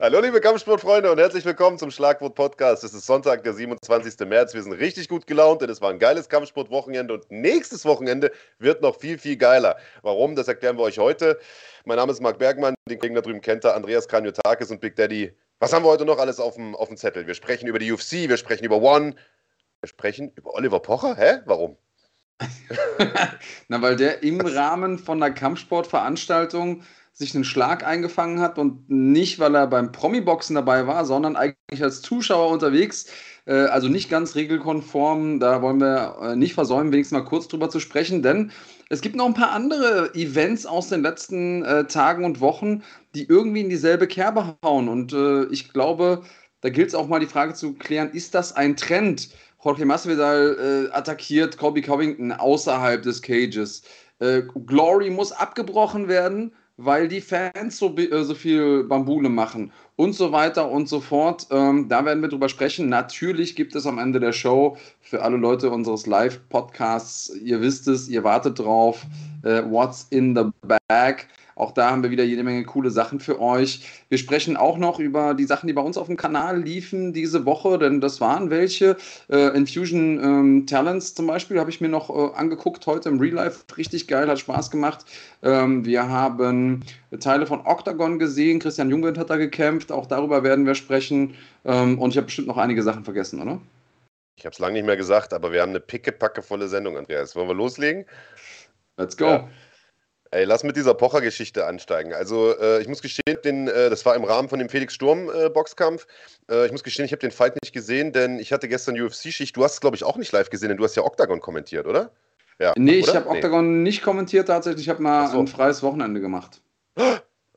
Hallo liebe Kampfsportfreunde und herzlich willkommen zum Schlagwort Podcast. Es ist Sonntag, der 27. März. Wir sind richtig gut gelaunt, denn es war ein geiles Kampfsportwochenende und nächstes Wochenende wird noch viel, viel geiler. Warum? Das erklären wir euch heute. Mein Name ist Marc Bergmann, den Kollegen da drüben kennt er, Andreas Kranjotakis und Big Daddy. Was haben wir heute noch alles auf dem, auf dem Zettel? Wir sprechen über die UFC, wir sprechen über One, wir sprechen über Oliver Pocher. Hä? Warum? Na, weil der im Rahmen von einer Kampfsportveranstaltung sich einen Schlag eingefangen hat und nicht, weil er beim Promi-Boxen dabei war, sondern eigentlich als Zuschauer unterwegs. Äh, also nicht ganz regelkonform. Da wollen wir äh, nicht versäumen, wenigstens mal kurz drüber zu sprechen, denn es gibt noch ein paar andere Events aus den letzten äh, Tagen und Wochen, die irgendwie in dieselbe Kerbe hauen. Und ich glaube, da gilt es auch mal die Frage zu klären, ist das ein Trend? Jorge Masvidal äh, attackiert Colby Covington außerhalb des Cages. Äh, Glory muss abgebrochen werden weil die Fans so, äh, so viel Bambule machen und so weiter und so fort. Ähm, da werden wir drüber sprechen. Natürlich gibt es am Ende der Show für alle Leute unseres Live-Podcasts, ihr wisst es, ihr wartet drauf, äh, What's in the Bag. Auch da haben wir wieder jede Menge coole Sachen für euch. Wir sprechen auch noch über die Sachen, die bei uns auf dem Kanal liefen diese Woche, denn das waren welche. Äh, Infusion ähm, Talents zum Beispiel habe ich mir noch äh, angeguckt heute im Real Life. Richtig geil, hat Spaß gemacht. Ähm, wir haben Teile von Octagon gesehen. Christian Jungwind hat da gekämpft. Auch darüber werden wir sprechen. Ähm, und ich habe bestimmt noch einige Sachen vergessen, oder? Ich habe es lange nicht mehr gesagt, aber wir haben eine pickepackevolle Sendung, Andreas. Wollen wir loslegen? Let's go. Ja. Ey, lass mit dieser Pocher-Geschichte ansteigen. Also, äh, ich muss gestehen, den, äh, das war im Rahmen von dem Felix Sturm-Boxkampf. Äh, ich muss gestehen, ich habe den Fight nicht gesehen, denn ich hatte gestern UFC-Schicht. Du hast es, glaube ich, auch nicht live gesehen, denn du hast ja Octagon kommentiert, oder? Ja, nee, ich habe Octagon nee. nicht kommentiert tatsächlich. Ich habe mal so. ein freies Wochenende gemacht.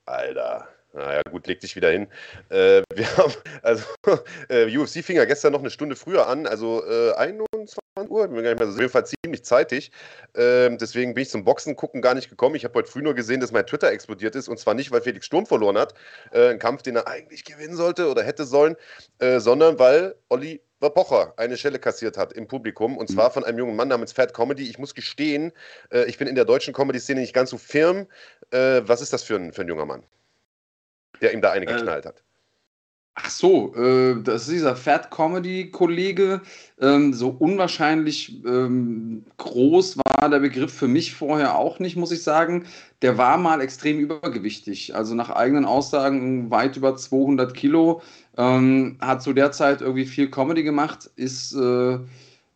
Alter. Naja, gut, leg dich wieder hin. Äh, wir haben, also, äh, UFC fing ja gestern noch eine Stunde früher an, also äh, 21 Uhr, bin gar nicht mehr so, auf jeden Fall ziemlich zeitig. Ähm, deswegen bin ich zum Boxen gucken gar nicht gekommen. Ich habe heute früh nur gesehen, dass mein Twitter explodiert ist und zwar nicht, weil Felix Sturm verloren hat, äh, einen Kampf, den er eigentlich gewinnen sollte oder hätte sollen, äh, sondern weil Olli Pocher eine Schelle kassiert hat im Publikum und zwar von einem jungen Mann namens Fat Comedy. Ich muss gestehen, äh, ich bin in der deutschen Comedy-Szene nicht ganz so firm. Äh, was ist das für ein, für ein junger Mann? Der ihm da eine äh, geknallt hat. Ach so, äh, das ist dieser Fat Comedy-Kollege. Ähm, so unwahrscheinlich ähm, groß war der Begriff für mich vorher auch nicht, muss ich sagen. Der war mal extrem übergewichtig, also nach eigenen Aussagen weit über 200 Kilo. Ähm, hat zu der Zeit irgendwie viel Comedy gemacht, ist äh,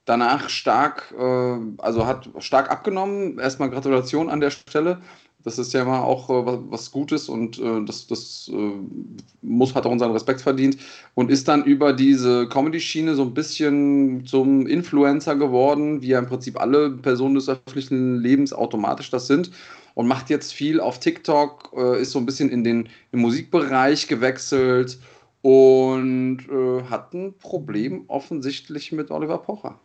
danach stark, äh, also hat stark abgenommen. Erstmal Gratulation an der Stelle. Das ist ja immer auch äh, was Gutes und äh, das, das äh, muss, hat auch unseren Respekt verdient und ist dann über diese Comedy-Schiene so ein bisschen zum Influencer geworden, wie ja im Prinzip alle Personen des öffentlichen Lebens automatisch das sind und macht jetzt viel auf TikTok, äh, ist so ein bisschen in den, den Musikbereich gewechselt und äh, hat ein Problem offensichtlich mit Oliver Pocher.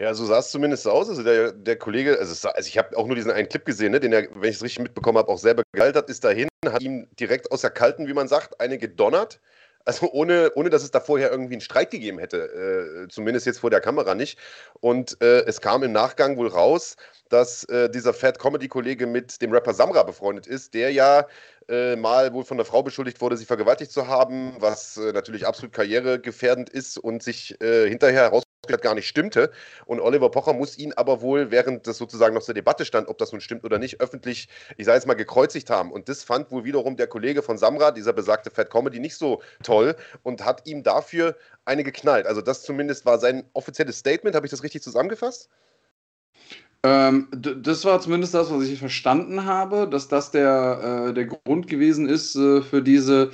Ja, so sah es zumindest aus. Also der, der Kollege, also, also ich habe auch nur diesen einen Clip gesehen, ne, den er, wenn ich es richtig mitbekommen habe, auch selber gehalten hat, ist dahin, hat ihm direkt aus der Kalten, wie man sagt, eine gedonnert. Also ohne, ohne dass es da vorher irgendwie einen Streit gegeben hätte, äh, zumindest jetzt vor der Kamera nicht. Und äh, es kam im Nachgang wohl raus, dass äh, dieser Fat Comedy-Kollege mit dem Rapper Samra befreundet ist, der ja äh, mal wohl von der Frau beschuldigt wurde, sie vergewaltigt zu haben, was äh, natürlich absolut karrieregefährdend ist und sich äh, hinterher heraus gar nicht stimmte. Und Oliver Pocher muss ihn aber wohl, während das sozusagen noch zur Debatte stand, ob das nun stimmt oder nicht, öffentlich, ich sage jetzt mal, gekreuzigt haben. Und das fand wohl wiederum der Kollege von Samra, dieser besagte Fat Comedy, nicht so toll und hat ihm dafür eine geknallt. Also das zumindest war sein offizielles Statement. Habe ich das richtig zusammengefasst? Ähm, das war zumindest das, was ich verstanden habe, dass das der, äh, der Grund gewesen ist äh, für, diese,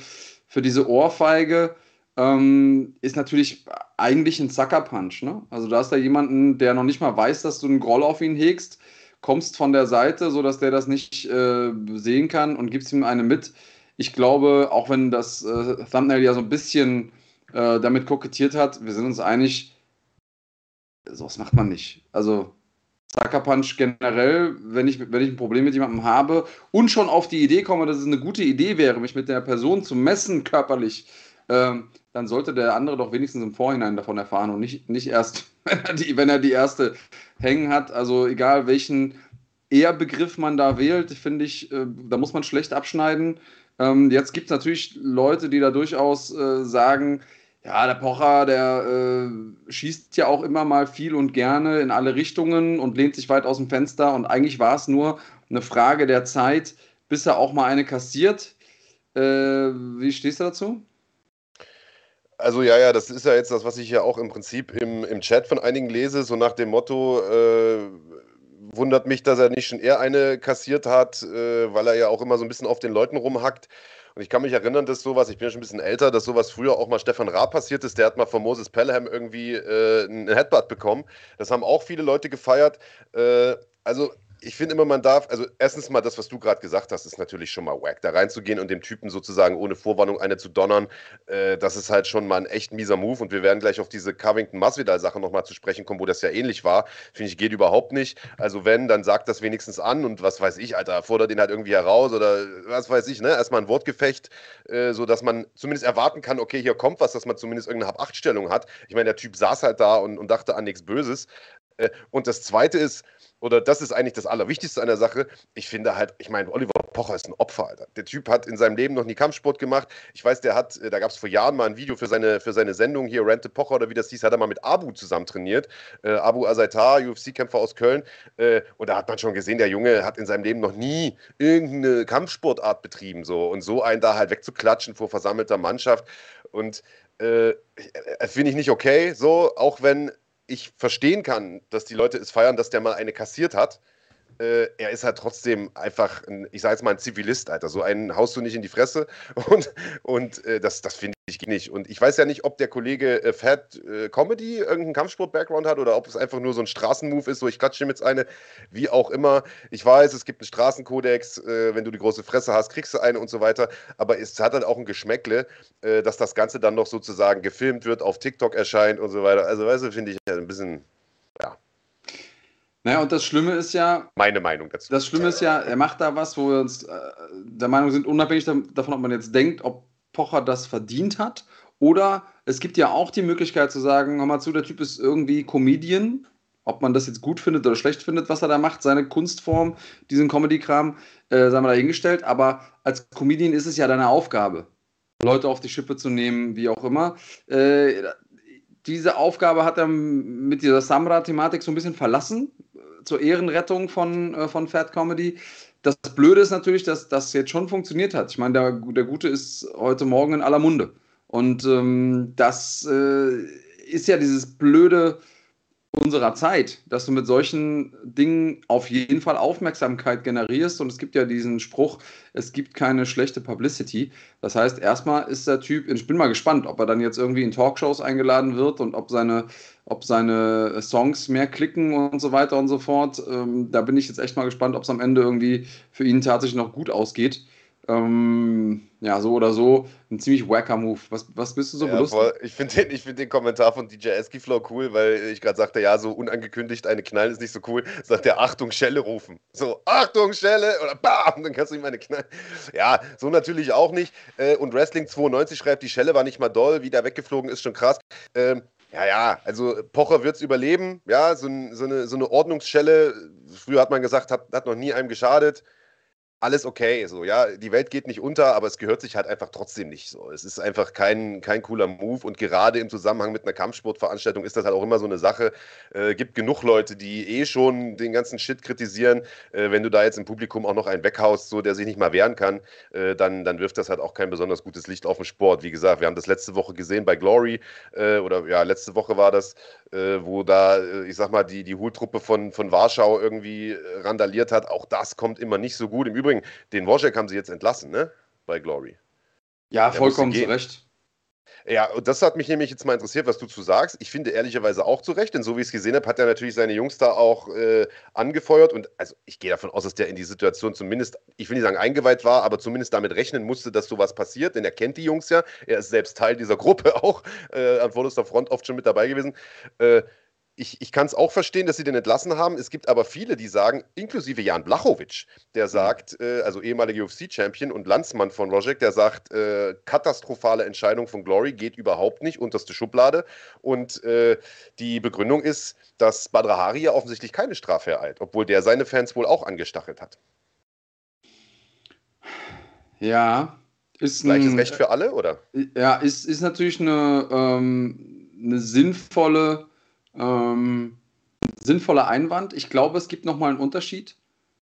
für diese Ohrfeige ähm, ist natürlich eigentlich ein Sucker-Punch. Ne? Also da ist da jemanden, der noch nicht mal weiß, dass du einen Groll auf ihn hegst, kommst von der Seite, sodass der das nicht äh, sehen kann und gibst ihm eine mit. Ich glaube, auch wenn das äh, Thumbnail ja so ein bisschen äh, damit kokettiert hat, wir sind uns einig, sowas macht man nicht. Also Sucker Punch generell, wenn ich, wenn ich ein Problem mit jemandem habe und schon auf die Idee komme, dass es eine gute Idee wäre, mich mit der Person zu messen körperlich, ähm, dann sollte der andere doch wenigstens im Vorhinein davon erfahren und nicht, nicht erst, wenn er, die, wenn er die erste hängen hat. Also egal welchen Ehrbegriff man da wählt, finde ich, äh, da muss man schlecht abschneiden. Ähm, jetzt gibt es natürlich Leute, die da durchaus äh, sagen, ja, der Pocher, der äh, schießt ja auch immer mal viel und gerne in alle Richtungen und lehnt sich weit aus dem Fenster. Und eigentlich war es nur eine Frage der Zeit, bis er auch mal eine kassiert. Äh, wie stehst du dazu? Also ja, ja, das ist ja jetzt das, was ich ja auch im Prinzip im, im Chat von einigen lese, so nach dem Motto, äh, wundert mich, dass er nicht schon eher eine kassiert hat, äh, weil er ja auch immer so ein bisschen auf den Leuten rumhackt. Und ich kann mich erinnern, dass sowas, ich bin ja schon ein bisschen älter, dass sowas früher auch mal Stefan Raab passiert ist. Der hat mal von Moses Pelham irgendwie äh, einen Headbutt bekommen. Das haben auch viele Leute gefeiert. Äh, also ich finde immer, man darf, also erstens mal das, was du gerade gesagt hast, ist natürlich schon mal wack. Da reinzugehen und dem Typen sozusagen ohne Vorwarnung eine zu donnern, äh, das ist halt schon mal ein echt mieser Move. Und wir werden gleich auf diese Covington-Masvidal-Sache nochmal zu sprechen kommen, wo das ja ähnlich war. Finde ich, geht überhaupt nicht. Also wenn, dann sagt das wenigstens an und was weiß ich, Alter, fordert den halt irgendwie heraus oder was weiß ich, ne? Erstmal ein Wortgefecht, äh, sodass man zumindest erwarten kann, okay, hier kommt was, dass man zumindest irgendeine Hab-8-Stellung hat. Ich meine, der Typ saß halt da und, und dachte an nichts Böses. Äh, und das Zweite ist, oder das ist eigentlich das Allerwichtigste an der Sache. Ich finde halt, ich meine, Oliver Pocher ist ein Opfer, Alter. Der Typ hat in seinem Leben noch nie Kampfsport gemacht. Ich weiß, der hat, äh, da gab es vor Jahren mal ein Video für seine, für seine Sendung hier, Rente Pocher oder wie das hieß, hat er mal mit Abu zusammen trainiert. Äh, Abu Azaitar, UFC-Kämpfer aus Köln. Äh, und da hat man schon gesehen, der Junge hat in seinem Leben noch nie irgendeine Kampfsportart betrieben. So. Und so einen da halt wegzuklatschen vor versammelter Mannschaft. Und äh, äh finde ich nicht okay, so, auch wenn ich verstehen kann, dass die Leute es feiern, dass der mal eine kassiert hat. Äh, er ist halt trotzdem einfach, ein, ich sage jetzt mal, ein Zivilist, Alter. So einen haust du nicht in die Fresse. Und, und äh, das, das finde ich nicht. Und ich weiß ja nicht, ob der Kollege äh, Fat äh, Comedy irgendeinen Kampfsport-Background hat oder ob es einfach nur so ein Straßenmove ist, so ich klatsche ihm jetzt eine, wie auch immer. Ich weiß, es gibt einen Straßenkodex, äh, wenn du die große Fresse hast, kriegst du eine und so weiter. Aber es hat halt auch ein Geschmäckle, äh, dass das Ganze dann noch sozusagen gefilmt wird, auf TikTok erscheint und so weiter. Also, weißt du, finde ich ein bisschen. Naja, und das Schlimme ist ja. Meine Meinung dazu. Das Schlimme ist ja, er macht da was, wo wir uns äh, der Meinung sind, unabhängig davon, ob man jetzt denkt, ob Pocher das verdient hat. Oder es gibt ja auch die Möglichkeit zu sagen, hör mal zu, der Typ ist irgendwie Comedian. Ob man das jetzt gut findet oder schlecht findet, was er da macht, seine Kunstform, diesen Comedy-Kram, äh, sagen wir dahingestellt. Aber als Comedian ist es ja deine Aufgabe, Leute auf die Schippe zu nehmen, wie auch immer. Äh, diese Aufgabe hat er mit dieser Samra-Thematik so ein bisschen verlassen, zur Ehrenrettung von, äh, von Fat Comedy. Das Blöde ist natürlich, dass das jetzt schon funktioniert hat. Ich meine, der, der Gute ist heute Morgen in aller Munde. Und ähm, das äh, ist ja dieses blöde unserer Zeit, dass du mit solchen Dingen auf jeden Fall Aufmerksamkeit generierst. Und es gibt ja diesen Spruch, es gibt keine schlechte Publicity. Das heißt, erstmal ist der Typ, ich bin mal gespannt, ob er dann jetzt irgendwie in Talkshows eingeladen wird und ob seine ob seine Songs mehr klicken und so weiter und so fort. Ähm, da bin ich jetzt echt mal gespannt, ob es am Ende irgendwie für ihn tatsächlich noch gut ausgeht. Ähm, ja, so oder so, ein ziemlich wacker Move. Was, was bist du so ja, belustigt? Ich finde den, find den Kommentar von DJ Eskiflow cool, weil ich gerade sagte, ja, so unangekündigt, eine Knall ist nicht so cool. Sagt der Achtung, Schelle rufen. So, Achtung, Schelle oder BAM, dann kannst du ihm eine Knall. Ja, so natürlich auch nicht. Äh, und Wrestling 92 schreibt, die Schelle war nicht mal doll, wie der weggeflogen ist, schon krass. Ja, ja, also Pocher wird es überleben. Ja, so, so, eine, so eine Ordnungsschelle, früher hat man gesagt, hat, hat noch nie einem geschadet alles okay, so, ja, die Welt geht nicht unter, aber es gehört sich halt einfach trotzdem nicht so. Es ist einfach kein, kein cooler Move und gerade im Zusammenhang mit einer Kampfsportveranstaltung ist das halt auch immer so eine Sache. Äh, gibt genug Leute, die eh schon den ganzen Shit kritisieren. Äh, wenn du da jetzt im Publikum auch noch einen weghaust, so, der sich nicht mal wehren kann, äh, dann, dann wirft das halt auch kein besonders gutes Licht auf den Sport. Wie gesagt, wir haben das letzte Woche gesehen bei Glory, äh, oder ja, letzte Woche war das, äh, wo da, äh, ich sag mal, die, die Hultruppe von, von Warschau irgendwie randaliert hat. Auch das kommt immer nicht so gut. Im Übrigen, den Wojciech haben sie jetzt entlassen, ne? Bei Glory. Ja, Der vollkommen zu Recht. Ja, und das hat mich nämlich jetzt mal interessiert, was du zu sagst. Ich finde ehrlicherweise auch zu Recht, denn so wie ich es gesehen habe, hat er natürlich seine Jungs da auch äh, angefeuert. Und also ich gehe davon aus, dass der in die Situation zumindest, ich will nicht sagen eingeweiht war, aber zumindest damit rechnen musste, dass sowas passiert, denn er kennt die Jungs ja. Er ist selbst Teil dieser Gruppe auch, äh, an vorderster Front oft schon mit dabei gewesen. Äh, ich, ich kann es auch verstehen, dass sie den entlassen haben. Es gibt aber viele, die sagen, inklusive Jan Blachowitsch, der mhm. sagt, äh, also ehemaliger UFC-Champion und Landsmann von Rojek, der sagt, äh, katastrophale Entscheidung von Glory geht überhaupt nicht, unterste Schublade. Und äh, die Begründung ist, dass Badra Hari ja offensichtlich keine Strafe ereilt, obwohl der seine Fans wohl auch angestachelt hat. Ja, Ist Gleiches ein, Recht für alle, oder? Ja, ist, ist natürlich eine, ähm, eine sinnvolle, ähm, sinnvoller Einwand. Ich glaube, es gibt nochmal einen Unterschied.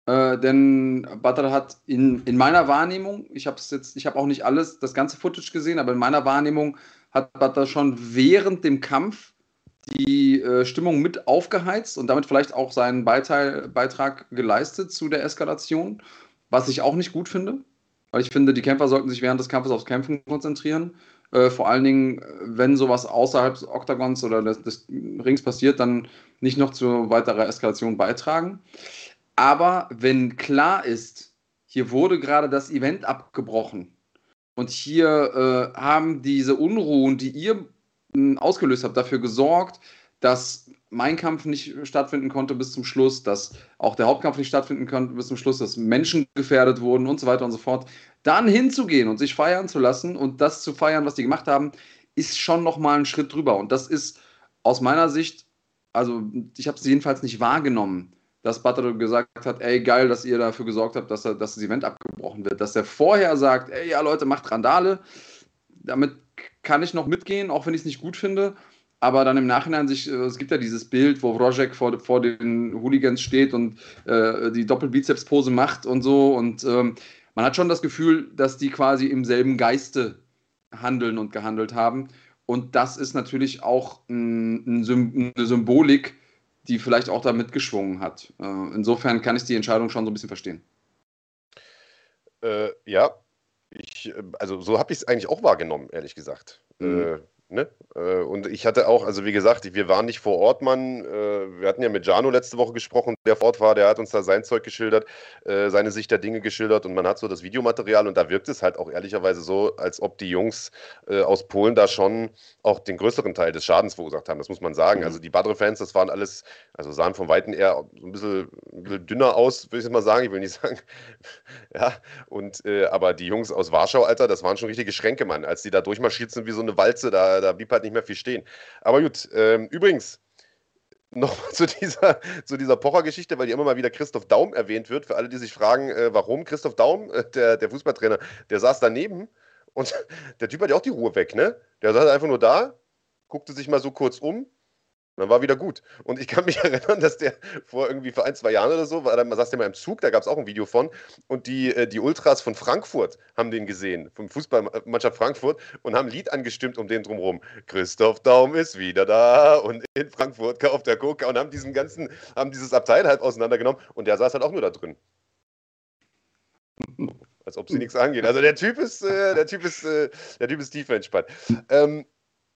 Äh, denn Badr hat in, in meiner Wahrnehmung, ich habe jetzt, ich habe auch nicht alles, das ganze Footage gesehen, aber in meiner Wahrnehmung hat Badr schon während dem Kampf die äh, Stimmung mit aufgeheizt und damit vielleicht auch seinen Beiteil, Beitrag geleistet zu der Eskalation, was ich auch nicht gut finde, weil ich finde, die Kämpfer sollten sich während des Kampfes aufs Kämpfen konzentrieren. Äh, vor allen Dingen, wenn sowas außerhalb des Oktagons oder des, des Rings passiert, dann nicht noch zu weiterer Eskalation beitragen. Aber wenn klar ist, hier wurde gerade das Event abgebrochen und hier äh, haben diese Unruhen, die ihr äh, ausgelöst habt, dafür gesorgt, dass mein Kampf nicht stattfinden konnte bis zum Schluss, dass auch der Hauptkampf nicht stattfinden konnte bis zum Schluss, dass Menschen gefährdet wurden und so weiter und so fort. Dann hinzugehen und sich feiern zu lassen und das zu feiern, was die gemacht haben, ist schon nochmal ein Schritt drüber. Und das ist aus meiner Sicht, also ich habe es jedenfalls nicht wahrgenommen, dass Butler gesagt hat, ey, geil, dass ihr dafür gesorgt habt, dass, dass das Event abgebrochen wird. Dass er vorher sagt, ey, ja, Leute, macht Randale. Damit kann ich noch mitgehen, auch wenn ich es nicht gut finde. Aber dann im Nachhinein sich, äh, es gibt ja dieses Bild, wo Rojek vor, vor den Hooligans steht und äh, die Doppelbizeps-Pose macht und so. Und ähm, man hat schon das Gefühl, dass die quasi im selben Geiste handeln und gehandelt haben. Und das ist natürlich auch ein, ein, eine Symbolik, die vielleicht auch da mitgeschwungen hat. Äh, insofern kann ich die Entscheidung schon so ein bisschen verstehen. Äh, ja, ich, äh, also so habe ich es eigentlich auch wahrgenommen, ehrlich gesagt. Mhm. Ne? Äh, und ich hatte auch, also wie gesagt, wir waren nicht vor Ort, Mann. Äh, wir hatten ja mit Jano letzte Woche gesprochen, der vor Ort war, der hat uns da sein Zeug geschildert, äh, seine Sicht der Dinge geschildert und man hat so das Videomaterial und da wirkt es halt auch ehrlicherweise so, als ob die Jungs aus Polen da schon auch den größeren Teil des Schadens verursacht haben. Das muss man sagen. Mhm. Also die Badre-Fans, das waren alles, also sahen von Weitem eher so ein bisschen, ein bisschen dünner aus, würde ich mal sagen. Ich will nicht sagen. ja, und aber die Jungs aus Warschau, Alter, das waren schon richtige Schränke, Mann. Als die da durchmarschiert sind wie so eine Walze, da da, blieb halt nicht mehr viel stehen. Aber gut, ähm, übrigens, nochmal zu dieser, zu dieser Pocher-Geschichte, weil hier immer mal wieder Christoph Daum erwähnt wird. Für alle, die sich fragen, äh, warum Christoph Daum, äh, der, der Fußballtrainer, der saß daneben und der Typ hat ja auch die Ruhe weg, ne? Der saß einfach nur da, guckte sich mal so kurz um dann war wieder gut. Und ich kann mich erinnern, dass der vor irgendwie vor ein, zwei Jahren oder so, war, da saß der mal im Zug, da gab es auch ein Video von. Und die, äh, die Ultras von Frankfurt haben den gesehen, vom Fußballmannschaft Frankfurt, und haben ein Lied angestimmt um den drumherum. Christoph Daum ist wieder da und in Frankfurt kauft der Coca und haben diesen ganzen, haben dieses Abteil halt auseinandergenommen und der saß halt auch nur da drin. Als ob sie nichts angeht. Also der Typ ist, äh, der Typ ist, äh, der Typ ist tief entspannt. Ähm,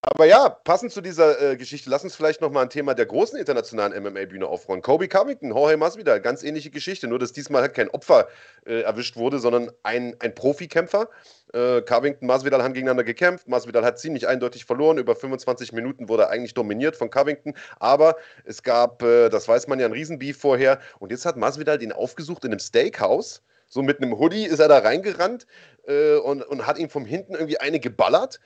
aber ja, passend zu dieser äh, Geschichte, lass uns vielleicht nochmal ein Thema der großen internationalen MMA-Bühne aufrollen. Kobe Covington, Jorge Masvidal, ganz ähnliche Geschichte, nur dass diesmal halt kein Opfer äh, erwischt wurde, sondern ein, ein Profikämpfer. Äh, Covington, Masvidal haben gegeneinander gekämpft. Masvidal hat ziemlich eindeutig verloren. Über 25 Minuten wurde er eigentlich dominiert von Covington. Aber es gab, äh, das weiß man ja, ein Riesenbeef vorher. Und jetzt hat Masvidal den aufgesucht in einem Steakhouse. So mit einem Hoodie ist er da reingerannt äh, und, und hat ihm vom hinten irgendwie eine geballert.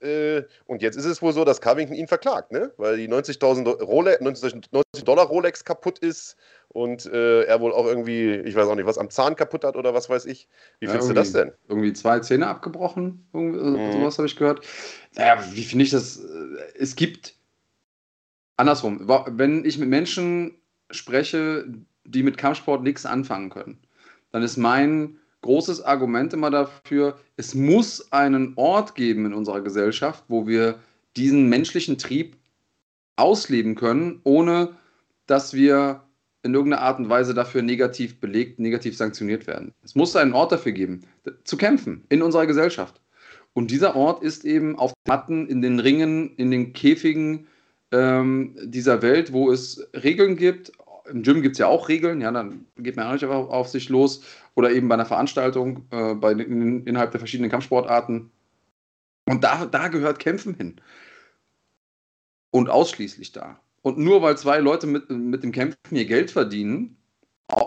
Äh, und jetzt ist es wohl so, dass Covington ihn verklagt, ne? weil die 90.000 Rolex, 90 Dollar Rolex kaputt ist und äh, er wohl auch irgendwie, ich weiß auch nicht, was am Zahn kaputt hat oder was weiß ich. Wie ja, findest du das denn? Irgendwie zwei Zähne abgebrochen, irgendwie, äh, mhm. sowas habe ich gehört. Naja, wie finde ich das? Äh, es gibt, andersrum, wenn ich mit Menschen spreche, die mit Kampfsport nichts anfangen können, dann ist mein großes Argument immer dafür, es muss einen Ort geben in unserer Gesellschaft, wo wir diesen menschlichen Trieb ausleben können, ohne dass wir in irgendeiner Art und Weise dafür negativ belegt, negativ sanktioniert werden. Es muss einen Ort dafür geben, zu kämpfen in unserer Gesellschaft. Und dieser Ort ist eben auf Matten, in den Ringen, in den Käfigen ähm, dieser Welt, wo es Regeln gibt. Im Gym gibt es ja auch Regeln, ja, dann geht man auch nicht auf, auf sich los oder eben bei einer Veranstaltung äh, bei, in, innerhalb der verschiedenen Kampfsportarten. Und da, da gehört Kämpfen hin. Und ausschließlich da. Und nur weil zwei Leute mit, mit dem Kämpfen ihr Geld verdienen,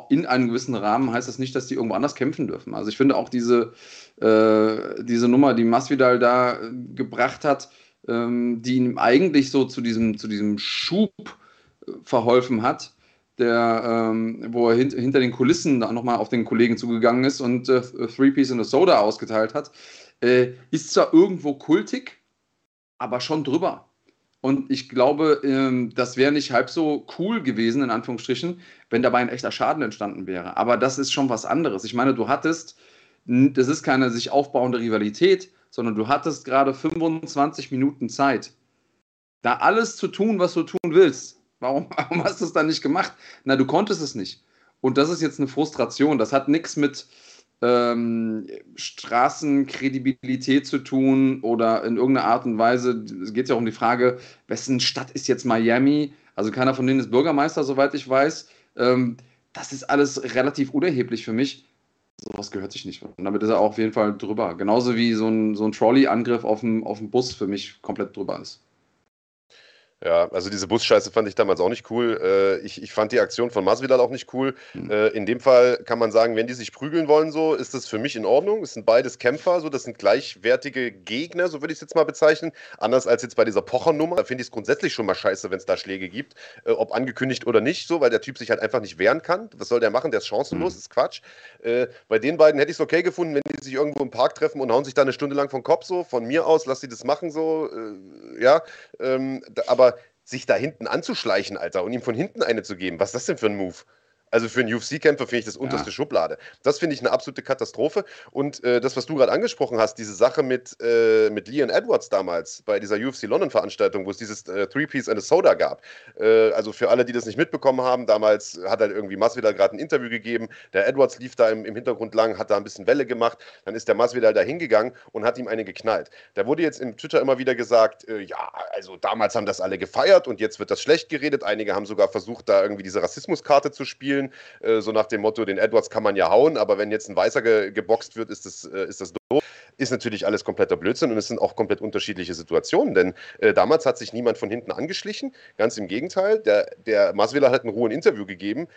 in einem gewissen Rahmen, heißt das nicht, dass die irgendwo anders kämpfen dürfen. Also ich finde auch diese, äh, diese Nummer, die Masvidal da äh, gebracht hat, ähm, die ihm eigentlich so zu diesem, zu diesem Schub äh, verholfen hat, der, ähm, wo er hint, hinter den Kulissen nochmal auf den Kollegen zugegangen ist und äh, Three Piece in a Soda ausgeteilt hat, äh, ist zwar irgendwo kultig, aber schon drüber. Und ich glaube, ähm, das wäre nicht halb so cool gewesen, in Anführungsstrichen, wenn dabei ein echter Schaden entstanden wäre. Aber das ist schon was anderes. Ich meine, du hattest, das ist keine sich aufbauende Rivalität, sondern du hattest gerade 25 Minuten Zeit, da alles zu tun, was du tun willst. Warum, warum hast du es dann nicht gemacht? Na, du konntest es nicht. Und das ist jetzt eine Frustration. Das hat nichts mit, ähm, Straßenkredibilität zu tun oder in irgendeiner Art und Weise, es geht ja auch um die Frage, wessen Stadt ist jetzt Miami? Also keiner von denen ist Bürgermeister, soweit ich weiß. Ähm, das ist alles relativ unerheblich für mich. Sowas gehört sich nicht. Und damit ist er auch auf jeden Fall drüber. Genauso wie so ein, so ein Trolley-Angriff auf dem, auf Bus für mich komplett drüber ist. Ja, also diese Busscheiße fand ich damals auch nicht cool. Äh, ich, ich fand die Aktion von Masvidal auch nicht cool. Mhm. Äh, in dem Fall kann man sagen, wenn die sich prügeln wollen, so ist das für mich in Ordnung. Es sind beides Kämpfer, so das sind gleichwertige Gegner, so würde ich es jetzt mal bezeichnen. Anders als jetzt bei dieser Pocher-Nummer. Da finde ich es grundsätzlich schon mal scheiße, wenn es da Schläge gibt, äh, ob angekündigt oder nicht, so, weil der Typ sich halt einfach nicht wehren kann. Was soll der machen? Der ist chancenlos, mhm. ist Quatsch. Äh, bei den beiden hätte ich es okay gefunden, wenn die sich irgendwo im Park treffen und hauen sich da eine Stunde lang vom Kopf so. Von mir aus, lass sie das machen, so. Äh, ja, ähm, aber sich da hinten anzuschleichen, Alter, und ihm von hinten eine zu geben. Was ist das denn für ein Move? Also für einen UFC-Kämpfer finde ich das unterste ja. Schublade. Das finde ich eine absolute Katastrophe. Und äh, das, was du gerade angesprochen hast, diese Sache mit, äh, mit Leon Edwards damals bei dieser UFC London-Veranstaltung, wo es dieses äh, Three-Piece and a Soda gab. Äh, also für alle, die das nicht mitbekommen haben, damals hat halt irgendwie Masvidal gerade ein Interview gegeben. Der Edwards lief da im, im, Hintergrund lang, hat da ein bisschen Welle gemacht. Dann ist der Masvidal da hingegangen und hat ihm eine geknallt. Da wurde jetzt im Twitter immer wieder gesagt, äh, ja, also damals haben das alle gefeiert und jetzt wird das schlecht geredet. Einige haben sogar versucht, da irgendwie diese Rassismuskarte zu spielen spielen, äh, so nach dem Motto, den Edwards kann man ja hauen, aber wenn jetzt ein Weißer ge geboxt wird, ist das, äh, ist das doof. Ist natürlich alles kompletter Blödsinn und es sind auch komplett unterschiedliche Situationen, denn äh, damals hat sich niemand von hinten angeschlichen, ganz im Gegenteil, der, der Masvidal hat ein Interview gegeben,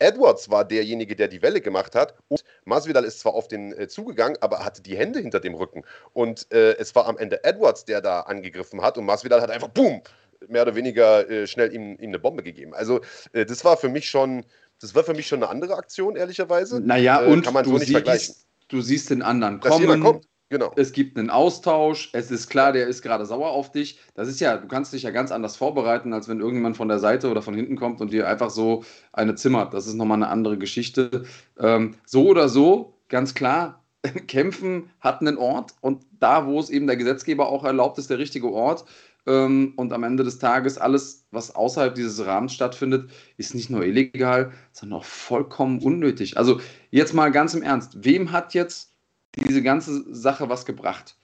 Edwards war derjenige, der die Welle gemacht hat. Und Masvidal ist zwar auf den äh, zugegangen, aber hatte die Hände hinter dem Rücken. Und äh, es war am Ende Edwards, der da angegriffen hat. Und Masvidal hat einfach, boom, mehr oder weniger äh, schnell ihm, ihm, eine Bombe gegeben. Also, äh, das war für mich schon das war für mich schon eine andere Aktion, ehrlicherweise. Naja, äh, und kann man so nicht siehst, vergleichen. du siehst den anderen kommen. kommt. Genau. Es gibt einen Austausch. Es ist klar, der ist gerade sauer auf dich. Das ist ja, du kannst dich ja ganz anders vorbereiten, als wenn irgendjemand von der Seite oder von hinten kommt und dir einfach so eine zimmert. Das ist nochmal eine andere Geschichte. Ähm, so oder so, ganz klar, Kämpfen hat einen Ort und da, wo es eben der Gesetzgeber auch erlaubt, ist der richtige Ort. Ähm, und am Ende des Tages alles, was außerhalb dieses Rahmens stattfindet, ist nicht nur illegal, sondern auch vollkommen unnötig. Also jetzt mal ganz im Ernst, wem hat jetzt diese ganze Sache was gebracht?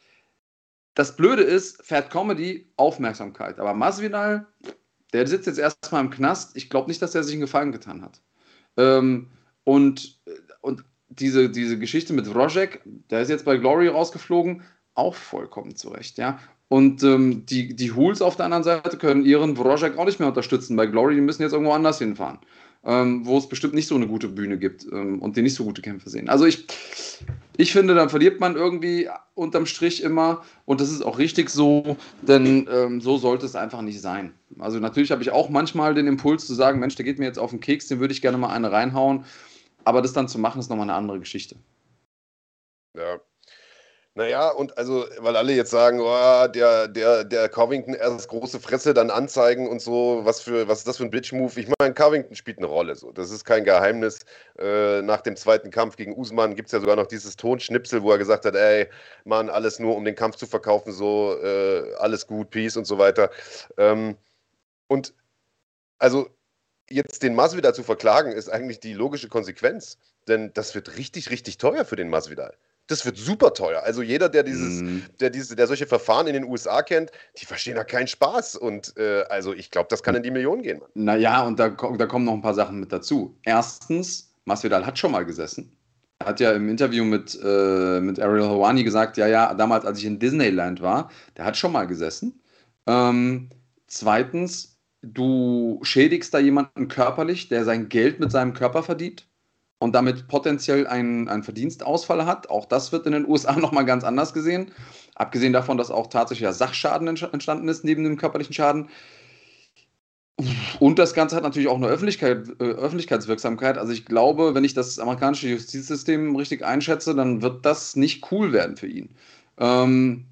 Das Blöde ist, Fat Comedy, Aufmerksamkeit. Aber Masvidal, der sitzt jetzt erstmal im Knast. Ich glaube nicht, dass er sich einen Gefallen getan hat. Ähm, und, und diese, diese Geschichte mit Rojek, der ist jetzt bei Glory rausgeflogen, auch vollkommen zurecht, ja. Und ähm, die, die Hools auf der anderen Seite können ihren Wrojek auch nicht mehr unterstützen. Bei Glory, die müssen jetzt irgendwo anders hinfahren, ähm, wo es bestimmt nicht so eine gute Bühne gibt ähm, und die nicht so gute Kämpfe sehen. Also ich, ich finde, dann verliert man irgendwie unterm Strich immer und das ist auch richtig so, denn ähm, so sollte es einfach nicht sein. Also natürlich habe ich auch manchmal den Impuls zu sagen, Mensch, der geht mir jetzt auf den Keks, den würde ich gerne mal eine reinhauen. Aber das dann zu machen, ist nochmal eine andere Geschichte. Ja, naja, und also, weil alle jetzt sagen, oh, der, der, der Covington erst große Fresse, dann anzeigen und so, was für, was ist das für ein Bitch-Move? Ich meine, Covington spielt eine Rolle, so. Das ist kein Geheimnis. Äh, nach dem zweiten Kampf gegen Usman gibt es ja sogar noch dieses Tonschnipsel, wo er gesagt hat, ey, Mann, alles nur, um den Kampf zu verkaufen, so, äh, alles gut, Peace und so weiter. Ähm, und also jetzt den Masvidal zu verklagen, ist eigentlich die logische Konsequenz. Denn das wird richtig, richtig teuer für den Masvidal das wird super teuer. Also jeder, der dieses, mm. der diese, der solche Verfahren in den USA kennt, die verstehen da keinen Spaß. Und äh, also ich glaube, das kann in die Millionen gehen. Naja, und da, da kommen noch ein paar Sachen mit dazu. Erstens, Masvidal hat schon mal gesessen. Er hat ja im Interview mit, äh, mit Ariel Hawani gesagt, ja, ja, damals, als ich in Disneyland war, der hat schon mal gesessen. Ähm, zweitens, du schädigst da jemanden körperlich, der sein Geld mit seinem Körper verdient und damit potenziell einen, einen Verdienstausfall hat. Auch das wird in den USA nochmal ganz anders gesehen. Abgesehen davon, dass auch tatsächlich ja Sachschaden entstanden ist neben dem körperlichen Schaden. Und das Ganze hat natürlich auch eine Öffentlichkeit, äh, Öffentlichkeitswirksamkeit. Also ich glaube, wenn ich das amerikanische Justizsystem richtig einschätze, dann wird das nicht cool werden für ihn. Ähm,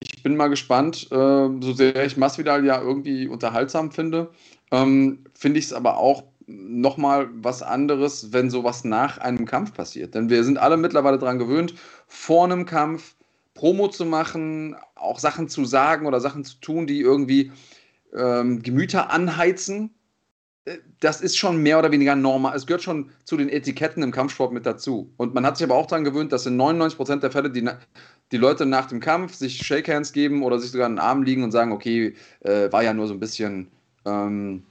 ich bin mal gespannt, äh, so sehr ich Masvidal ja irgendwie unterhaltsam finde, ähm, finde ich es aber auch nochmal was anderes, wenn sowas nach einem Kampf passiert. Denn wir sind alle mittlerweile daran gewöhnt, vor einem Kampf Promo zu machen, auch Sachen zu sagen oder Sachen zu tun, die irgendwie ähm, Gemüter anheizen. Äh, das ist schon mehr oder weniger normal. Es gehört schon zu den Etiketten im Kampfsport mit dazu. Und man hat sich aber auch daran gewöhnt, dass in 99% der Fälle die, die Leute nach dem Kampf sich Shakehands geben oder sich sogar in den Arm liegen und sagen, okay, äh, war ja nur so ein bisschen ähm,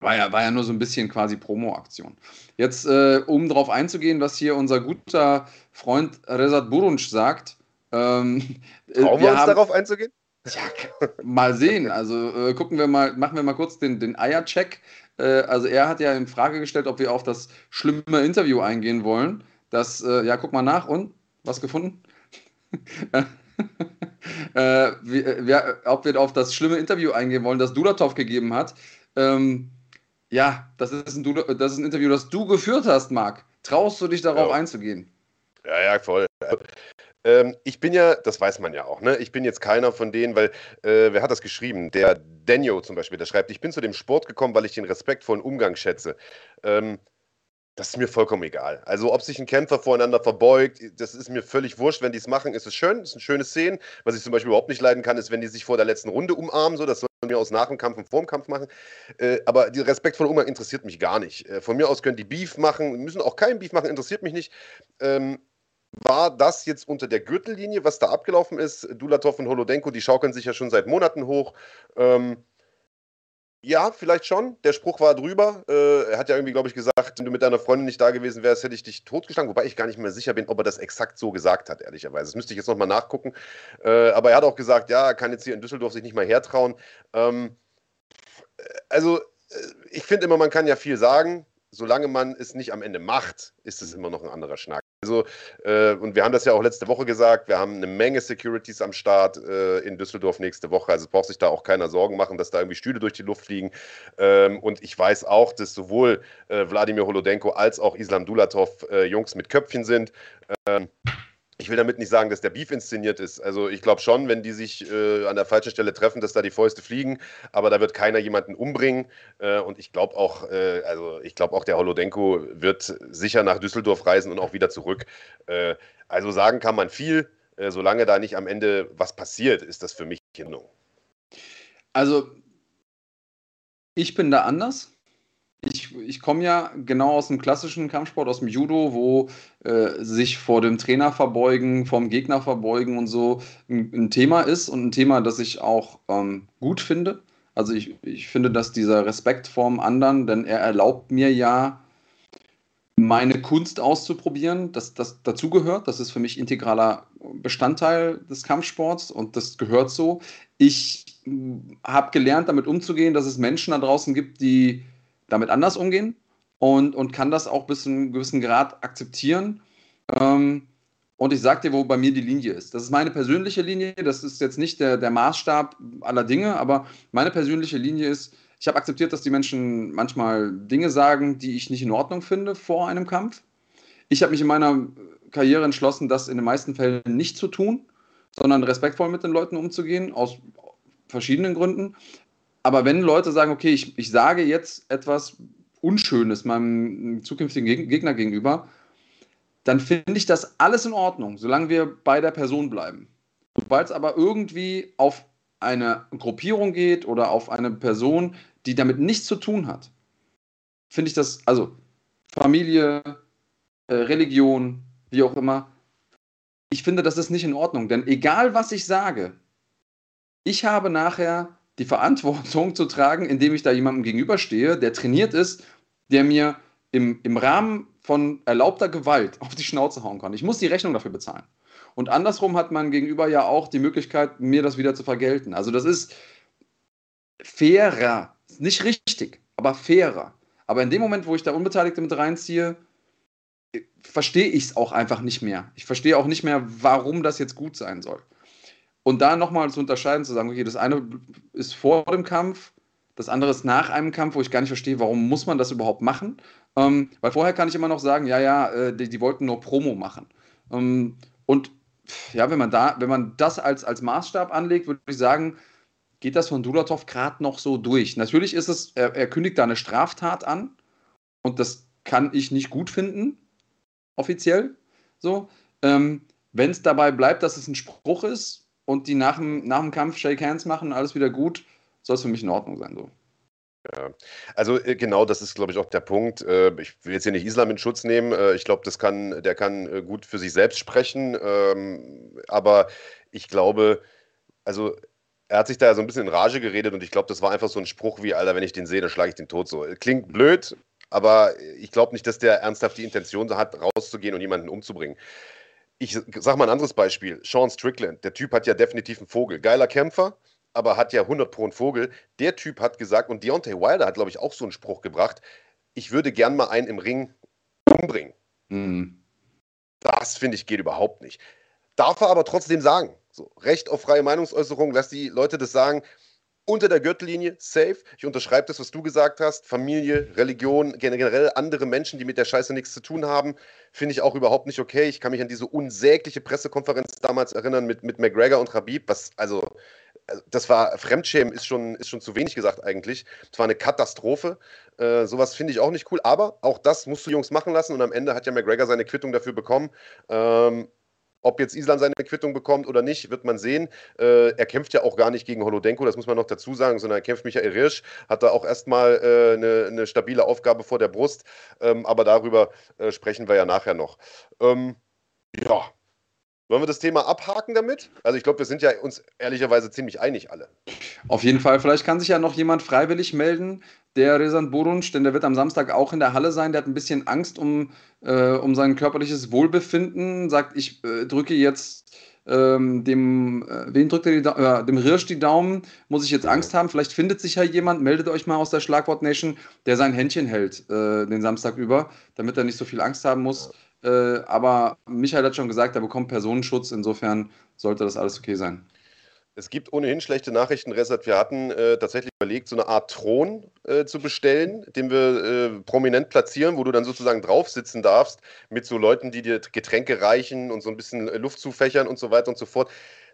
war ja, war ja nur so ein bisschen quasi Promo-Aktion. Jetzt, äh, um darauf einzugehen, was hier unser guter Freund Rezat Burunc sagt. Ähm, äh, Trauen wir, uns haben, darauf einzugehen? Ja, mal sehen. Also äh, gucken wir mal, machen wir mal kurz den, den Eier-Check. Äh, also er hat ja in Frage gestellt, ob wir auf das schlimme Interview eingehen wollen. Das, äh, ja, guck mal nach und was gefunden? äh, wie, äh, ob wir auf das schlimme Interview eingehen wollen, das Dulatov gegeben hat. Ähm, ja, das ist, ein, das ist ein Interview, das du geführt hast, Marc. Traust du dich darauf ja. einzugehen? Ja, ja, voll. Ähm, ich bin ja, das weiß man ja auch, ne? Ich bin jetzt keiner von denen, weil, äh, wer hat das geschrieben? Der Daniel zum Beispiel, der schreibt, ich bin zu dem Sport gekommen, weil ich den respektvollen Umgang schätze. Ähm, das ist mir vollkommen egal. Also, ob sich ein Kämpfer voreinander verbeugt, das ist mir völlig wurscht. Wenn die es machen, ist es schön, ist eine schöne Szene. Was ich zum Beispiel überhaupt nicht leiden kann, ist, wenn die sich vor der letzten Runde umarmen. So, das soll mir aus nach dem Kampf und vor dem Kampf machen. Äh, aber die respektvolle Umgang interessiert mich gar nicht. Äh, von mir aus können die Beef machen, müssen auch keinen Beef machen, interessiert mich nicht. Ähm, war das jetzt unter der Gürtellinie, was da abgelaufen ist? Dulatov und Holodenko, die schaukeln sich ja schon seit Monaten hoch. Ähm, ja, vielleicht schon. Der Spruch war drüber. Äh, er hat ja irgendwie, glaube ich, gesagt, wenn du mit deiner Freundin nicht da gewesen wärst, hätte ich dich totgeschlagen. Wobei ich gar nicht mehr sicher bin, ob er das exakt so gesagt hat, ehrlicherweise. Das müsste ich jetzt nochmal nachgucken. Äh, aber er hat auch gesagt, ja, er kann jetzt hier in Düsseldorf sich nicht mal hertrauen. Ähm, also, äh, ich finde immer, man kann ja viel sagen. Solange man es nicht am Ende macht, ist es immer noch ein anderer Schnack. Also, äh, und wir haben das ja auch letzte Woche gesagt, wir haben eine Menge Securities am Start äh, in Düsseldorf nächste Woche. Also braucht sich da auch keiner Sorgen machen, dass da irgendwie Stühle durch die Luft fliegen. Ähm, und ich weiß auch, dass sowohl äh, Wladimir Holodenko als auch Islam Dulatov äh, Jungs mit Köpfchen sind. Ähm, ich will damit nicht sagen, dass der Beef inszeniert ist. Also ich glaube schon, wenn die sich äh, an der falschen Stelle treffen, dass da die Fäuste fliegen, aber da wird keiner jemanden umbringen. Äh, und ich glaube auch, äh, also ich glaube auch, der Holodenko wird sicher nach Düsseldorf reisen und auch wieder zurück. Äh, also sagen kann man viel, äh, solange da nicht am Ende was passiert, ist das für mich in Ordnung. Also ich bin da anders ich, ich komme ja genau aus dem klassischen Kampfsport, aus dem Judo, wo äh, sich vor dem Trainer verbeugen, vom Gegner verbeugen und so ein, ein Thema ist und ein Thema, das ich auch ähm, gut finde. Also ich, ich finde, dass dieser Respekt vorm anderen, denn er erlaubt mir ja, meine Kunst auszuprobieren, dass das dazugehört. Das ist für mich integraler Bestandteil des Kampfsports und das gehört so. Ich hm, habe gelernt, damit umzugehen, dass es Menschen da draußen gibt, die damit anders umgehen und, und kann das auch bis zu einem gewissen Grad akzeptieren. Ähm, und ich sage dir, wo bei mir die Linie ist. Das ist meine persönliche Linie, das ist jetzt nicht der, der Maßstab aller Dinge, aber meine persönliche Linie ist, ich habe akzeptiert, dass die Menschen manchmal Dinge sagen, die ich nicht in Ordnung finde vor einem Kampf. Ich habe mich in meiner Karriere entschlossen, das in den meisten Fällen nicht zu tun, sondern respektvoll mit den Leuten umzugehen, aus verschiedenen Gründen. Aber wenn Leute sagen, okay, ich, ich sage jetzt etwas Unschönes meinem zukünftigen Gegner gegenüber, dann finde ich das alles in Ordnung, solange wir bei der Person bleiben. Sobald es aber irgendwie auf eine Gruppierung geht oder auf eine Person, die damit nichts zu tun hat, finde ich das, also Familie, äh, Religion, wie auch immer, ich finde, das ist nicht in Ordnung. Denn egal, was ich sage, ich habe nachher die Verantwortung zu tragen, indem ich da jemandem gegenüberstehe, der trainiert ist, der mir im, im Rahmen von erlaubter Gewalt auf die Schnauze hauen kann. Ich muss die Rechnung dafür bezahlen. Und andersrum hat man gegenüber ja auch die Möglichkeit, mir das wieder zu vergelten. Also das ist fairer, nicht richtig, aber fairer. Aber in dem Moment, wo ich da Unbeteiligte mit reinziehe, verstehe ich es auch einfach nicht mehr. Ich verstehe auch nicht mehr, warum das jetzt gut sein soll. Und da nochmal zu unterscheiden, zu sagen, okay, das eine ist vor dem Kampf, Das andere ist nach einem Kampf, wo ich gar nicht verstehe, warum muss man das überhaupt machen. Ähm, weil vorher kann ich immer noch sagen, ja, ja, äh, die, die, wollten nur Promo machen. Ähm, und ja, wenn man da, wenn man das als, als Maßstab anlegt, würde ich sagen, geht das von Dulatov gerade noch so durch. Natürlich ist es, er, er, kündigt da eine Straftat an und das kann ich nicht gut finden, offiziell. So. Ähm, wenn es dabei bleibt, dass es ein Spruch ist und die nach dem, nach dem Kampf Shake Hands machen, alles wieder gut, soll es für mich in Ordnung sein. So. Ja, also äh, genau, das ist, glaube ich, auch der Punkt. Äh, ich will jetzt hier nicht Islam in Schutz nehmen. Äh, ich glaube, das kann, der kann gut für sich selbst sprechen. Ähm, aber ich glaube, also er hat sich da ja so ein bisschen in Rage geredet und ich glaube, das war einfach so ein Spruch wie, Alter, wenn ich den sehe, dann schlage ich den tot so. Klingt blöd, aber ich glaube nicht, dass der ernsthaft die Intention hat, rauszugehen und jemanden umzubringen. Ich sage mal ein anderes Beispiel. Sean Strickland, der Typ hat ja definitiv einen Vogel. Geiler Kämpfer, aber hat ja 100 pro einen Vogel. Der Typ hat gesagt, und Deontay Wilder hat, glaube ich, auch so einen Spruch gebracht, ich würde gern mal einen im Ring umbringen. Mhm. Das, finde ich, geht überhaupt nicht. Darf er aber trotzdem sagen. So, Recht auf freie Meinungsäußerung, lass die Leute das sagen unter der Gürtellinie, safe. Ich unterschreibe das, was du gesagt hast. Familie, Religion, generell andere Menschen, die mit der Scheiße nichts zu tun haben, finde ich auch überhaupt nicht okay. Ich kann mich an diese unsägliche Pressekonferenz damals erinnern mit, mit McGregor und Habib, was, also, das war, Fremdschämen ist schon, ist schon zu wenig gesagt eigentlich. Das war eine Katastrophe. Äh, sowas finde ich auch nicht cool, aber auch das musst du Jungs machen lassen und am Ende hat ja McGregor seine Quittung dafür bekommen. Ähm, ob jetzt Island seine Quittung bekommt oder nicht, wird man sehen. Äh, er kämpft ja auch gar nicht gegen Holodenko, das muss man noch dazu sagen, sondern er kämpft Michael Rirsch, hat da auch erstmal äh, eine, eine, stabile Aufgabe vor der Brust. Ähm, aber darüber äh, sprechen wir ja nachher noch. Ähm, ja. Wollen wir das Thema abhaken damit? Also ich glaube, wir sind ja uns ehrlicherweise ziemlich einig alle. Auf jeden Fall. Vielleicht kann sich ja noch jemand freiwillig melden, der Resan Borunsch, denn der wird am Samstag auch in der Halle sein. Der hat ein bisschen Angst um, äh, um sein körperliches Wohlbefinden. Sagt, ich äh, drücke jetzt ähm, dem, äh, wen drückt er die äh, dem Rirsch die Daumen, muss ich jetzt Angst haben. Vielleicht findet sich ja jemand, meldet euch mal aus der Schlagwort Nation, der sein Händchen hält äh, den Samstag über, damit er nicht so viel Angst haben muss. Äh, aber Michael hat schon gesagt, er bekommt Personenschutz, insofern sollte das alles okay sein. Es gibt ohnehin schlechte Nachrichten, Resat. Wir hatten äh, tatsächlich überlegt, so eine Art Thron äh, zu bestellen, den wir äh, prominent platzieren, wo du dann sozusagen drauf sitzen darfst, mit so Leuten, die dir Getränke reichen und so ein bisschen äh, Luft zufächern und so weiter und so fort.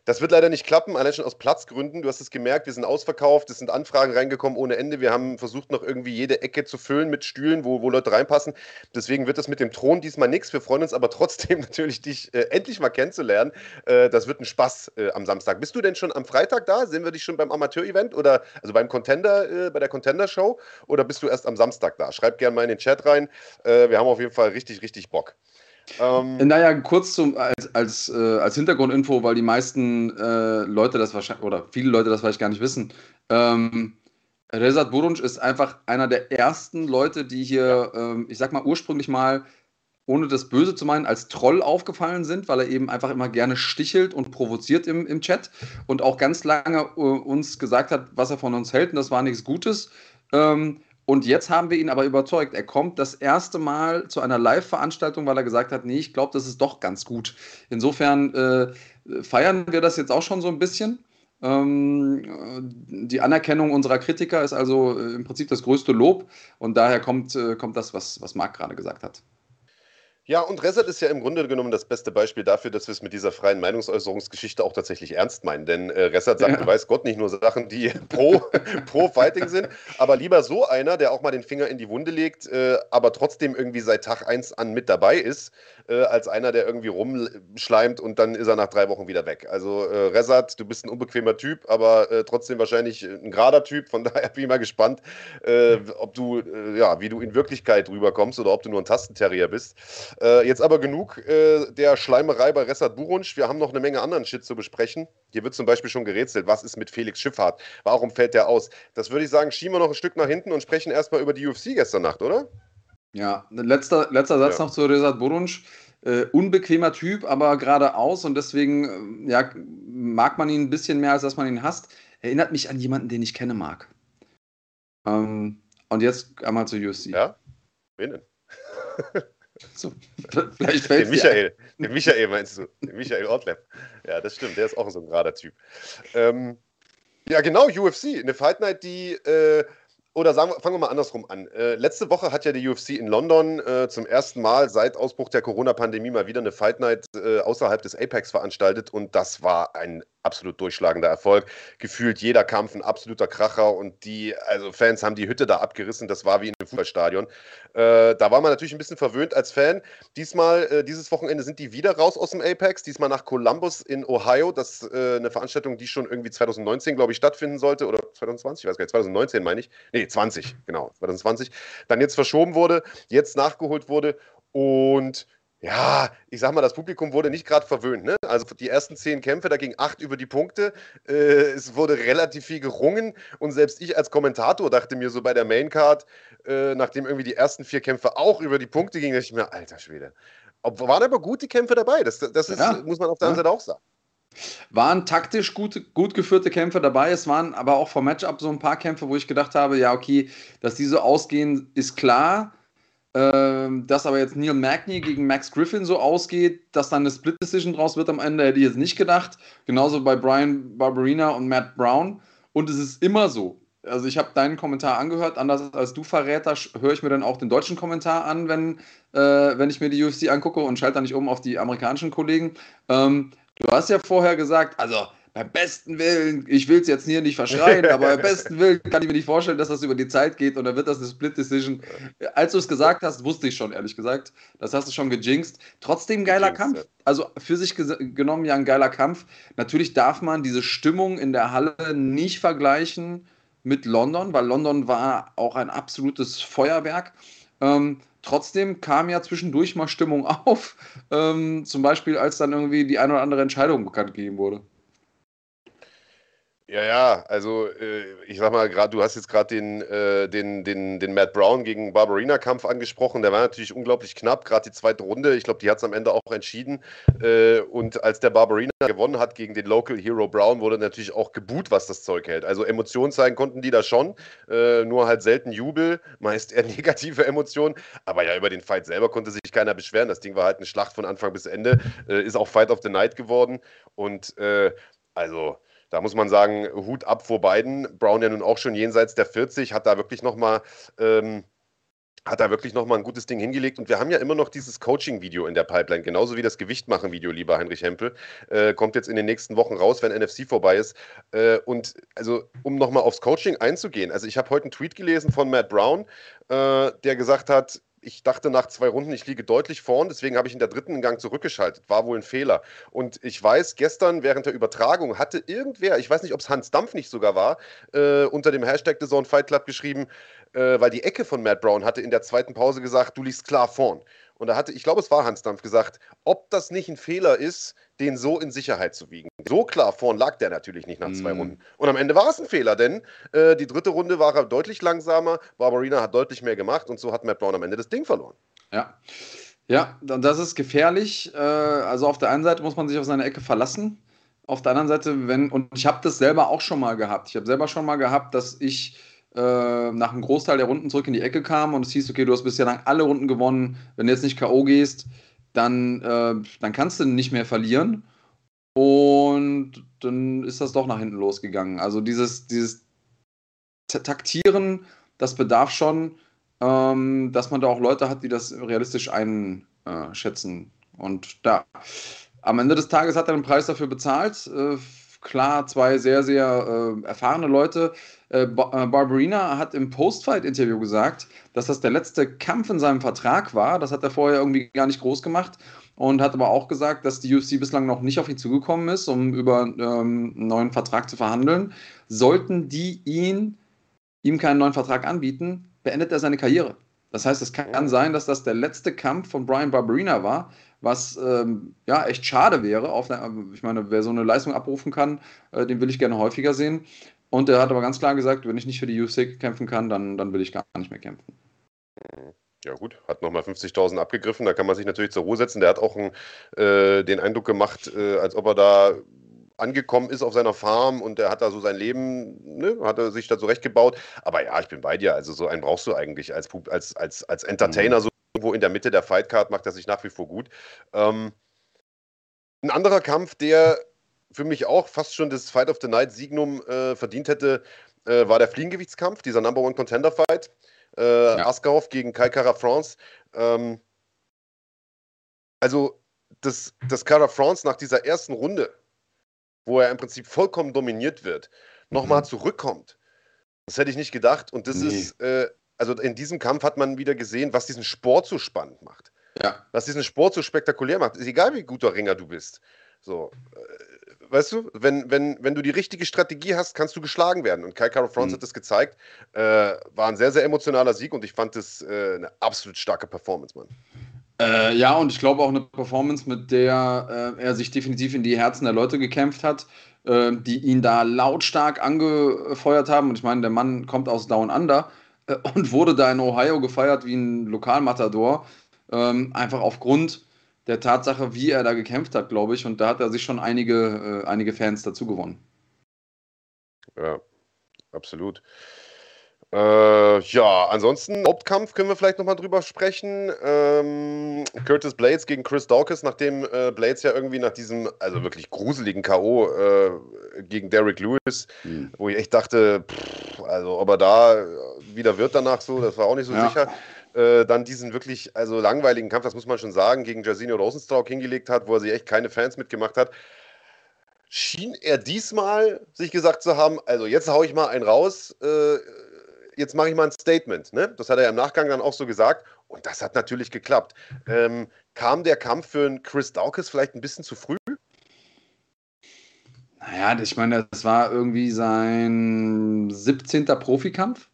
Das wird leider nicht klappen, allein schon aus Platzgründen. Du hast es gemerkt, wir sind ausverkauft, es sind Anfragen reingekommen ohne Ende. Wir haben versucht, noch irgendwie jede Ecke zu füllen mit Stühlen, wo, wo Leute reinpassen. Deswegen wird das mit dem Thron diesmal nichts. Wir freuen uns aber trotzdem natürlich, dich äh, endlich mal kennenzulernen. Äh, das wird ein Spaß äh, am Samstag. Bist du denn schon am Freitag da? Sehen wir dich schon beim Amateur-Event oder also beim Contender, äh, bei der Contender-Show? Oder bist du erst am Samstag da? Schreib gerne mal in den Chat rein. Äh, wir haben auf jeden Fall richtig, richtig Bock. Ähm, naja, kurz zum, als, als, äh, als Hintergrundinfo, weil die meisten äh, Leute das wahrscheinlich, oder viele Leute das vielleicht gar nicht wissen. Ähm, Rezat Burunc ist einfach einer der ersten Leute, die hier, ähm, ich sag mal, ursprünglich mal, ohne das Böse zu meinen, als Troll aufgefallen sind, weil er eben einfach immer gerne stichelt und provoziert im, im Chat und auch ganz lange äh, uns gesagt hat, was er von uns hält und das war nichts Gutes. Ähm, und jetzt haben wir ihn aber überzeugt. Er kommt das erste Mal zu einer Live-Veranstaltung, weil er gesagt hat, nee, ich glaube, das ist doch ganz gut. Insofern äh, feiern wir das jetzt auch schon so ein bisschen. Ähm, die Anerkennung unserer Kritiker ist also äh, im Prinzip das größte Lob und daher kommt, äh, kommt das, was, was Marc gerade gesagt hat. Ja, und Reset ist ja im Grunde genommen das beste Beispiel dafür, dass wir es mit dieser freien Meinungsäußerungsgeschichte auch tatsächlich ernst meinen. Denn äh, Reset sagt, ja. du weißt Gott, nicht nur Sachen, die pro, pro Fighting sind, aber lieber so einer, der auch mal den Finger in die Wunde legt, äh, aber trotzdem irgendwie seit Tag 1 an mit dabei ist, äh, als einer, der irgendwie rumschleimt und dann ist er nach drei Wochen wieder weg. Also äh, Resat, du bist ein unbequemer Typ, aber äh, trotzdem wahrscheinlich ein gerader Typ. Von daher bin ich mal gespannt, äh, ob du, äh, ja, wie du in Wirklichkeit rüberkommst oder ob du nur ein Tastenterrier bist. Äh, jetzt aber genug äh, der Schleimerei bei Ressart Burunsch. Wir haben noch eine Menge anderen Shit zu besprechen. Hier wird zum Beispiel schon gerätselt, was ist mit Felix Schifffahrt? Warum fällt der aus? Das würde ich sagen, schieben wir noch ein Stück nach hinten und sprechen erstmal über die UFC gestern Nacht, oder? Ja, letzter, letzter Satz ja. noch zu Resat Burunsch. Äh, unbequemer Typ, aber geradeaus und deswegen äh, ja, mag man ihn ein bisschen mehr, als dass man ihn hasst. Erinnert mich an jemanden, den ich kenne mag. Ähm, und jetzt einmal zu UFC. Ja? Wen denn? So, vielleicht Den Michael, den Michael meinst du? Den Michael Ortleb. Ja, das stimmt, der ist auch so ein gerader Typ. Ähm, Ja, genau, UFC. Eine Fight Night, die äh, oder sagen wir, fangen wir mal andersrum an. Äh, letzte Woche hat ja die UFC in London äh, zum ersten Mal seit Ausbruch der Corona-Pandemie mal wieder eine Fight Night äh, außerhalb des Apex veranstaltet und das war ein absolut durchschlagender Erfolg. Gefühlt jeder Kampf ein absoluter Kracher und die also Fans haben die Hütte da abgerissen. Das war wie in einem Fußballstadion. Äh, da war man natürlich ein bisschen verwöhnt als Fan. Diesmal, äh, dieses Wochenende sind die wieder raus aus dem Apex. Diesmal nach Columbus in Ohio. Das ist äh, eine Veranstaltung, die schon irgendwie 2019, glaube ich, stattfinden sollte oder 2020, ich weiß gar nicht, 2019 meine ich. Nee, 20, genau, 2020. Dann jetzt verschoben wurde, jetzt nachgeholt wurde und ja, ich sag mal, das Publikum wurde nicht gerade verwöhnt. Ne? Also die ersten zehn Kämpfe, da ging acht über die Punkte. Äh, es wurde relativ viel gerungen und selbst ich als Kommentator dachte mir so bei der Maincard, äh, nachdem irgendwie die ersten vier Kämpfe auch über die Punkte gingen, dachte ich mir, alter Schwede. Ob, waren aber gute Kämpfe dabei, das, das ist, ja. muss man auf der anderen ja. Seite auch sagen. Waren taktisch gut, gut geführte Kämpfe dabei. Es waren aber auch vom Matchup so ein paar Kämpfe, wo ich gedacht habe, ja, okay, dass die so ausgehen, ist klar. Ähm, dass aber jetzt Neil Magny gegen Max Griffin so ausgeht, dass dann eine Split Decision draus wird am Ende, hätte ich jetzt nicht gedacht. Genauso bei Brian Barberina und Matt Brown. Und es ist immer so. Also ich habe deinen Kommentar angehört, anders als du Verräter, höre ich mir dann auch den deutschen Kommentar an, wenn, äh, wenn ich mir die UFC angucke und schalte dann nicht um auf die amerikanischen Kollegen. Ähm, du hast ja vorher gesagt, also beim besten Willen, ich will es jetzt hier nicht verschreien, aber beim besten Willen kann ich mir nicht vorstellen, dass das über die Zeit geht und dann wird das eine Split Decision. Als du es gesagt hast, wusste ich schon, ehrlich gesagt. Das hast du schon gejinxt. Trotzdem geiler Kampf. Also für sich genommen ja ein geiler Kampf. Natürlich darf man diese Stimmung in der Halle nicht vergleichen mit London, weil London war auch ein absolutes Feuerwerk. Ähm, trotzdem kam ja zwischendurch mal Stimmung auf, ähm, zum Beispiel als dann irgendwie die eine oder andere Entscheidung bekannt gegeben wurde. Ja, ja, also äh, ich sag mal, gerade du hast jetzt gerade den, äh, den, den, den Matt Brown gegen Barbarina-Kampf angesprochen. Der war natürlich unglaublich knapp, gerade die zweite Runde. Ich glaube, die hat es am Ende auch entschieden. Äh, und als der Barbarina gewonnen hat gegen den Local Hero Brown, wurde natürlich auch geboot, was das Zeug hält. Also Emotionen zeigen konnten die da schon, äh, nur halt selten Jubel, meist eher negative Emotionen. Aber ja, über den Fight selber konnte sich keiner beschweren. Das Ding war halt eine Schlacht von Anfang bis Ende, äh, ist auch Fight of the Night geworden. Und äh, also da muss man sagen, Hut ab vor beiden. Brown ja nun auch schon jenseits der 40, hat da wirklich nochmal. Ähm, hat da wirklich nochmal ein gutes Ding hingelegt. Und wir haben ja immer noch dieses Coaching-Video in der Pipeline, genauso wie das Gewichtmachen-Video, lieber Heinrich Hempel. Äh, kommt jetzt in den nächsten Wochen raus, wenn NFC vorbei ist. Äh, und also, um nochmal aufs Coaching einzugehen, also ich habe heute einen Tweet gelesen von Matt Brown, äh, der gesagt hat, ich dachte nach zwei Runden, ich liege deutlich vorn, deswegen habe ich in der dritten Gang zurückgeschaltet. War wohl ein Fehler. Und ich weiß, gestern während der Übertragung hatte irgendwer, ich weiß nicht, ob es Hans Dampf nicht sogar war, äh, unter dem Hashtag The Zone Fight Club geschrieben, äh, weil die Ecke von Matt Brown hatte in der zweiten Pause gesagt, du liegst klar vorn. Und da hatte, ich glaube, es war Hans Dampf gesagt, ob das nicht ein Fehler ist, den so in Sicherheit zu wiegen. So klar vorn lag der natürlich nicht nach zwei mm. Runden. Und am Ende war es ein Fehler, denn äh, die dritte Runde war er deutlich langsamer, Barbarina hat deutlich mehr gemacht und so hat Matt Brown am Ende das Ding verloren. Ja. Ja, das ist gefährlich. Äh, also auf der einen Seite muss man sich auf seine Ecke verlassen. Auf der anderen Seite, wenn, und ich habe das selber auch schon mal gehabt. Ich habe selber schon mal gehabt, dass ich äh, nach einem Großteil der Runden zurück in die Ecke kam und es hieß, okay, du hast bisher lang alle Runden gewonnen, wenn du jetzt nicht K.O. gehst, dann, äh, dann kannst du nicht mehr verlieren. Und dann ist das doch nach hinten losgegangen. Also dieses, dieses Taktieren, das bedarf schon, ähm, dass man da auch Leute hat, die das realistisch einschätzen. Und da, am Ende des Tages hat er einen Preis dafür bezahlt. Äh, klar, zwei sehr, sehr äh, erfahrene Leute, äh, äh, Barbarina hat im Post-Fight-Interview gesagt, dass das der letzte Kampf in seinem Vertrag war. Das hat er vorher irgendwie gar nicht groß gemacht und hat aber auch gesagt, dass die UFC bislang noch nicht auf ihn zugekommen ist, um über ähm, einen neuen Vertrag zu verhandeln. Sollten die ihn, ihm keinen neuen Vertrag anbieten, beendet er seine Karriere. Das heißt, es kann sein, dass das der letzte Kampf von Brian Barberina war, was ähm, ja echt schade wäre. Eine, ich meine, wer so eine Leistung abrufen kann, äh, den will ich gerne häufiger sehen. Und er hat aber ganz klar gesagt, wenn ich nicht für die UFC kämpfen kann, dann, dann will ich gar nicht mehr kämpfen. Ja gut, hat nochmal 50.000 abgegriffen, da kann man sich natürlich zur Ruhe setzen. Der hat auch einen, äh, den Eindruck gemacht, äh, als ob er da angekommen ist auf seiner Farm und er hat da so sein Leben, ne, hat er sich da zurechtgebaut. Aber ja, ich bin bei dir. Also so einen brauchst du eigentlich als, als, als, als Entertainer, mhm. so irgendwo in der Mitte der Fightcard macht er sich nach wie vor gut. Ähm, ein anderer Kampf, der für mich auch fast schon das Fight of the Night Signum äh, verdient hätte, äh, war der Fliegengewichtskampf, dieser Number One Contender Fight. Äh, ja. Askarov gegen Kai Kara France. Ähm, also, dass das Kara France nach dieser ersten Runde, wo er im Prinzip vollkommen dominiert wird, nochmal mhm. zurückkommt, das hätte ich nicht gedacht. Und das nee. ist, äh, also in diesem Kampf hat man wieder gesehen, was diesen Sport so spannend macht. Ja. Was diesen Sport so spektakulär macht. Ist egal, wie guter Ringer du bist. So, äh, weißt du, wenn, wenn, wenn du die richtige Strategie hast, kannst du geschlagen werden. Und Kai Caro France mhm. hat das gezeigt. Äh, war ein sehr, sehr emotionaler Sieg und ich fand das äh, eine absolut starke Performance, Mann. Äh, ja, und ich glaube auch eine Performance, mit der äh, er sich definitiv in die Herzen der Leute gekämpft hat, äh, die ihn da lautstark angefeuert haben. Und ich meine, der Mann kommt aus Down Under und wurde da in Ohio gefeiert wie ein Lokalmatador. Ähm, einfach aufgrund der Tatsache, wie er da gekämpft hat, glaube ich. Und da hat er sich schon einige, äh, einige Fans dazu gewonnen. Ja, absolut. Äh, ja, ansonsten, Hauptkampf können wir vielleicht nochmal drüber sprechen. Ähm, Curtis Blades gegen Chris Dawkins, nachdem äh, Blades ja irgendwie nach diesem, also wirklich gruseligen K.O. Äh, gegen Derek Lewis, mhm. wo ich echt dachte, pff, also ob er da wieder wird danach so, das war auch nicht so ja. sicher äh, dann diesen wirklich also langweiligen Kampf, das muss man schon sagen, gegen Jairzinho Rosenstrauch hingelegt hat, wo er sich echt keine Fans mitgemacht hat, schien er diesmal sich gesagt zu haben, also jetzt haue ich mal einen raus, äh, jetzt mache ich mal ein Statement. Ne? Das hat er im Nachgang dann auch so gesagt und das hat natürlich geklappt. Ähm, kam der Kampf für einen Chris Dawkins vielleicht ein bisschen zu früh? Naja, ich meine, das war irgendwie sein 17. Profikampf.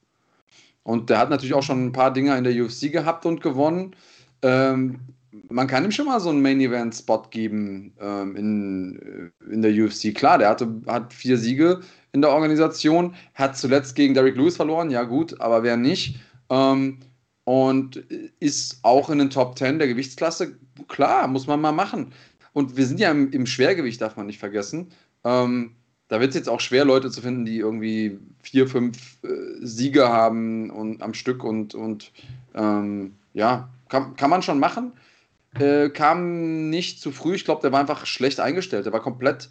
Und der hat natürlich auch schon ein paar Dinge in der UFC gehabt und gewonnen. Ähm, man kann ihm schon mal so einen Main-Event-Spot geben ähm, in, äh, in der UFC. Klar, der hatte, hat vier Siege in der Organisation, hat zuletzt gegen Derek Lewis verloren, ja gut, aber wer nicht. Ähm, und ist auch in den Top 10 der Gewichtsklasse. Klar, muss man mal machen. Und wir sind ja im, im Schwergewicht, darf man nicht vergessen. Ähm, da wird es jetzt auch schwer, Leute zu finden, die irgendwie vier, fünf äh, Siege haben und am Stück und, und ähm, ja, kann, kann man schon machen. Äh, kam nicht zu früh. Ich glaube, der war einfach schlecht eingestellt. Der war komplett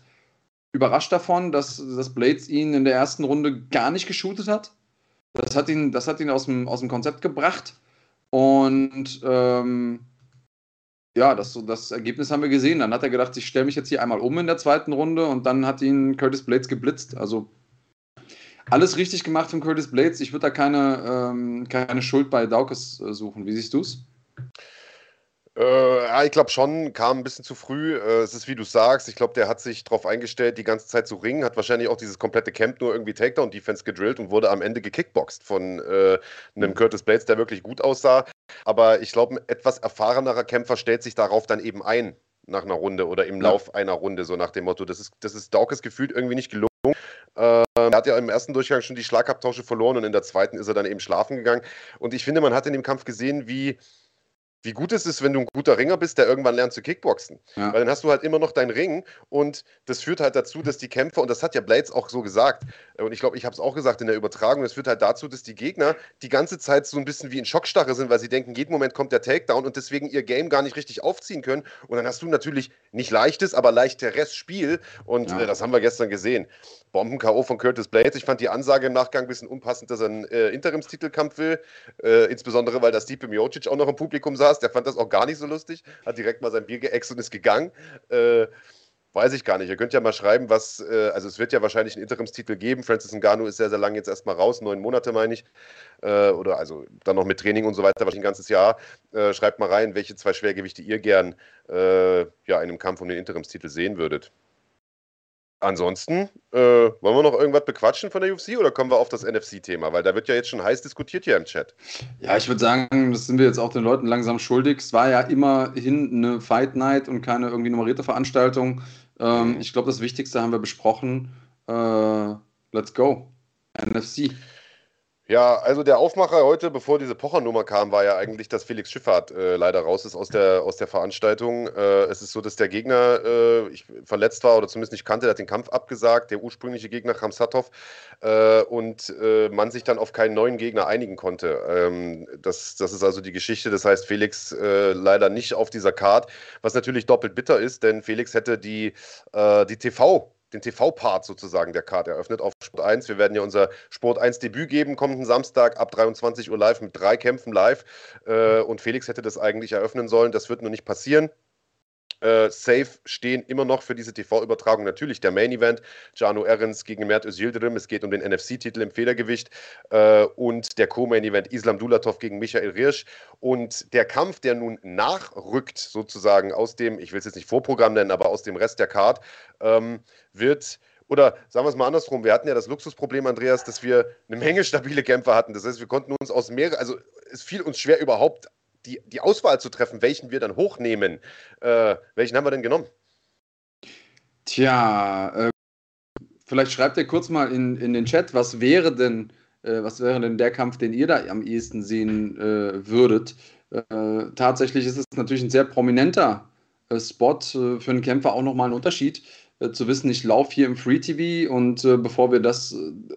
überrascht davon, dass, dass Blades ihn in der ersten Runde gar nicht geshootet hat. Das hat ihn, das hat ihn aus, dem, aus dem Konzept gebracht. Und ähm, ja, das, das Ergebnis haben wir gesehen. Dann hat er gedacht, ich stelle mich jetzt hier einmal um in der zweiten Runde und dann hat ihn Curtis Blades geblitzt. Also alles richtig gemacht von Curtis Blades. Ich würde da keine, ähm, keine Schuld bei Daukes äh, suchen. Wie siehst du es? Äh, ja, ich glaube schon, kam ein bisschen zu früh. Äh, es ist wie du sagst, ich glaube, der hat sich darauf eingestellt, die ganze Zeit zu ringen, hat wahrscheinlich auch dieses komplette Camp nur irgendwie Takedown-Defense gedrillt und wurde am Ende gekickboxt von äh, einem mhm. Curtis Blades, der wirklich gut aussah. Aber ich glaube, ein etwas erfahrenerer Kämpfer stellt sich darauf dann eben ein nach einer Runde oder im ja. Lauf einer Runde, so nach dem Motto. Das ist, das ist Daukes gefühlt irgendwie nicht gelungen. Äh, er hat ja im ersten Durchgang schon die Schlagabtausche verloren und in der zweiten ist er dann eben schlafen gegangen. Und ich finde, man hat in dem Kampf gesehen, wie wie gut es ist, wenn du ein guter Ringer bist, der irgendwann lernt zu Kickboxen. Ja. Weil dann hast du halt immer noch deinen Ring und das führt halt dazu, dass die Kämpfer, und das hat ja Blades auch so gesagt, und ich glaube, ich habe es auch gesagt in der Übertragung, das führt halt dazu, dass die Gegner die ganze Zeit so ein bisschen wie in Schockstarre sind, weil sie denken, jeden Moment kommt der Takedown und deswegen ihr Game gar nicht richtig aufziehen können. Und dann hast du natürlich nicht leichtes, aber leichteres Spiel und ja. äh, das haben wir gestern gesehen. Bomben-K.O. von Curtis Blades. Ich fand die Ansage im Nachgang ein bisschen unpassend, dass er einen äh, Interimstitelkampf will. Äh, insbesondere, weil da Stipe Miocic auch noch im Publikum saß. Der fand das auch gar nicht so lustig. Hat direkt mal sein Bier geäxt und ist gegangen. Äh, weiß ich gar nicht. Ihr könnt ja mal schreiben, was. Äh, also, es wird ja wahrscheinlich einen Interimstitel geben. Francis Ngannou ist sehr, sehr lange jetzt erstmal raus. Neun Monate, meine ich. Äh, oder also dann noch mit Training und so weiter, wahrscheinlich ein ganzes Jahr. Äh, schreibt mal rein, welche zwei Schwergewichte ihr gern ja, in einem Kampf um den Interimstitel sehen würdet. Ansonsten, äh, wollen wir noch irgendwas bequatschen von der UFC oder kommen wir auf das NFC-Thema? Weil da wird ja jetzt schon heiß diskutiert hier im Chat. Ja, ich würde sagen, das sind wir jetzt auch den Leuten langsam schuldig. Es war ja immerhin eine Fight Night und keine irgendwie nummerierte Veranstaltung. Ähm, mhm. Ich glaube, das Wichtigste haben wir besprochen. Äh, let's go. NFC. Ja, also der Aufmacher heute, bevor diese Pochernummer kam, war ja eigentlich, dass Felix Schifffahrt äh, leider raus ist aus der, aus der Veranstaltung. Äh, es ist so, dass der Gegner äh, ich, verletzt war oder zumindest nicht kannte, der hat den Kampf abgesagt, der ursprüngliche Gegner Khamsatov äh, und äh, man sich dann auf keinen neuen Gegner einigen konnte. Ähm, das, das ist also die Geschichte. Das heißt, Felix äh, leider nicht auf dieser Card, was natürlich doppelt bitter ist, denn Felix hätte die, die TV- den TV-Part sozusagen der Karte eröffnet auf Sport 1. Wir werden ja unser Sport 1 Debüt geben kommenden Samstag ab 23 Uhr live mit drei Kämpfen live. Äh, und Felix hätte das eigentlich eröffnen sollen. Das wird nur nicht passieren. Äh, safe stehen immer noch für diese TV-Übertragung natürlich der Main Event, Jano Ehrens gegen Mert Özildirim. Es geht um den NFC-Titel im Federgewicht äh, und der Co-Main Event Islam Dulatov gegen Michael Rirsch. Und der Kampf, der nun nachrückt, sozusagen aus dem, ich will es jetzt nicht Vorprogramm nennen, aber aus dem Rest der Card, ähm, wird oder sagen wir es mal andersrum, wir hatten ja das Luxusproblem, Andreas, dass wir eine Menge stabile Kämpfer hatten. Das heißt, wir konnten uns aus mehreren, also es fiel uns schwer überhaupt die, die Auswahl zu treffen, welchen wir dann hochnehmen. Äh, welchen haben wir denn genommen? Tja, äh, vielleicht schreibt ihr kurz mal in, in den Chat, was wäre denn, äh, was wäre denn der Kampf, den ihr da am ehesten sehen äh, würdet? Äh, tatsächlich ist es natürlich ein sehr prominenter äh, Spot für einen Kämpfer auch nochmal ein Unterschied zu wissen, ich laufe hier im Free TV und bevor wir das,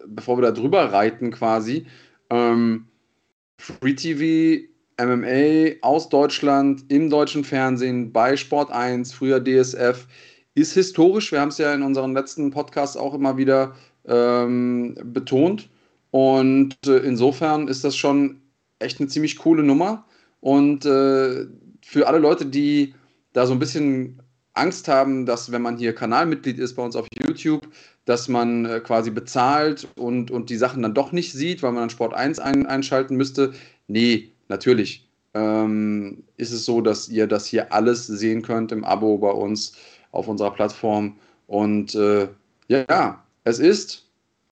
bevor wir da drüber reiten quasi, ähm, Free TV MMA aus Deutschland im deutschen Fernsehen bei Sport 1, früher DSF, ist historisch. Wir haben es ja in unseren letzten Podcasts auch immer wieder ähm, betont. Und äh, insofern ist das schon echt eine ziemlich coole Nummer. Und äh, für alle Leute, die da so ein bisschen Angst haben, dass wenn man hier Kanalmitglied ist bei uns auf YouTube, dass man äh, quasi bezahlt und, und die Sachen dann doch nicht sieht, weil man dann Sport 1 ein, einschalten müsste. Nee, natürlich ähm, ist es so, dass ihr das hier alles sehen könnt im Abo bei uns auf unserer Plattform. Und äh, ja, es ist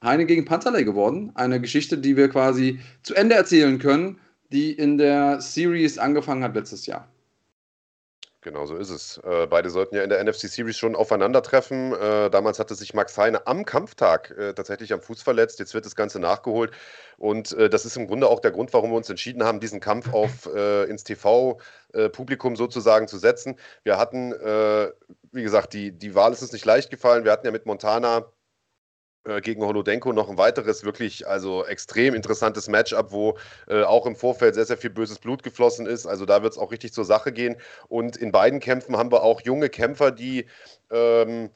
Heine gegen Panzerley geworden. Eine Geschichte, die wir quasi zu Ende erzählen können, die in der Series angefangen hat letztes Jahr. Genau so ist es. Äh, beide sollten ja in der NFC Series schon aufeinandertreffen. Äh, damals hatte sich Max Heine am Kampftag äh, tatsächlich am Fuß verletzt. Jetzt wird das Ganze nachgeholt. Und äh, das ist im Grunde auch der Grund, warum wir uns entschieden haben, diesen Kampf auf äh, ins TV-Publikum sozusagen zu setzen. Wir hatten, äh, wie gesagt, die, die Wahl ist uns nicht leicht gefallen. Wir hatten ja mit Montana äh, gegen Holodenko noch ein weiteres wirklich also extrem interessantes Matchup, wo äh, auch im Vorfeld sehr, sehr viel böses Blut geflossen ist. Also da wird es auch richtig zur Sache gehen. Und in beiden Kämpfen haben wir auch junge Kämpfer, die ähm,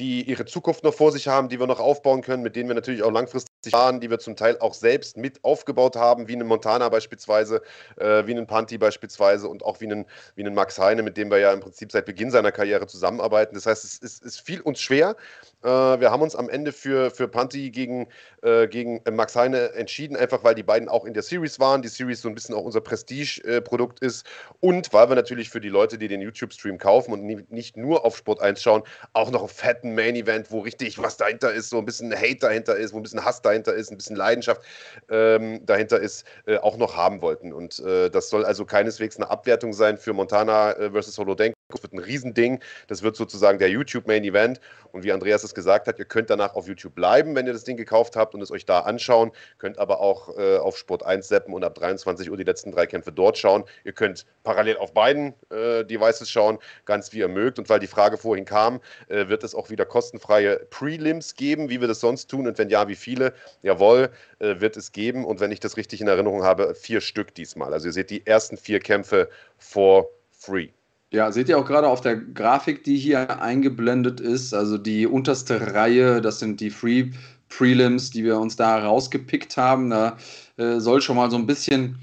die ihre Zukunft noch vor sich haben, die wir noch aufbauen können, mit denen wir natürlich auch langfristig fahren, die wir zum Teil auch selbst mit aufgebaut haben, wie einen Montana beispielsweise, äh, wie einen Panti beispielsweise und auch wie einen, wie einen Max Heine, mit dem wir ja im Prinzip seit Beginn seiner Karriere zusammenarbeiten. Das heißt, es, es, es fiel uns schwer. Äh, wir haben uns am Ende für, für Panti gegen, äh, gegen Max Heine entschieden, einfach weil die beiden auch in der Series waren, die Series so ein bisschen auch unser Prestige-Produkt ist und weil wir natürlich für die Leute, die den YouTube-Stream kaufen und nicht nur auf Sport 1 schauen, auch noch einen fetten Main-Event, wo richtig was dahinter ist, so ein bisschen Hate dahinter ist, wo ein bisschen Hass dahinter ist, ein bisschen Leidenschaft ähm, dahinter ist, äh, auch noch haben wollten. Und äh, das soll also keineswegs eine Abwertung sein für Montana äh, versus Holodenko. Das wird ein Riesending. Das wird sozusagen der YouTube Main Event. Und wie Andreas es gesagt hat, ihr könnt danach auf YouTube bleiben, wenn ihr das Ding gekauft habt und es euch da anschauen. Könnt aber auch äh, auf Sport 1 seppen und ab 23 Uhr die letzten drei Kämpfe dort schauen. Ihr könnt parallel auf beiden äh, Devices schauen, ganz wie ihr mögt. Und weil die Frage vorhin kam, äh, wird es auch wieder kostenfreie Prelims geben, wie wir das sonst tun und wenn ja, wie viele? Jawohl, äh, wird es geben. Und wenn ich das richtig in Erinnerung habe, vier Stück diesmal. Also ihr seht die ersten vier Kämpfe for free. Ja, seht ihr auch gerade auf der Grafik, die hier eingeblendet ist, also die unterste Reihe, das sind die Free Prelims, die wir uns da rausgepickt haben. Da äh, soll schon mal so ein bisschen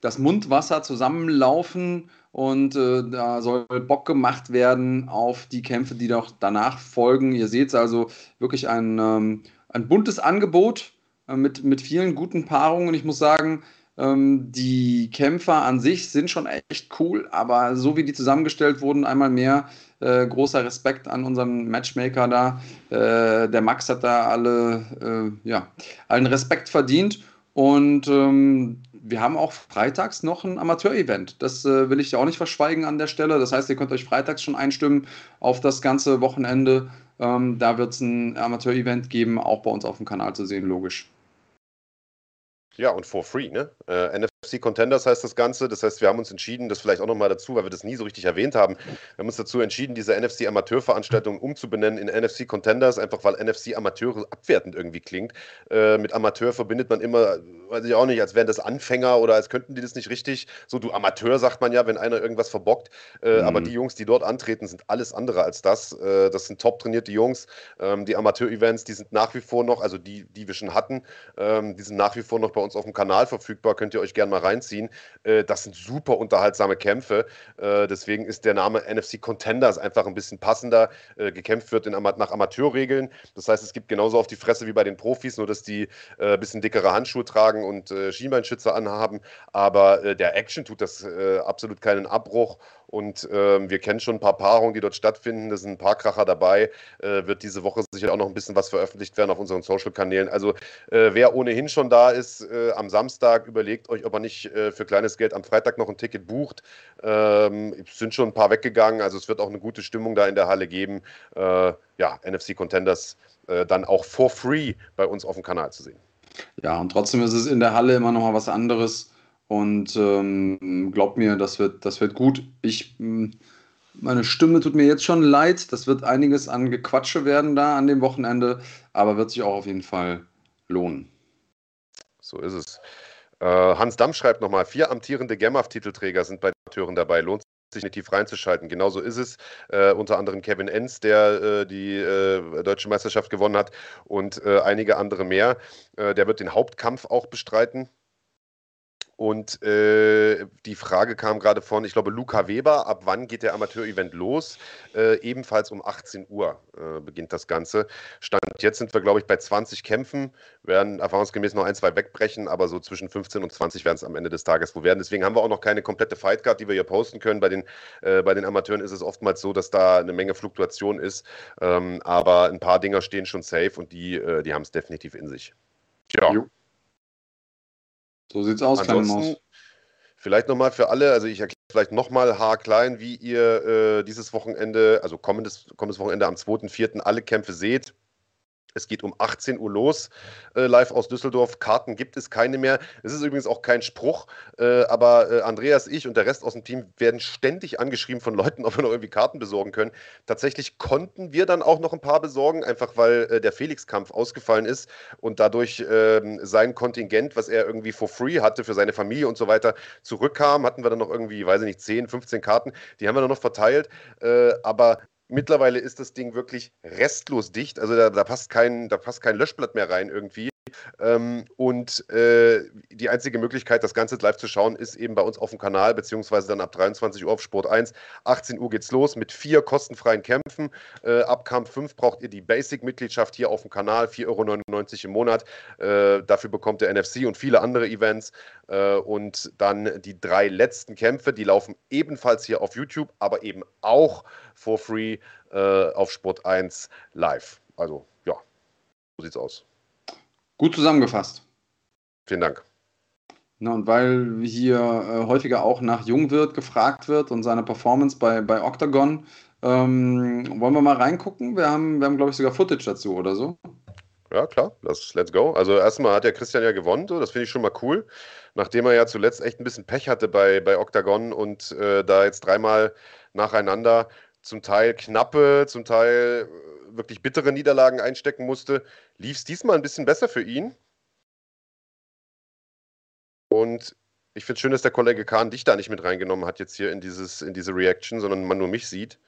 das Mundwasser zusammenlaufen und äh, da soll Bock gemacht werden auf die Kämpfe, die doch danach folgen. Ihr seht also wirklich ein, ähm, ein buntes Angebot äh, mit, mit vielen guten Paarungen. Ich muss sagen, ähm, die Kämpfer an sich sind schon echt cool, aber so wie die zusammengestellt wurden, einmal mehr äh, großer Respekt an unseren Matchmaker da. Äh, der Max hat da alle, äh, ja, allen Respekt verdient. Und ähm, wir haben auch freitags noch ein Amateur-Event. Das äh, will ich ja auch nicht verschweigen an der Stelle. Das heißt, ihr könnt euch freitags schon einstimmen auf das ganze Wochenende. Ähm, da wird es ein Amateur-Event geben, auch bei uns auf dem Kanal zu sehen, logisch. Ja, und for free, ne? Äh, NFC Contenders heißt das Ganze. Das heißt, wir haben uns entschieden, das vielleicht auch nochmal dazu, weil wir das nie so richtig erwähnt haben. Wir haben uns dazu entschieden, diese NFC Amateurveranstaltung umzubenennen in NFC Contenders, einfach weil NFC Amateure abwertend irgendwie klingt. Äh, mit Amateur verbindet man immer, weiß ich auch nicht, als wären das Anfänger oder als könnten die das nicht richtig. So, du Amateur sagt man ja, wenn einer irgendwas verbockt. Äh, mhm. Aber die Jungs, die dort antreten, sind alles andere als das. Äh, das sind top trainierte Jungs. Ähm, die Amateur-Events, die sind nach wie vor noch, also die, die wir schon hatten, ähm, die sind nach wie vor noch bei uns auf dem Kanal verfügbar. Könnt ihr euch gerne mal reinziehen. Äh, das sind super unterhaltsame Kämpfe. Äh, deswegen ist der Name NFC Contenders einfach ein bisschen passender. Äh, gekämpft wird in, nach Amateurregeln. Das heißt, es gibt genauso auf die Fresse wie bei den Profis, nur dass die ein bisschen dickere Handschuhe tragen und Schienbeinschützer anhaben. Aber der Action tut das absolut keinen Abbruch. Und ähm, wir kennen schon ein paar Paarungen, die dort stattfinden. Da sind ein paar Kracher dabei. Äh, wird diese Woche sicher auch noch ein bisschen was veröffentlicht werden auf unseren Social-Kanälen. Also äh, wer ohnehin schon da ist äh, am Samstag, überlegt euch, ob er nicht äh, für kleines Geld am Freitag noch ein Ticket bucht. Ähm, sind schon ein paar weggegangen. Also es wird auch eine gute Stimmung da in der Halle geben. Äh, ja, NFC Contenders äh, dann auch for free bei uns auf dem Kanal zu sehen. Ja, und trotzdem ist es in der Halle immer noch mal was anderes und ähm, glaubt mir, das wird, das wird gut. Ich, hm, meine Stimme tut mir jetzt schon leid. Das wird einiges an Gequatsche werden da an dem Wochenende, aber wird sich auch auf jeden Fall lohnen. So ist es. Äh, Hans Damm schreibt nochmal: Vier amtierende GEMAF-Titelträger sind bei den Türen dabei. Lohnt sich nicht tief reinzuschalten. Genauso ist es. Äh, unter anderem Kevin Enz, der äh, die äh, deutsche Meisterschaft gewonnen hat und äh, einige andere mehr. Äh, der wird den Hauptkampf auch bestreiten. Und äh, die Frage kam gerade von, ich glaube, Luca Weber, ab wann geht der Amateur-Event los? Äh, ebenfalls um 18 Uhr äh, beginnt das Ganze. Stand jetzt sind wir, glaube ich, bei 20 Kämpfen, werden erfahrungsgemäß noch ein, zwei wegbrechen, aber so zwischen 15 und 20 werden es am Ende des Tages wohl werden. Deswegen haben wir auch noch keine komplette Fightcard, die wir hier posten können. Bei den, äh, bei den Amateuren ist es oftmals so, dass da eine Menge Fluktuation ist, ähm, aber ein paar Dinger stehen schon safe und die, äh, die haben es definitiv in sich. Ja. Jo. So sieht's aus, Ansonsten, Vielleicht nochmal für alle, also ich erkläre vielleicht nochmal haarklein, wie ihr äh, dieses Wochenende, also kommendes, kommendes Wochenende am 2.4. alle Kämpfe seht. Es geht um 18 Uhr los, äh, live aus Düsseldorf. Karten gibt es keine mehr. Es ist übrigens auch kein Spruch, äh, aber äh, Andreas, ich und der Rest aus dem Team werden ständig angeschrieben von Leuten, ob wir noch irgendwie Karten besorgen können. Tatsächlich konnten wir dann auch noch ein paar besorgen, einfach weil äh, der Felix-Kampf ausgefallen ist und dadurch ähm, sein Kontingent, was er irgendwie for free hatte für seine Familie und so weiter, zurückkam. Hatten wir dann noch irgendwie, weiß ich nicht, 10, 15 Karten. Die haben wir dann noch verteilt. Äh, aber Mittlerweile ist das Ding wirklich restlos dicht. Also da, da, passt, kein, da passt kein Löschblatt mehr rein irgendwie. Ähm, und äh, die einzige Möglichkeit, das Ganze live zu schauen, ist eben bei uns auf dem Kanal, beziehungsweise dann ab 23 Uhr auf Sport 1. 18 Uhr geht's los mit vier kostenfreien Kämpfen. Äh, ab Kampf 5 braucht ihr die Basic-Mitgliedschaft hier auf dem Kanal, 4,99 Euro im Monat. Äh, dafür bekommt ihr NFC und viele andere Events. Äh, und dann die drei letzten Kämpfe, die laufen ebenfalls hier auf YouTube, aber eben auch for free äh, auf Sport 1 live. Also ja, so sieht's aus. Gut zusammengefasst. Vielen Dank. Na, und weil hier äh, häufiger auch nach Jungwirt gefragt wird und seine Performance bei, bei Octagon, ähm, wollen wir mal reingucken? Wir haben, wir haben glaube ich, sogar Footage dazu oder so. Ja, klar, let's, let's go. Also erstmal hat der Christian ja gewonnen, so, das finde ich schon mal cool. Nachdem er ja zuletzt echt ein bisschen Pech hatte bei, bei Octagon und äh, da jetzt dreimal nacheinander zum Teil knappe, zum Teil wirklich bittere Niederlagen einstecken musste, lief es diesmal ein bisschen besser für ihn. Und ich finde es schön, dass der Kollege Kahn dich da nicht mit reingenommen hat, jetzt hier in, dieses, in diese Reaction, sondern man nur mich sieht.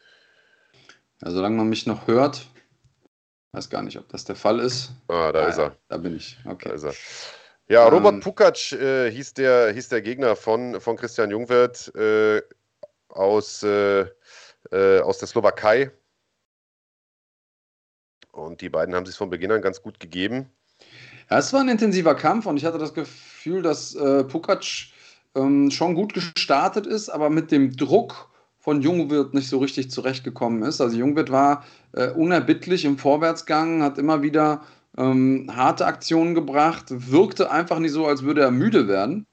Ja, solange man mich noch hört, weiß gar nicht, ob das der Fall ist. Ah, da ah, ist er. Da bin ich. Okay. Ja, Robert ähm, Pukac äh, hieß, der, hieß der Gegner von, von Christian Jungwirth äh, aus äh, äh, aus der Slowakei. Und die beiden haben sich von Beginn an ganz gut gegeben. Ja, es war ein intensiver Kampf und ich hatte das Gefühl, dass äh, Pukac ähm, schon gut gestartet ist, aber mit dem Druck von Jungwirt nicht so richtig zurechtgekommen ist. Also Jungwirt war äh, unerbittlich im Vorwärtsgang, hat immer wieder ähm, harte Aktionen gebracht, wirkte einfach nicht so, als würde er müde werden.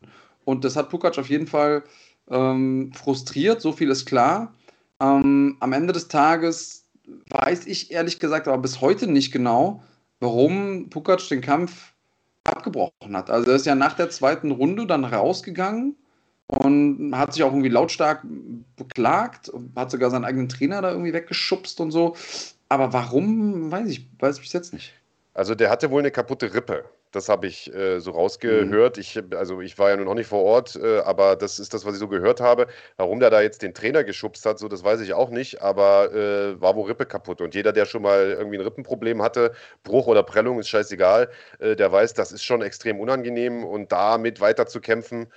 Und das hat Pukac auf jeden Fall ähm, frustriert, so viel ist klar. Ähm, am Ende des Tages weiß ich ehrlich gesagt aber bis heute nicht genau, warum Pukac den Kampf abgebrochen hat. Also er ist ja nach der zweiten Runde dann rausgegangen und hat sich auch irgendwie lautstark beklagt, hat sogar seinen eigenen Trainer da irgendwie weggeschubst und so. Aber warum, weiß ich, weiß ich bis jetzt nicht. Also der hatte wohl eine kaputte Rippe. Das habe ich äh, so rausgehört. Mhm. Ich, also ich war ja nun auch nicht vor Ort, äh, aber das ist das, was ich so gehört habe. Warum der da jetzt den Trainer geschubst hat, so das weiß ich auch nicht, aber äh, war wohl Rippe kaputt. Und jeder, der schon mal irgendwie ein Rippenproblem hatte, Bruch oder Prellung, ist scheißegal, äh, der weiß, das ist schon extrem unangenehm und damit weiter zu kämpfen,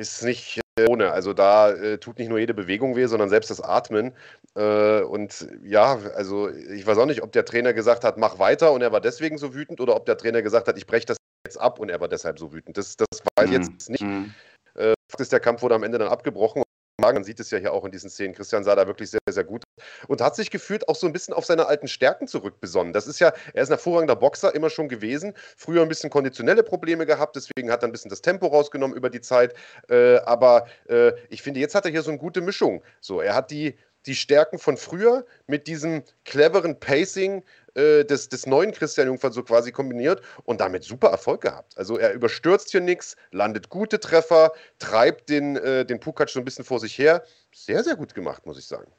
ist nicht äh, ohne. Also da äh, tut nicht nur jede Bewegung weh, sondern selbst das Atmen. Äh, und ja, also ich weiß auch nicht, ob der Trainer gesagt hat, mach weiter und er war deswegen so wütend oder ob der Trainer gesagt hat, ich breche das jetzt ab und er war deshalb so wütend. Das, das weiß ich jetzt mhm. nicht. Mhm. Äh, Fakt ist, der Kampf wurde am Ende dann abgebrochen man sieht es ja hier auch in diesen Szenen. Christian sah da wirklich sehr, sehr gut und hat sich gefühlt auch so ein bisschen auf seine alten Stärken zurückbesonnen. Das ist ja, er ist ein hervorragender Boxer immer schon gewesen. Früher ein bisschen konditionelle Probleme gehabt, deswegen hat er ein bisschen das Tempo rausgenommen über die Zeit. Äh, aber äh, ich finde, jetzt hat er hier so eine gute Mischung. So, er hat die, die Stärken von früher mit diesem cleveren Pacing, äh, des, des neuen Christian Jungfern so quasi kombiniert und damit super Erfolg gehabt. Also er überstürzt hier nichts, landet gute Treffer, treibt den, äh, den Pukac so ein bisschen vor sich her. Sehr, sehr gut gemacht, muss ich sagen.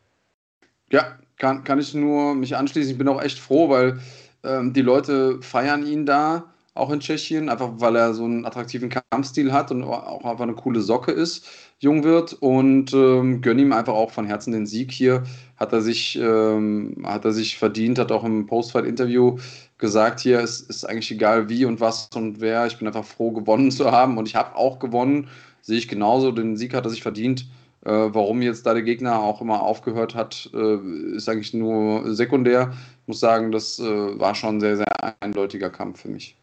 Ja, kann, kann ich nur mich anschließen. Ich bin auch echt froh, weil ähm, die Leute feiern ihn da, auch in Tschechien, einfach weil er so einen attraktiven Kampfstil hat und auch einfach eine coole Socke ist, jung wird und ähm, gönne ihm einfach auch von Herzen den Sieg hier hat er sich, ähm, hat er sich verdient, hat auch im Postfight-Interview gesagt, hier es ist eigentlich egal wie und was und wer. Ich bin einfach froh, gewonnen zu haben und ich habe auch gewonnen. Sehe ich genauso, den Sieg hat er sich verdient. Äh, warum jetzt da der Gegner auch immer aufgehört hat, äh, ist eigentlich nur sekundär. Ich muss sagen, das äh, war schon ein sehr, sehr eindeutiger Kampf für mich.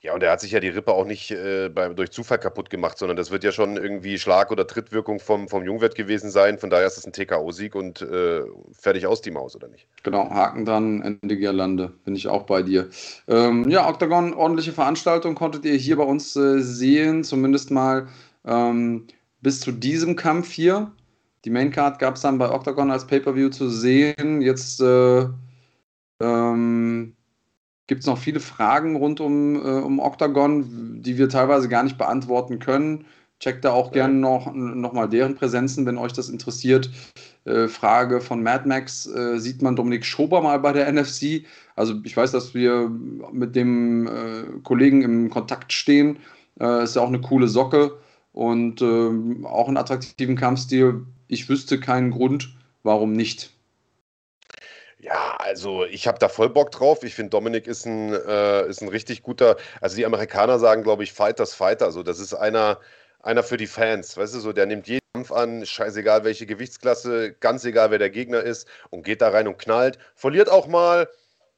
Ja, und er hat sich ja die Rippe auch nicht äh, bei, durch Zufall kaputt gemacht, sondern das wird ja schon irgendwie Schlag- oder Trittwirkung vom, vom Jungwert gewesen sein. Von daher ist es ein TKO-Sieg und äh, fertig aus die Maus, oder nicht? Genau, Haken dran, Ende Girlande, bin ich auch bei dir. Ähm, ja, Octagon, ordentliche Veranstaltung konntet ihr hier bei uns äh, sehen, zumindest mal ähm, bis zu diesem Kampf hier. Die Maincard gab es dann bei Octagon als Pay-Per-View zu sehen. Jetzt äh, ähm, gibt es noch viele Fragen rund um, äh, um Octagon, die wir teilweise gar nicht beantworten können. Checkt da auch ja. gerne noch, noch mal deren Präsenzen, wenn euch das interessiert. Äh, Frage von Mad Max: äh, Sieht man Dominik Schober mal bei der NFC? Also, ich weiß, dass wir mit dem äh, Kollegen im Kontakt stehen. Äh, ist ja auch eine coole Socke und ähm, auch einen attraktiven Kampfstil. Ich wüsste keinen Grund, warum nicht. Ja, also ich habe da voll Bock drauf. Ich finde, Dominik ist ein, äh, ist ein richtig guter, also die Amerikaner sagen, glaube ich, Fighters Fighter. Also das ist einer, einer für die Fans, weißt du, so der nimmt jeden Kampf an, scheißegal welche Gewichtsklasse, ganz egal wer der Gegner ist und geht da rein und knallt. Verliert auch mal,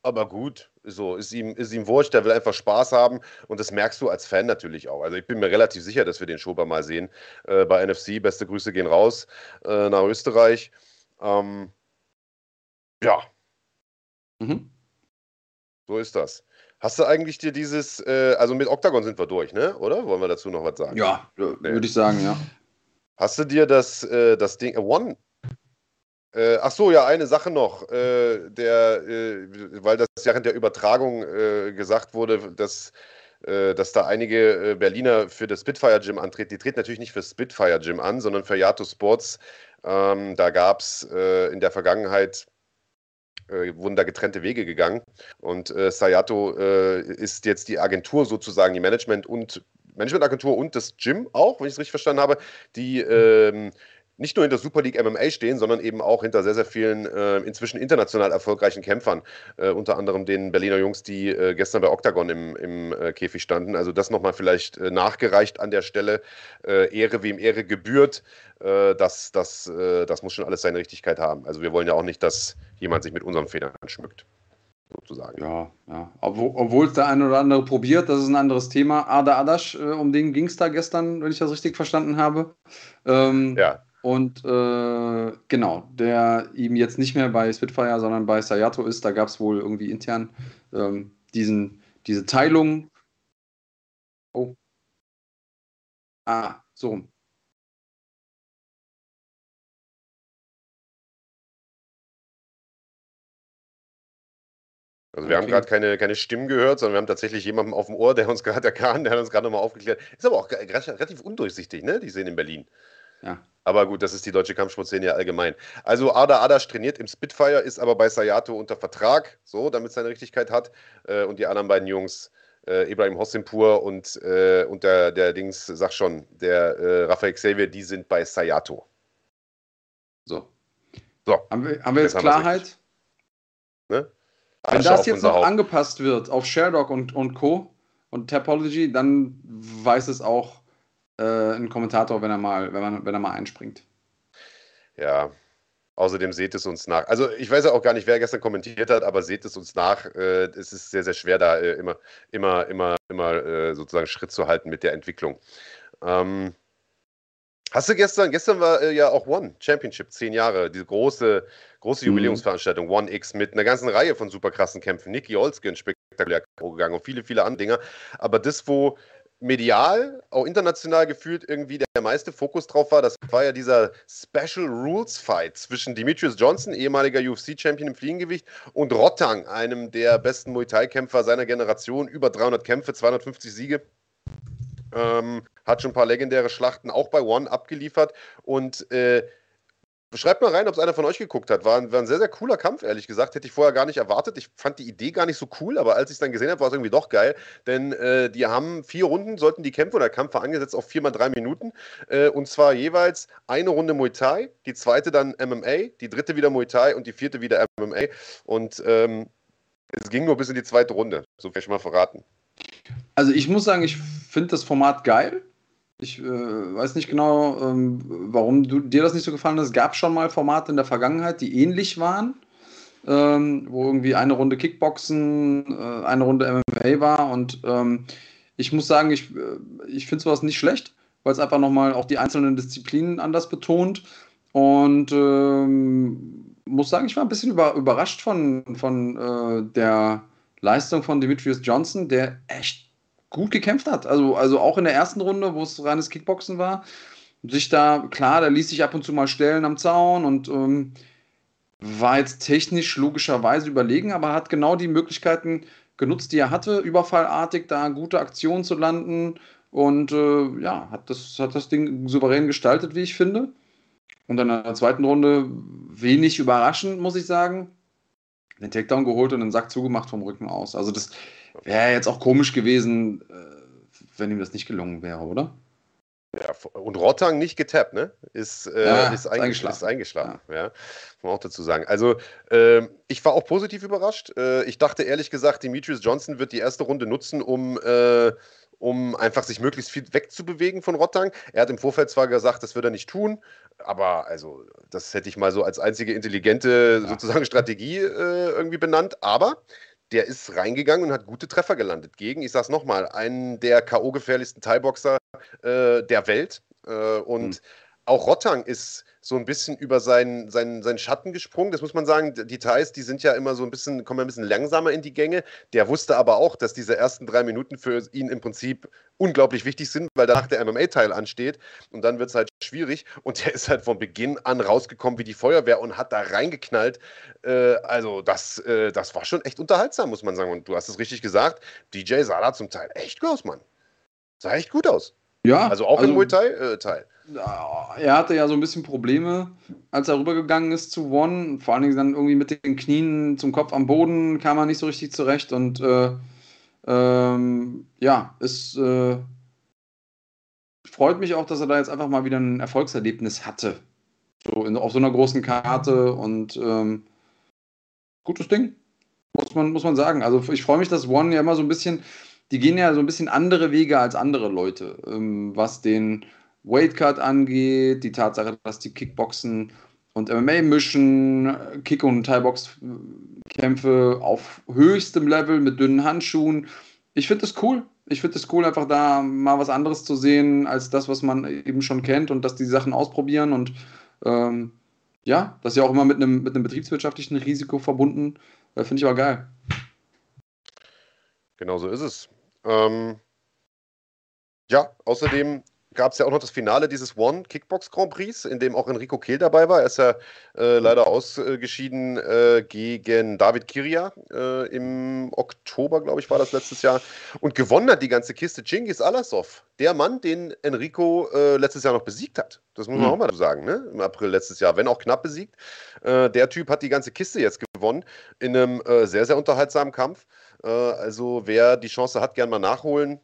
aber gut, so ist ihm, ist ihm wurscht, der will einfach Spaß haben und das merkst du als Fan natürlich auch. Also ich bin mir relativ sicher, dass wir den Schober mal sehen äh, bei NFC. Beste Grüße gehen raus äh, nach Österreich. Ähm, ja, Mhm. So ist das. Hast du eigentlich dir dieses, äh, also mit Octagon sind wir durch, ne? Oder? Wollen wir dazu noch was sagen? Ja, nee. würde ich sagen, ja. Hast du dir das, äh, das Ding, äh, One, äh, ach so, ja, eine Sache noch, äh, der, äh, weil das während der Übertragung äh, gesagt wurde, dass, äh, dass da einige äh, Berliner für das Spitfire Gym antreten. Die treten natürlich nicht für Spitfire Gym an, sondern für Yato Sports. Ähm, da gab es in der Vergangenheit äh, wurden da getrennte Wege gegangen. Und äh, Sayato äh, ist jetzt die Agentur sozusagen, die Management- und Managementagentur und das Gym auch, wenn ich es richtig verstanden habe, die ähm, nicht nur hinter Super League MMA stehen, sondern eben auch hinter sehr, sehr vielen äh, inzwischen international erfolgreichen Kämpfern. Äh, unter anderem den Berliner Jungs, die äh, gestern bei Octagon im, im äh, Käfig standen. Also das nochmal vielleicht äh, nachgereicht an der Stelle. Äh, Ehre, wem Ehre gebührt. das, das, das muss schon alles seine Richtigkeit haben. Also wir wollen ja auch nicht, dass jemand sich mit unseren Federn schmückt. Sozusagen. Ja, ja. Obwohl es der eine oder andere probiert, das ist ein anderes Thema. Ada Adasch, um den ging es da gestern, wenn ich das richtig verstanden habe. Ähm, ja. Und äh, genau, der ihm jetzt nicht mehr bei Spitfire, sondern bei Sayato ist, da gab es wohl irgendwie intern ähm, diesen, diese Teilung. Oh. Ah, so. Also wir okay. haben gerade keine, keine Stimmen gehört, sondern wir haben tatsächlich jemanden auf dem Ohr, der uns gerade erkannt, der hat uns gerade nochmal aufgeklärt. Ist aber auch relativ undurchsichtig, ne? Die sehen in Berlin. Ja. Aber gut, das ist die deutsche Kampfsportszene ja allgemein. Also Ada Adasch trainiert im Spitfire, ist aber bei Sayato unter Vertrag, so, damit es seine Richtigkeit hat. Äh, und die anderen beiden Jungs, äh, Ibrahim Hossimpur und, äh, und der, der Dings, sag schon, der äh, Raphael Xavier, die sind bei Sayato. So. So. Haben wir, haben wir jetzt, jetzt Klarheit? Ne? Wenn das jetzt noch Haupt. angepasst wird auf Sherdog und, und Co. und Topology, dann weiß es auch äh, ein Kommentator, wenn er mal, wenn, man, wenn er mal einspringt. Ja, Außerdem seht es uns nach. Also ich weiß ja auch gar nicht, wer gestern kommentiert hat, aber seht es uns nach. Äh, es ist sehr, sehr schwer, da äh, immer, immer, immer, immer äh, sozusagen Schritt zu halten mit der Entwicklung. Ähm, hast du gestern, gestern war äh, ja auch One Championship, zehn Jahre, diese große, große mhm. Jubiläumsveranstaltung, One X mit einer ganzen Reihe von super krassen Kämpfen. Nicky Olskin spektakulär gegangen und viele, viele andere Dinge. Aber das, wo medial, auch international gefühlt irgendwie der meiste Fokus drauf war. Das war ja dieser Special Rules Fight zwischen Demetrius Johnson, ehemaliger UFC-Champion im Fliegengewicht, und Rottang, einem der besten Muay Thai-Kämpfer seiner Generation. Über 300 Kämpfe, 250 Siege. Ähm, hat schon ein paar legendäre Schlachten auch bei One abgeliefert und äh, Schreibt mal rein, ob es einer von euch geguckt hat. War ein, war ein, sehr, sehr cooler Kampf, ehrlich gesagt. Hätte ich vorher gar nicht erwartet. Ich fand die Idee gar nicht so cool, aber als ich es dann gesehen habe, war es irgendwie doch geil. Denn äh, die haben vier Runden, sollten die Kämpfe oder der Kampf war angesetzt auf viermal drei Minuten. Äh, und zwar jeweils eine Runde Muay Thai, die zweite dann MMA, die dritte wieder Muay Thai und die vierte wieder MMA. Und ähm, es ging nur bis in die zweite Runde. So kann ich mal verraten. Also ich muss sagen, ich finde das Format geil. Ich äh, weiß nicht genau, ähm, warum du, dir das nicht so gefallen hat. Es gab schon mal Formate in der Vergangenheit, die ähnlich waren, ähm, wo irgendwie eine Runde Kickboxen, äh, eine Runde MMA war. Und ähm, ich muss sagen, ich, äh, ich finde sowas nicht schlecht, weil es einfach nochmal auch die einzelnen Disziplinen anders betont. Und ähm, muss sagen, ich war ein bisschen über, überrascht von, von äh, der Leistung von Demetrius Johnson, der echt gut gekämpft hat. Also, also auch in der ersten Runde, wo es reines Kickboxen war, sich da, klar, der ließ sich ab und zu mal stellen am Zaun und ähm, war jetzt technisch logischerweise überlegen, aber hat genau die Möglichkeiten genutzt, die er hatte, überfallartig da gute Aktionen zu landen und äh, ja, hat das, hat das Ding souverän gestaltet, wie ich finde. Und dann in der zweiten Runde wenig überraschend, muss ich sagen. Den Takedown geholt und den Sack zugemacht vom Rücken aus. Also das, Wäre jetzt auch komisch gewesen, äh, wenn ihm das nicht gelungen wäre, oder? Ja, und Rottang nicht getappt, ne? Ist, äh, ja, ist, eingeschlafen. Ist eingeschlafen ja. ja. Muss man auch dazu sagen. Also, äh, ich war auch positiv überrascht. Äh, ich dachte ehrlich gesagt, Demetrius Johnson wird die erste Runde nutzen, um, äh, um einfach sich möglichst viel wegzubewegen von Rottang. Er hat im Vorfeld zwar gesagt, das wird er nicht tun, aber also, das hätte ich mal so als einzige intelligente ja. sozusagen Strategie äh, irgendwie benannt. Aber der ist reingegangen und hat gute Treffer gelandet gegen, ich sag's nochmal, einen der K.O.-gefährlichsten Thai-Boxer äh, der Welt. Äh, und mhm. Auch Rottang ist so ein bisschen über seinen, seinen, seinen Schatten gesprungen. Das muss man sagen. Die Thais, die sind ja immer so ein bisschen, kommen ein bisschen langsamer in die Gänge. Der wusste aber auch, dass diese ersten drei Minuten für ihn im Prinzip unglaublich wichtig sind, weil danach der MMA-Teil ansteht. Und dann wird es halt schwierig. Und der ist halt von Beginn an rausgekommen wie die Feuerwehr und hat da reingeknallt. Äh, also, das, äh, das war schon echt unterhaltsam, muss man sagen. Und du hast es richtig gesagt. DJ sah da zum Teil echt gut aus, Mann. Sah echt gut aus. Ja. Also auch also, im Muay Thai-Teil. Äh, er hatte ja so ein bisschen Probleme, als er rübergegangen ist zu One. Vor allen Dingen dann irgendwie mit den Knien zum Kopf am Boden kam er nicht so richtig zurecht. Und äh, ähm, ja, es äh, freut mich auch, dass er da jetzt einfach mal wieder ein Erfolgserlebnis hatte. So in, auf so einer großen Karte und ähm, gutes Ding, muss man, muss man sagen. Also ich freue mich, dass One ja immer so ein bisschen die gehen ja so ein bisschen andere Wege als andere Leute, ähm, was den Weightcut angeht, die Tatsache, dass die Kickboxen und MMA mischen, Kick- und Thai-Box-Kämpfe auf höchstem Level mit dünnen Handschuhen. Ich finde das cool. Ich finde es cool, einfach da mal was anderes zu sehen, als das, was man eben schon kennt und dass die Sachen ausprobieren und ähm, ja, das ist ja auch immer mit einem, mit betriebswirtschaftlichen Risiko verbunden. Äh, finde ich aber geil. Genau so ist es. Ähm, ja, außerdem gab es ja auch noch das Finale dieses One Kickbox Grand Prix, in dem auch Enrico Kehl dabei war. Er ist ja äh, leider ausgeschieden äh, gegen David Kiria äh, im Oktober, glaube ich, war das letztes Jahr. Und gewonnen hat die ganze Kiste Chingis Alasov, der Mann, den Enrico äh, letztes Jahr noch besiegt hat. Das muss man mhm. auch mal sagen, ne? Im April letztes Jahr, wenn auch knapp besiegt. Äh, der Typ hat die ganze Kiste jetzt gewonnen in einem äh, sehr, sehr unterhaltsamen Kampf. also wer die Chance hat, gern mal nachholen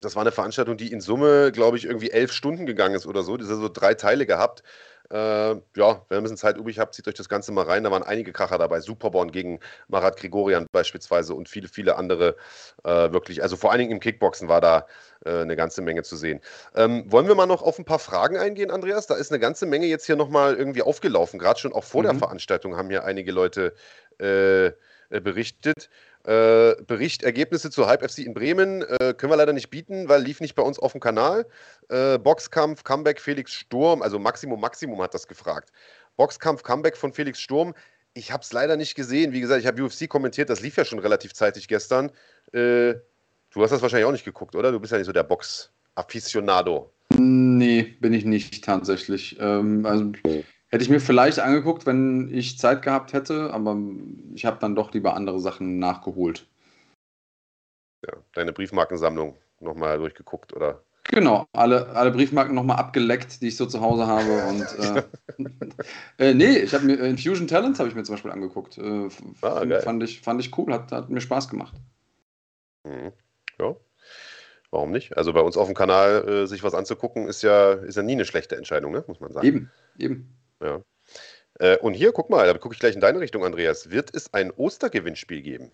das war eine Veranstaltung, die in Summe, glaube ich, irgendwie elf Stunden gegangen ist oder so. Die hat so drei Teile gehabt. Äh, ja, wenn ihr ein bisschen Zeit übrig habt, zieht euch das Ganze mal rein. Da waren einige Kracher dabei. Superborn gegen Marat Grigorian beispielsweise und viele, viele andere äh, wirklich. Also vor allen Dingen im Kickboxen war da äh, eine ganze Menge zu sehen. Ähm, wollen wir mal noch auf ein paar Fragen eingehen, Andreas? Da ist eine ganze Menge jetzt hier nochmal irgendwie aufgelaufen. Gerade schon auch vor mhm. der Veranstaltung haben hier einige Leute äh, äh, berichtet. Äh, Bericht, Ergebnisse zur Hype FC in Bremen äh, können wir leider nicht bieten, weil lief nicht bei uns auf dem Kanal. Äh, Boxkampf, Comeback, Felix Sturm, also Maximum Maximum hat das gefragt. Boxkampf, Comeback von Felix Sturm. Ich habe es leider nicht gesehen. Wie gesagt, ich habe UFC kommentiert, das lief ja schon relativ zeitig gestern. Äh, du hast das wahrscheinlich auch nicht geguckt, oder? Du bist ja nicht so der Box-Afficionado. Nee, bin ich nicht tatsächlich. Ähm, also, Hätte ich mir vielleicht angeguckt, wenn ich Zeit gehabt hätte, aber ich habe dann doch lieber andere Sachen nachgeholt. Ja, deine Briefmarkensammlung nochmal durchgeguckt, oder? Genau, alle, alle Briefmarken nochmal abgeleckt, die ich so zu Hause habe. Und äh, äh, nee, ich habe mir Infusion Talents habe ich mir zum Beispiel angeguckt. Äh, ah, fand, ich, fand ich cool, hat, hat mir Spaß gemacht. Mhm. Ja. Warum nicht? Also bei uns auf dem Kanal äh, sich was anzugucken, ist ja, ist ja nie eine schlechte Entscheidung, ne? muss man sagen. Eben, eben. Ja. Äh, und hier, guck mal, da gucke ich gleich in deine Richtung, Andreas. Wird es ein Ostergewinnspiel geben?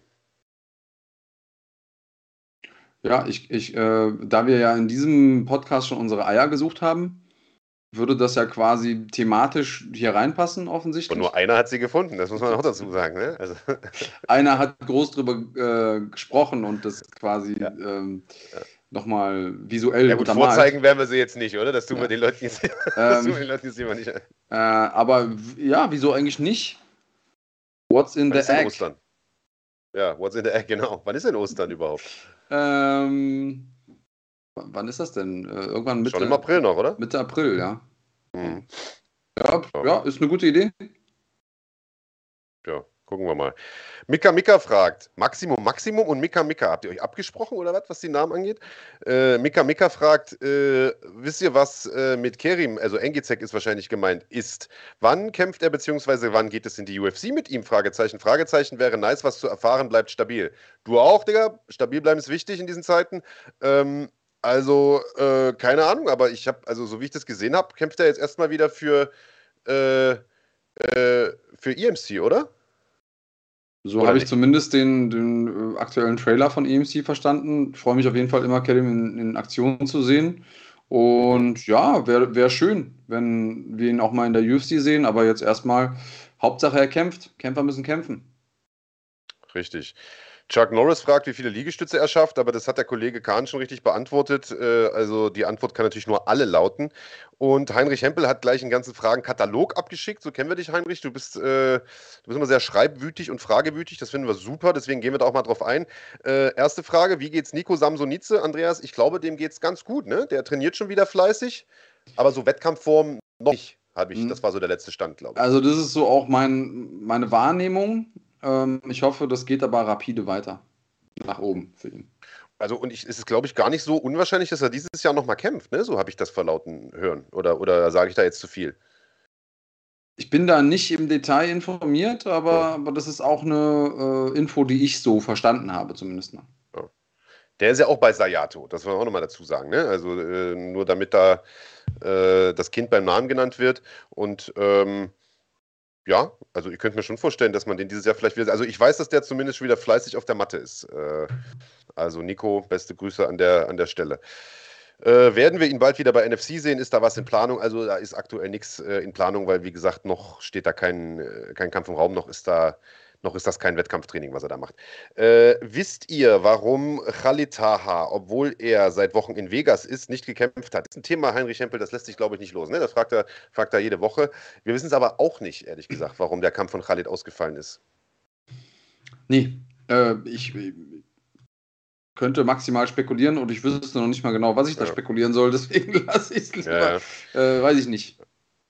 Ja, ich, ich, äh, da wir ja in diesem Podcast schon unsere Eier gesucht haben, würde das ja quasi thematisch hier reinpassen, offensichtlich. Und nur einer hat sie gefunden, das muss man auch dazu sagen. Ne? Also. Einer hat groß drüber äh, gesprochen und das quasi ja. Ähm, ja nochmal visuell ja, gut, untermalt. Vorzeigen werden wir sie jetzt nicht, oder? Das tun ja. wir den Leuten jetzt, das tun wir den Leuten jetzt immer nicht. Äh, aber ja, wieso eigentlich nicht? What's in Wann the egg? Ostern? Ja, what's in the egg, genau. Wann ist denn Ostern überhaupt? Ähm, wann ist das denn? Äh, irgendwann Mitte, Schon im April noch, oder? Mitte April, ja. Mhm. Ja, ja, ist eine gute Idee. Gucken wir mal. Mika Mika fragt, Maximum Maximum und Mika Mika, habt ihr euch abgesprochen oder was, was die Namen angeht? Äh, Mika Mika fragt, äh, wisst ihr, was äh, mit Kerim, also Engizek ist wahrscheinlich gemeint, ist? Wann kämpft er, beziehungsweise wann geht es in die UFC mit ihm? Fragezeichen, Fragezeichen, wäre nice, was zu erfahren, bleibt stabil. Du auch, Digga, stabil bleiben ist wichtig in diesen Zeiten. Ähm, also, äh, keine Ahnung, aber ich habe, also so wie ich das gesehen habe, kämpft er jetzt erstmal wieder für, äh, äh, für EMC, oder? So habe ich zumindest den, den äh, aktuellen Trailer von EMC verstanden. Ich freue mich auf jeden Fall immer, Kerim in, in Aktion zu sehen. Und ja, wäre wär schön, wenn wir ihn auch mal in der UFC sehen. Aber jetzt erstmal, Hauptsache er kämpft. Kämpfer müssen kämpfen. Richtig. Chuck Norris fragt, wie viele Liegestütze er schafft, aber das hat der Kollege Kahn schon richtig beantwortet. Äh, also die Antwort kann natürlich nur alle lauten. Und Heinrich Hempel hat gleich einen ganzen Fragenkatalog abgeschickt. So kennen wir dich, Heinrich. Du bist, äh, du bist immer sehr schreibwütig und fragewütig. Das finden wir super. Deswegen gehen wir da auch mal drauf ein. Äh, erste Frage: Wie geht's Nico Samsonice, Andreas? Ich glaube, dem geht's ganz gut. Ne? Der trainiert schon wieder fleißig, aber so Wettkampfform noch nicht. Ich, mhm. Das war so der letzte Stand, glaube ich. Also, das ist so auch mein, meine Wahrnehmung. Ähm, ich hoffe, das geht aber rapide weiter. Nach oben für ihn. Also, und ich, es ist, glaube ich, gar nicht so unwahrscheinlich, dass er dieses Jahr nochmal kämpft, ne? So habe ich das verlauten hören. Oder, oder sage ich da jetzt zu viel? Ich bin da nicht im Detail informiert, aber, ja. aber das ist auch eine äh, Info, die ich so verstanden habe, zumindest mal. Ja. Der ist ja auch bei Sayato, das wollen wir auch nochmal dazu sagen. Ne? Also äh, nur damit da äh, das Kind beim Namen genannt wird. Und ähm, ja, also ich könnte mir schon vorstellen, dass man den dieses Jahr vielleicht wieder. Also ich weiß, dass der zumindest wieder fleißig auf der Matte ist. Äh, also Nico, beste Grüße an der, an der Stelle. Äh, werden wir ihn bald wieder bei NFC sehen? Ist da was in Planung? Also da ist aktuell nichts äh, in Planung, weil wie gesagt, noch steht da kein, äh, kein Kampf im Raum, noch ist da noch ist das kein Wettkampftraining, was er da macht. Äh, wisst ihr, warum Khalid Taha, obwohl er seit Wochen in Vegas ist, nicht gekämpft hat? Das ist ein Thema, Heinrich Hempel, das lässt sich, glaube ich, nicht los. Ne? Das fragt er, fragt er jede Woche. Wir wissen es aber auch nicht, ehrlich gesagt, warum der Kampf von Khalid ausgefallen ist. Nee, äh, ich, könnte maximal spekulieren und ich wüsste noch nicht mal genau, was ich da spekulieren soll, deswegen lasse ich es lieber. Ja, äh, weiß ich nicht.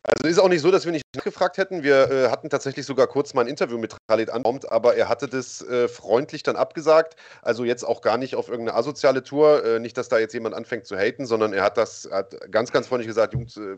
Also ist auch nicht so, dass wir nicht nachgefragt hätten. Wir äh, hatten tatsächlich sogar kurz mal ein Interview mit Khalid anberaumt, aber er hatte das äh, freundlich dann abgesagt. Also jetzt auch gar nicht auf irgendeine asoziale Tour. Äh, nicht, dass da jetzt jemand anfängt zu haten, sondern er hat das hat ganz, ganz freundlich gesagt, Jungs, äh,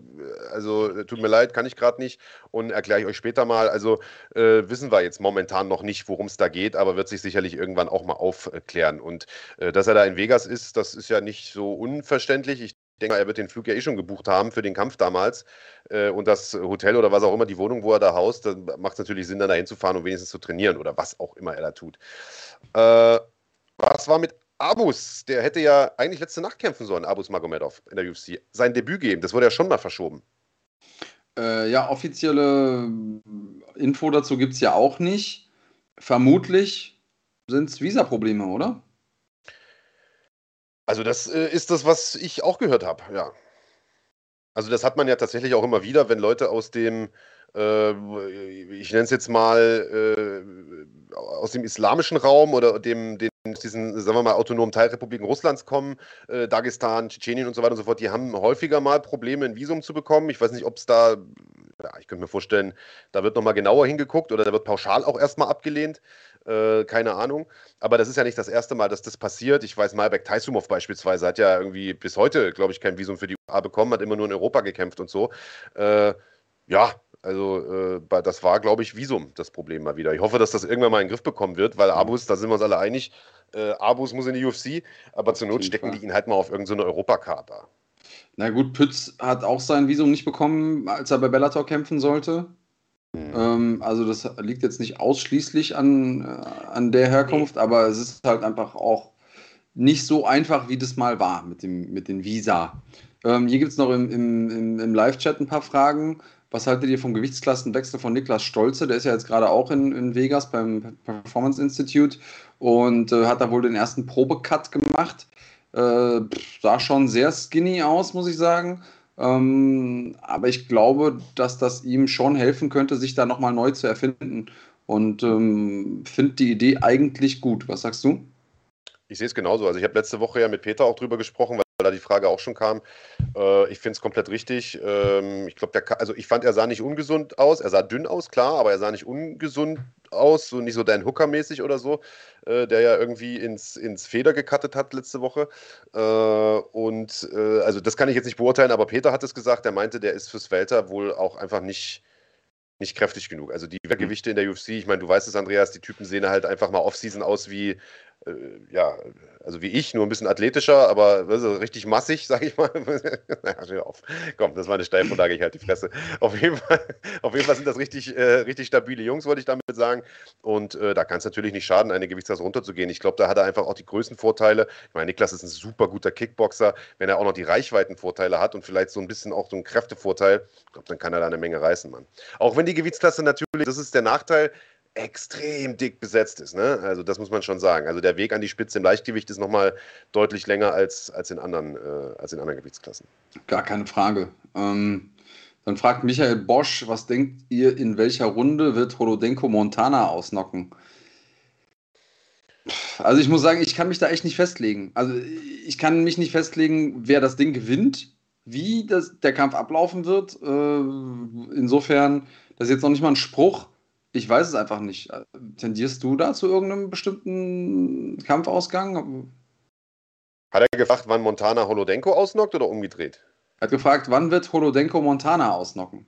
also äh, tut mir leid, kann ich gerade nicht und erkläre ich euch später mal. Also äh, wissen wir jetzt momentan noch nicht, worum es da geht, aber wird sich sicherlich irgendwann auch mal aufklären. Und dass er da in Vegas ist, das ist ja nicht so unverständlich. Ich denke mal, er wird den Flug ja eh schon gebucht haben für den Kampf damals. Äh, und das Hotel oder was auch immer, die Wohnung, wo er da haust, dann macht es natürlich Sinn, dann da hinzufahren und wenigstens zu trainieren oder was auch immer er da tut. Äh, was war mit Abus? Der hätte ja eigentlich letzte Nacht kämpfen sollen, Abus Magomedov in der UFC. Sein Debüt geben, das wurde ja schon mal verschoben. Äh, ja, offizielle Info dazu gibt es ja auch nicht. Vermutlich sind es Visa-Probleme, oder? Also das äh, ist das, was ich auch gehört habe, ja. Also das hat man ja tatsächlich auch immer wieder, wenn Leute aus dem, äh, ich nenne es jetzt mal, äh, aus dem islamischen Raum oder dem, den, diesen, sagen wir mal, autonomen Teilrepubliken Russlands kommen, äh, Dagestan, Tschetschenien und so weiter und so fort, die haben häufiger mal Probleme, ein Visum zu bekommen. Ich weiß nicht, ob es da, ja, ich könnte mir vorstellen, da wird nochmal genauer hingeguckt oder da wird pauschal auch erstmal abgelehnt. Äh, keine Ahnung. Aber das ist ja nicht das erste Mal, dass das passiert. Ich weiß, Malbek Taisumov beispielsweise hat ja irgendwie bis heute, glaube ich, kein Visum für die USA bekommen, hat immer nur in Europa gekämpft und so. Äh, ja, also äh, das war, glaube ich, Visum das Problem mal wieder. Ich hoffe, dass das irgendwann mal in den Griff bekommen wird, weil Abus, da sind wir uns alle einig, äh, Abus muss in die UFC, aber zur Not stecken die ihn halt mal auf irgendeine so Europakarte. Na gut, Pütz hat auch sein Visum nicht bekommen, als er bei Bellator kämpfen sollte. Mhm. Ähm, also das liegt jetzt nicht ausschließlich an, äh, an der Herkunft, nee. aber es ist halt einfach auch nicht so einfach, wie das mal war mit, dem, mit den Visa. Ähm, hier gibt es noch im, im, im Live-Chat ein paar Fragen. Was haltet ihr vom Gewichtsklassenwechsel von Niklas Stolze? Der ist ja jetzt gerade auch in, in Vegas beim Performance Institute und äh, hat da wohl den ersten Probecut gemacht. Äh, sah schon sehr skinny aus, muss ich sagen. Ähm, aber ich glaube, dass das ihm schon helfen könnte, sich da nochmal neu zu erfinden. Und ähm, finde die Idee eigentlich gut. Was sagst du? Ich sehe es genauso. Also ich habe letzte Woche ja mit Peter auch drüber gesprochen, weil da die Frage auch schon kam. Äh, ich finde es komplett richtig. Ähm, ich glaube, also ich fand, er sah nicht ungesund aus. Er sah dünn aus, klar, aber er sah nicht ungesund aus, so nicht so Dan Hooker-mäßig oder so, äh, der ja irgendwie ins, ins Feder gekattet hat letzte Woche. Äh, und äh, also das kann ich jetzt nicht beurteilen, aber Peter hat es gesagt, der meinte, der ist fürs Welter wohl auch einfach nicht nicht kräftig genug. Also die mhm. Gewichte in der UFC, ich meine, du weißt es, Andreas, die Typen sehen halt einfach mal Offseason aus wie, ja, also wie ich, nur ein bisschen athletischer, aber also richtig massig, sag ich mal. naja, auf. Komm, das war eine Steilvorlage, ich halte die Fresse. Auf jeden Fall, auf jeden Fall sind das richtig, äh, richtig stabile Jungs, wollte ich damit sagen. Und äh, da kann es natürlich nicht schaden, eine Gewichtsklasse runterzugehen. Ich glaube, da hat er einfach auch die größten Vorteile. Ich meine, Niklas ist ein super guter Kickboxer. Wenn er auch noch die Reichweitenvorteile hat und vielleicht so ein bisschen auch so einen Kräftevorteil, ich glaube, dann kann er da eine Menge reißen, Mann. Auch wenn die Gewichtsklasse natürlich, das ist der Nachteil, extrem dick besetzt ist. Ne? Also das muss man schon sagen. Also der Weg an die Spitze im Leichtgewicht ist nochmal deutlich länger als, als, in anderen, äh, als in anderen Gewichtsklassen. Gar keine Frage. Ähm, dann fragt Michael Bosch, was denkt ihr, in welcher Runde wird Holodenko Montana ausnocken? Also ich muss sagen, ich kann mich da echt nicht festlegen. Also ich kann mich nicht festlegen, wer das Ding gewinnt, wie das, der Kampf ablaufen wird. Äh, insofern, das ist jetzt noch nicht mal ein Spruch. Ich weiß es einfach nicht. Tendierst du da zu irgendeinem bestimmten Kampfausgang? Hat er gefragt, wann Montana Holodenko ausnockt oder umgedreht? Er hat gefragt, wann wird Holodenko Montana ausnocken?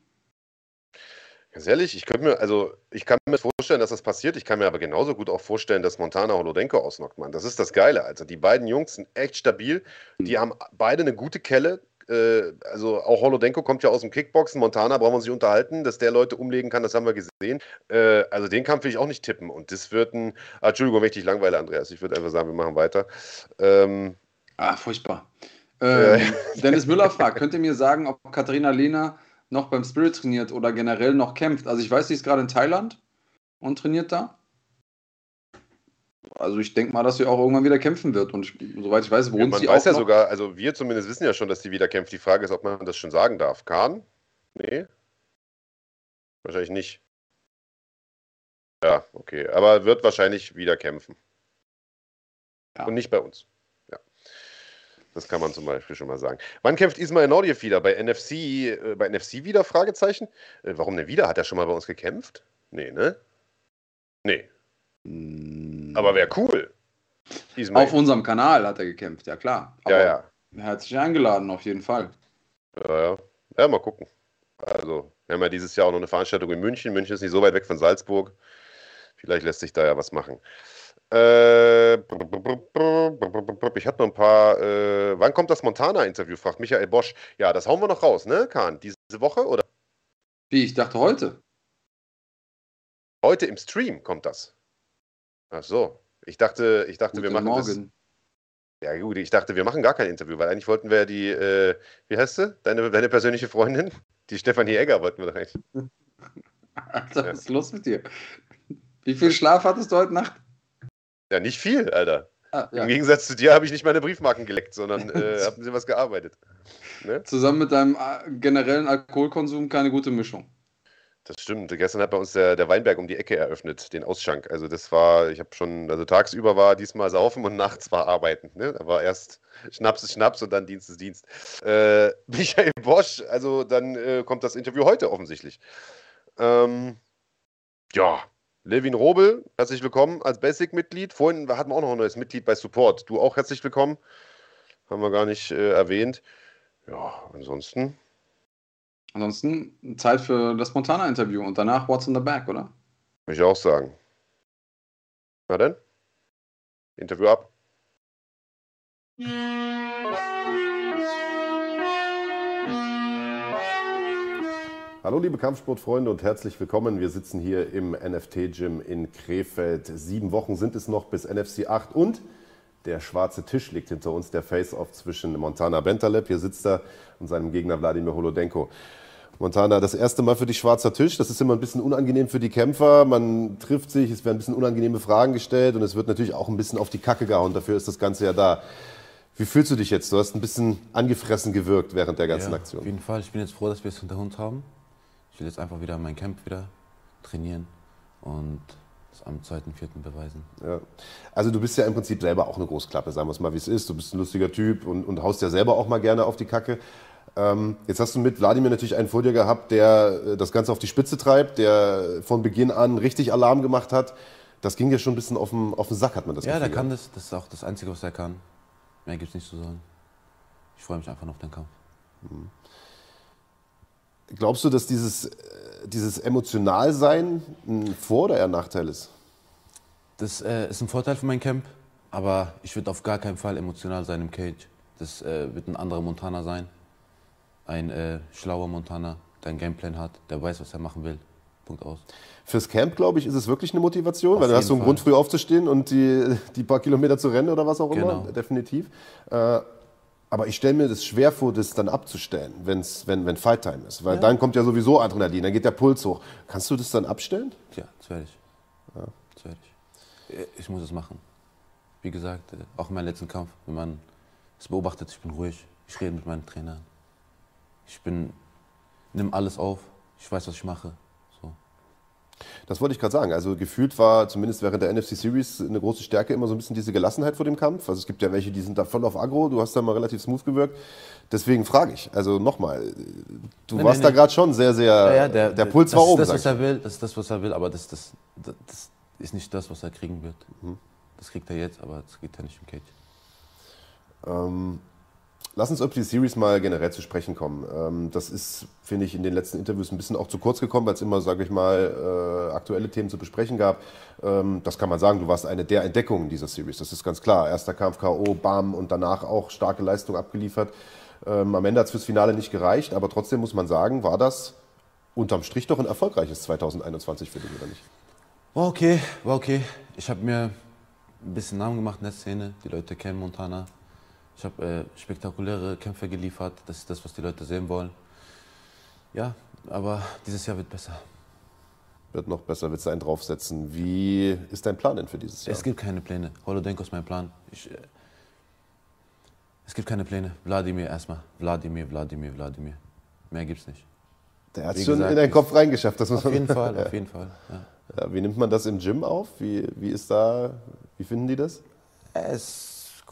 Ganz ehrlich, ich könnte mir, also ich kann mir vorstellen, dass das passiert. Ich kann mir aber genauso gut auch vorstellen, dass Montana Holodenko ausnockt, Mann. Das ist das Geile. Also die beiden Jungs sind echt stabil. Die haben beide eine gute Kelle äh, also auch Holodenko kommt ja aus dem Kickboxen, Montana brauchen wir sich unterhalten, dass der Leute umlegen kann, das haben wir gesehen. Äh, also den Kampf will ich auch nicht tippen und das wird ein, ah, Entschuldigung, mächtig langweilig, Andreas, ich würde einfach sagen, wir machen weiter. Ähm, ah, furchtbar. Ähm, Dennis Müller fragt, könnt ihr mir sagen, ob Katharina Lehner noch beim Spirit trainiert oder generell noch kämpft? Also ich weiß, sie ist gerade in Thailand und trainiert da. Also ich denke mal, dass sie auch irgendwann wieder kämpfen wird. Und ich, soweit ich weiß, wohnt ja, man sie weiß ja noch. sogar, also wir zumindest wissen ja schon, dass sie wieder kämpft. Die Frage ist, ob man das schon sagen darf. Kahn? Nee? Wahrscheinlich nicht. Ja, okay. Aber wird wahrscheinlich wieder kämpfen. Ja. Und nicht bei uns. Ja. Das kann man zum Beispiel schon mal sagen. Wann kämpft Ismail Nordiev wieder? Bei NFC, äh, bei NFC wieder? Fragezeichen. Äh, warum denn wieder? Hat er schon mal bei uns gekämpft? Nee, ne? Nee. Mm. Aber wäre cool. Ismail. Auf unserem Kanal hat er gekämpft, ja klar. Aber ja, ja. Er sich eingeladen, auf jeden Fall. Ja, ja. Ja, mal gucken. Also, wir haben ja dieses Jahr auch noch eine Veranstaltung in München. München ist nicht so weit weg von Salzburg. Vielleicht lässt sich da ja was machen. Äh, ich hatte noch ein paar. Äh, wann kommt das Montana-Interview? fragt Michael Bosch. Ja, das hauen wir noch raus, ne, Kahn? Diese Woche oder? Wie? Ich dachte heute. Heute im Stream kommt das. Ach so. Ich dachte, ich dachte, wir machen morgen. das. Ja, gut, ich dachte, wir machen gar kein Interview, weil eigentlich wollten wir die, äh, wie heißt sie? Deine, deine persönliche Freundin? Die Stefanie Egger wollten wir doch eigentlich. Alter, was ist los mit dir? Wie viel Schlaf hattest du heute Nacht? Ja, nicht viel, Alter. Ah, ja. Im Gegensatz zu dir habe ich nicht meine Briefmarken geleckt, sondern äh, habe sie was gearbeitet. Ne? Zusammen mit deinem äh, generellen Alkoholkonsum keine gute Mischung. Das stimmt. Gestern hat bei uns der, der Weinberg um die Ecke eröffnet, den Ausschank. Also das war, ich habe schon, also tagsüber war diesmal saufen und nachts war arbeiten. Ne? Da war erst Schnaps ist Schnaps und dann Dienst ist Dienst. Äh, Michael Bosch, also dann äh, kommt das Interview heute offensichtlich. Ähm, ja, Levin Robel, herzlich willkommen als Basic-Mitglied. Vorhin hatten wir auch noch ein neues Mitglied bei Support. Du auch herzlich willkommen. Haben wir gar nicht äh, erwähnt. Ja, ansonsten. Ansonsten Zeit für das Montana-Interview und danach What's in the Back, oder? Würde ich auch sagen. Na denn? Interview ab. Hallo liebe Kampfsportfreunde und herzlich willkommen. Wir sitzen hier im NFT-Gym in Krefeld. Sieben Wochen sind es noch bis NFC 8 und der schwarze Tisch liegt hinter uns, der Face-Off zwischen Montana Bentaleb, hier sitzt er, und seinem Gegner Wladimir Holodenko. Montana, das erste Mal für dich schwarzer Tisch. Das ist immer ein bisschen unangenehm für die Kämpfer. Man trifft sich, es werden ein bisschen unangenehme Fragen gestellt und es wird natürlich auch ein bisschen auf die Kacke gehauen. Dafür ist das Ganze ja da. Wie fühlst du dich jetzt? Du hast ein bisschen angefressen gewirkt während der ganzen ja, Aktion. Auf jeden Fall. Ich bin jetzt froh, dass wir es unter Hund haben. Ich will jetzt einfach wieder mein Camp wieder trainieren und es am zweiten, vierten beweisen. Ja. Also du bist ja im Prinzip selber auch eine Großklappe, sagen wir es mal, wie es ist. Du bist ein lustiger Typ und, und haust ja selber auch mal gerne auf die Kacke. Ähm, jetzt hast du mit Wladimir natürlich einen vor dir gehabt, der äh, das Ganze auf die Spitze treibt, der von Beginn an richtig Alarm gemacht hat. Das ging ja schon ein bisschen auf den, auf den Sack, hat man das Ja, Gefühl, der kann das. Das ist auch das Einzige, was er kann. Mehr gibt es nicht zu sagen. Ich freue mich einfach auf den Kampf. Mhm. Glaubst du, dass dieses, äh, dieses Emotionalsein ein Vor- oder eher Nachteil ist? Das äh, ist ein Vorteil für mein Camp, aber ich würde auf gar keinen Fall emotional sein im Cage. Das äh, wird ein anderer Montana sein ein äh, schlauer Montana, der einen Gameplan hat, der weiß, was er machen will. Punkt aus. Fürs Camp, glaube ich, ist es wirklich eine Motivation, Auf weil du hast so einen Fall. Grund, früh aufzustehen und die, die paar Kilometer zu rennen oder was auch genau. immer, definitiv. Äh, aber ich stelle mir das schwer vor, das dann abzustellen, wenn's, wenn, wenn Fight-Time ist. Weil ja. dann kommt ja sowieso Adrenalin, dann geht der Puls hoch. Kannst du das dann abstellen? Ja, das werde ich. Ja. Das werde ich. Äh, ich muss es machen. Wie gesagt, äh, auch in meinem letzten Kampf, wenn man es beobachtet, ich bin ruhig, ich rede mit meinen Trainern. Ich bin, nimm alles auf. Ich weiß, was ich mache. So. Das wollte ich gerade sagen. Also gefühlt war zumindest während der NFC Series eine große Stärke immer so ein bisschen diese Gelassenheit vor dem Kampf. Also es gibt ja welche, die sind da voll auf Agro. Du hast da mal relativ smooth gewirkt. Deswegen frage ich. Also nochmal, du nee, warst nee, da gerade schon sehr, sehr. Ja, ja, der, der, Puls war oben. Das ist das, was er will. Das ist das, was er will. Aber das, das, das, das ist nicht das, was er kriegen wird. Mhm. Das kriegt er jetzt, aber das geht ja nicht im Cage. Ähm, Lass uns auf die Series mal generell zu sprechen kommen. Ähm, das ist, finde ich, in den letzten Interviews ein bisschen auch zu kurz gekommen, weil es immer, sage ich mal, äh, aktuelle Themen zu besprechen gab. Ähm, das kann man sagen, du warst eine der Entdeckungen dieser Series. Das ist ganz klar. Erster Kampf K.O., Bam und danach auch starke Leistung abgeliefert. Ähm, am Ende hat es fürs Finale nicht gereicht, aber trotzdem muss man sagen, war das unterm Strich doch ein erfolgreiches 2021 für dich, oder nicht? War okay, war okay. Ich habe mir ein bisschen Namen gemacht in der Szene. Die Leute kennen Montana. Ich habe äh, spektakuläre Kämpfe geliefert. Das ist das, was die Leute sehen wollen. Ja, aber dieses Jahr wird besser. Wird noch besser, du einen draufsetzen. Wie ist dein Plan denn für dieses Jahr? Es gibt keine Pläne. Holodenko ist mein Plan. Ich, äh, es gibt keine Pläne. Wladimir erstmal. Wladimir, Wladimir, Wladimir. Mehr gibt's nicht. Der hat es schon in deinen Kopf reingeschafft. Das muss auf jeden Fall, auf jeden Fall. Ja. Ja, wie nimmt man das im Gym auf? Wie, wie ist da, wie finden die das? Es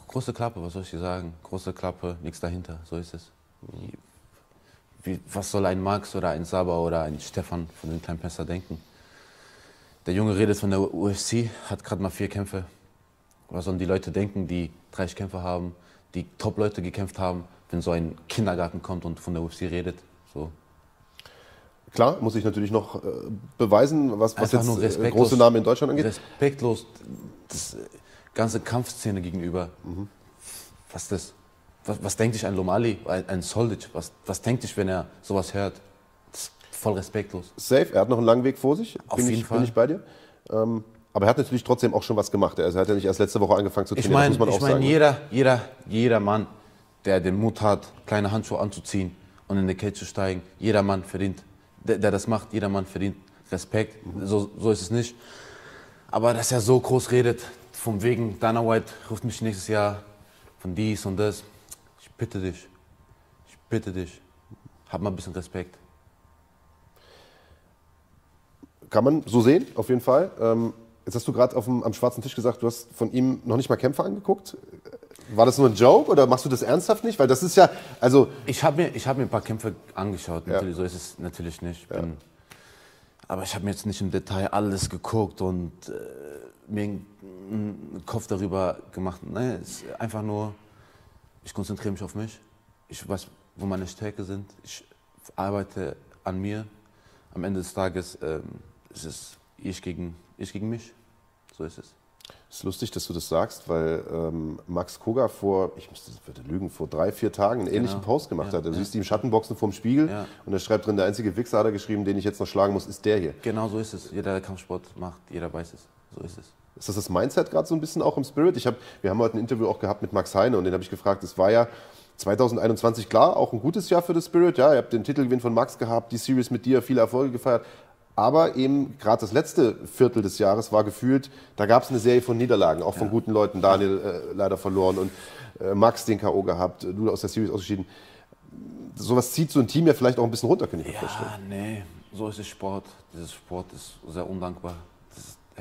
große Klappe, was soll ich dir sagen? Große Klappe, nichts dahinter, so ist es. Wie, was soll ein Max oder ein Saba oder ein Stefan von den kleinen Pässer denken? Der Junge redet von der UFC, hat gerade mal vier Kämpfe. Was sollen die Leute denken, die 30 Kämpfe haben, die Top-Leute gekämpft haben, wenn so ein Kindergarten kommt und von der UFC redet? So. Klar, muss ich natürlich noch äh, beweisen, was, was jetzt äh, große Namen in Deutschland angeht. Respektlos, das ganze Kampfszene gegenüber. Was ist das? Was, was denkt sich ein Lomali, ein, Soldic? Was, was denkt sich, wenn er sowas hört? Voll respektlos. Safe, er hat noch einen langen Weg vor sich. Auf bin jeden ich, Fall. Bin ich bei dir. Ähm, aber er hat natürlich trotzdem auch schon was gemacht. Also er hat ja nicht erst letzte Woche angefangen zu Ich trainieren, meine, das muss man ich auch mein, sagen. jeder, jeder, jeder Mann, der den Mut hat, kleine Handschuhe anzuziehen und in die Cage zu steigen, jeder Mann verdient, der, der das macht, jeder Mann verdient Respekt. So, so ist es nicht. Aber dass er so groß redet, von wegen Dana White ruft mich nächstes Jahr von dies und das. Ich bitte dich, ich bitte dich, hab mal ein bisschen Respekt. Kann man so sehen, auf jeden Fall. Ähm, jetzt hast du gerade am schwarzen Tisch gesagt, du hast von ihm noch nicht mal Kämpfe angeguckt. War das nur ein Joke oder machst du das ernsthaft nicht? Weil das ist ja, also Ich habe mir, ich hab mir ein paar Kämpfe angeschaut, Ja. natürlich, so ist es natürlich nicht. Ich bin, aber ich habe mir jetzt nicht im Detail alles geguckt und äh, mir einen Kopf darüber gemacht. Nein, es ist einfach nur, ich konzentriere mich auf mich. Ich weiß, wo meine Stärke sind. Ich arbeite an mir. Am Ende des Tages ähm, ist es ich gegen, ich gegen mich. So ist es. Es ist lustig, dass du das sagst, weil ähm, Max Koga vor, ich müsste würde lügen, vor drei, vier Tagen einen ähnlichen Post gemacht Ja, hat. Du ja. siehst ihn im Schattenboxen vorm Spiegel Ja. und er schreibt drin, der einzige Wichser hat er geschrieben, den ich jetzt noch schlagen muss, ist der hier. Genau so ist es. Jeder, der Kampfsport macht, jeder weiß es. So ist es. Ist das das Mindset gerade so ein bisschen auch im Spirit? Ich hab, wir haben heute ein Interview auch gehabt mit Max Heine und den habe ich gefragt, es war ja 2021 klar, auch ein gutes Jahr für das Spirit. Ja, ihr habt den Titelgewinn von Max gehabt, die Series mit dir, viele Erfolge gefeiert. Aber eben gerade das letzte Viertel des Jahres war gefühlt, da gab es eine Serie von Niederlagen, auch von guten Leuten. Daniel äh, leider verloren und äh, Max den K.O. gehabt, du aus der Series ausgeschieden. Sowas zieht so ein Team ja vielleicht auch ein bisschen runter, könnte ich mir vorstellen. Ja, nee, so ist es Sport. Dieses Sport ist sehr undankbar.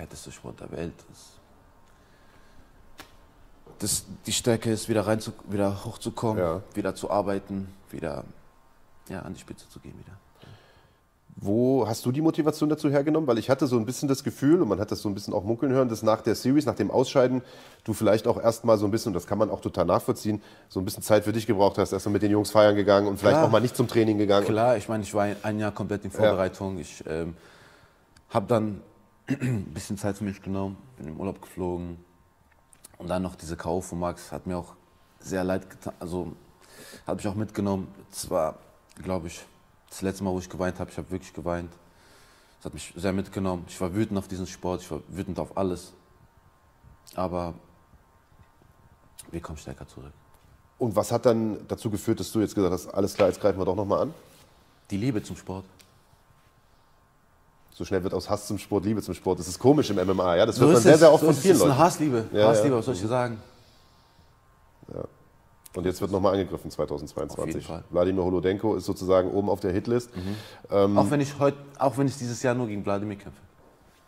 Das ist der härteste Sport der Welt. Das, das, die Stärke ist, wieder, rein zu, wieder hochzukommen, Ja. wieder zu arbeiten, wieder ja, an die Spitze zu gehen wieder. Wo hast du die Motivation dazu hergenommen? Weil ich hatte so ein bisschen das Gefühl, und man hat das so ein bisschen auch munkeln hören, dass nach der Series, nach dem Ausscheiden, du vielleicht auch erstmal so ein bisschen, und das kann man auch total nachvollziehen, so ein bisschen Zeit für dich gebraucht hast, erstmal mit den Jungs feiern gegangen und vielleicht Klar. auch mal nicht zum Training gegangen. Klar, ich meine, ich war ein Jahr komplett in Vorbereitung. Ich ähm, habe dann ein bisschen Zeit für mich genommen, bin im Urlaub geflogen. Und dann noch diese K.O. von Max hat mir auch sehr leid getan. Also hat mich auch mitgenommen. Es war, glaube ich, das letzte Mal, wo ich geweint habe. Ich habe wirklich geweint. Es hat mich sehr mitgenommen. Ich war wütend auf diesen Sport, ich war wütend auf alles. Aber wir kommen stärker zurück. Und was hat dann dazu geführt, dass du jetzt gesagt hast, alles klar, jetzt greifen wir doch nochmal an? Die Liebe zum Sport. So schnell wird aus Hass zum Sport Liebe zum Sport. Das ist komisch im MMA, ja? Das So wird man sehr, es. sehr oft so von ist es. vielen Es ist eine Leuten. Hassliebe. Ja, Hassliebe, ja. was soll ich sagen? Und jetzt wird nochmal angegriffen Auf 2022. jeden Fall. Wladimir Holodenko ist sozusagen oben auf der Hitlist. Ähm, Auch wenn ich heute, auch wenn ich dieses Jahr nur gegen Wladimir kämpfe.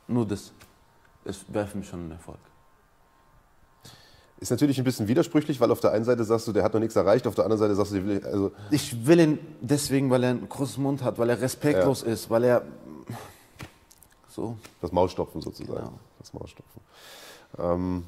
Nur das. Das wäre für mich schon ein Erfolg. Ist natürlich ein bisschen widersprüchlich, weil auf der einen Seite sagst du, der hat noch nichts erreicht, auf der anderen Seite sagst du, will- also Ich will ihn deswegen, weil er einen großen Mund hat, weil er respektlos ist, weil er so. das Maulstopfen sozusagen. Genau. Das Maulstopfen. Ähm,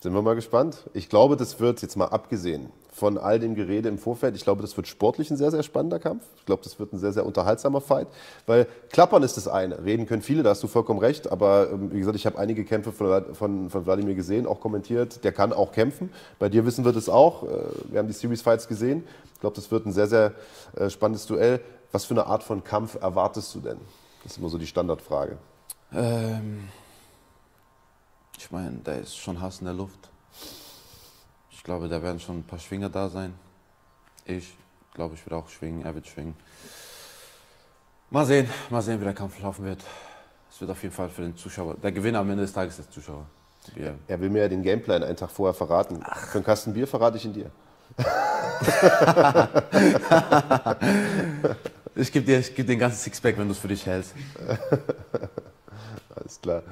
sind wir mal gespannt. Ich glaube, das wird jetzt mal abgesehen von all dem Gerede im Vorfeld, ich glaube, das wird sportlich ein sehr, sehr spannender Kampf. Ich glaube, das wird ein sehr, sehr unterhaltsamer Fight, weil klappern ist das eine. Reden können viele, da hast du vollkommen recht, aber ähm, wie gesagt, ich habe einige Kämpfe von, von, von Wladimir gesehen, auch kommentiert. Der kann auch kämpfen. Bei dir wissen wir das auch. Äh, Wir haben die Series Fights gesehen. Ich glaube, das wird ein sehr, sehr äh, spannendes Duell. Was für eine Art von Kampf erwartest du denn? Das ist immer so die Standardfrage. Ähm, ich meine, da ist schon Hass in der Luft. Ich glaube, da werden schon ein paar Schwinger da sein. Ich glaube, ich werde auch schwingen, er wird schwingen. Mal sehen, mal sehen, wie der Kampf laufen wird. Es wird auf jeden Fall für den Zuschauer, der Gewinner am Ende des Tages ist der Zuschauer. Wir, Er will mir ja den Gameplan einen Tag vorher verraten. Für einen Kasten Bier verrate ich ihn dir. ich gebe dir, ich geb dir den ganzen Sixpack, wenn du es für dich hältst. Alles klar.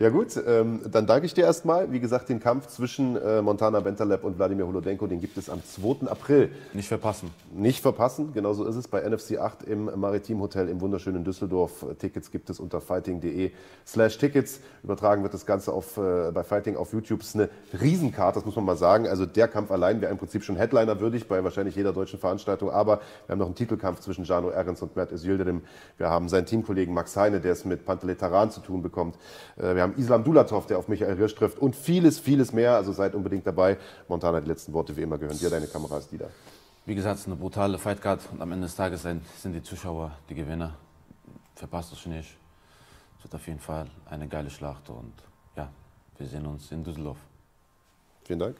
Ja gut, ähm, dann danke ich dir erstmal. Wie gesagt, den Kampf zwischen äh, Montana Bentaleb und Wladimir Holodenko, den gibt es am 2. April. Nicht verpassen. Nicht verpassen, genau so ist es. Bei NFC 8 im Maritim Hotel im wunderschönen Düsseldorf. Tickets gibt es unter fighting.de slash Tickets. Übertragen wird das Ganze auf, äh, bei Fighting auf YouTube. Das ist eine Riesenkarte, das muss man mal sagen. Also der Kampf allein wäre im Prinzip schon Headliner würdig bei wahrscheinlich jeder deutschen Veranstaltung. Aber wir haben noch einen Titelkampf zwischen Jano Ehrens und Mert Özildirim. Wir haben seinen Teamkollegen Max Heine, der es mit Pantele Taran zu tun bekommt. Äh, wir haben Islam Dulatov, der auf Michael Hirsch trifft und vieles, vieles mehr. Also seid unbedingt dabei. Montana, die letzten Worte wie immer gehören dir, deine Kameras, die da. Wie gesagt, es ist eine brutale Fightcard und am Ende des Tages sind die Zuschauer die Gewinner. Verpasst es nicht. Es wird auf jeden Fall eine geile Schlacht und ja, wir sehen uns in Düsseldorf. Vielen Dank.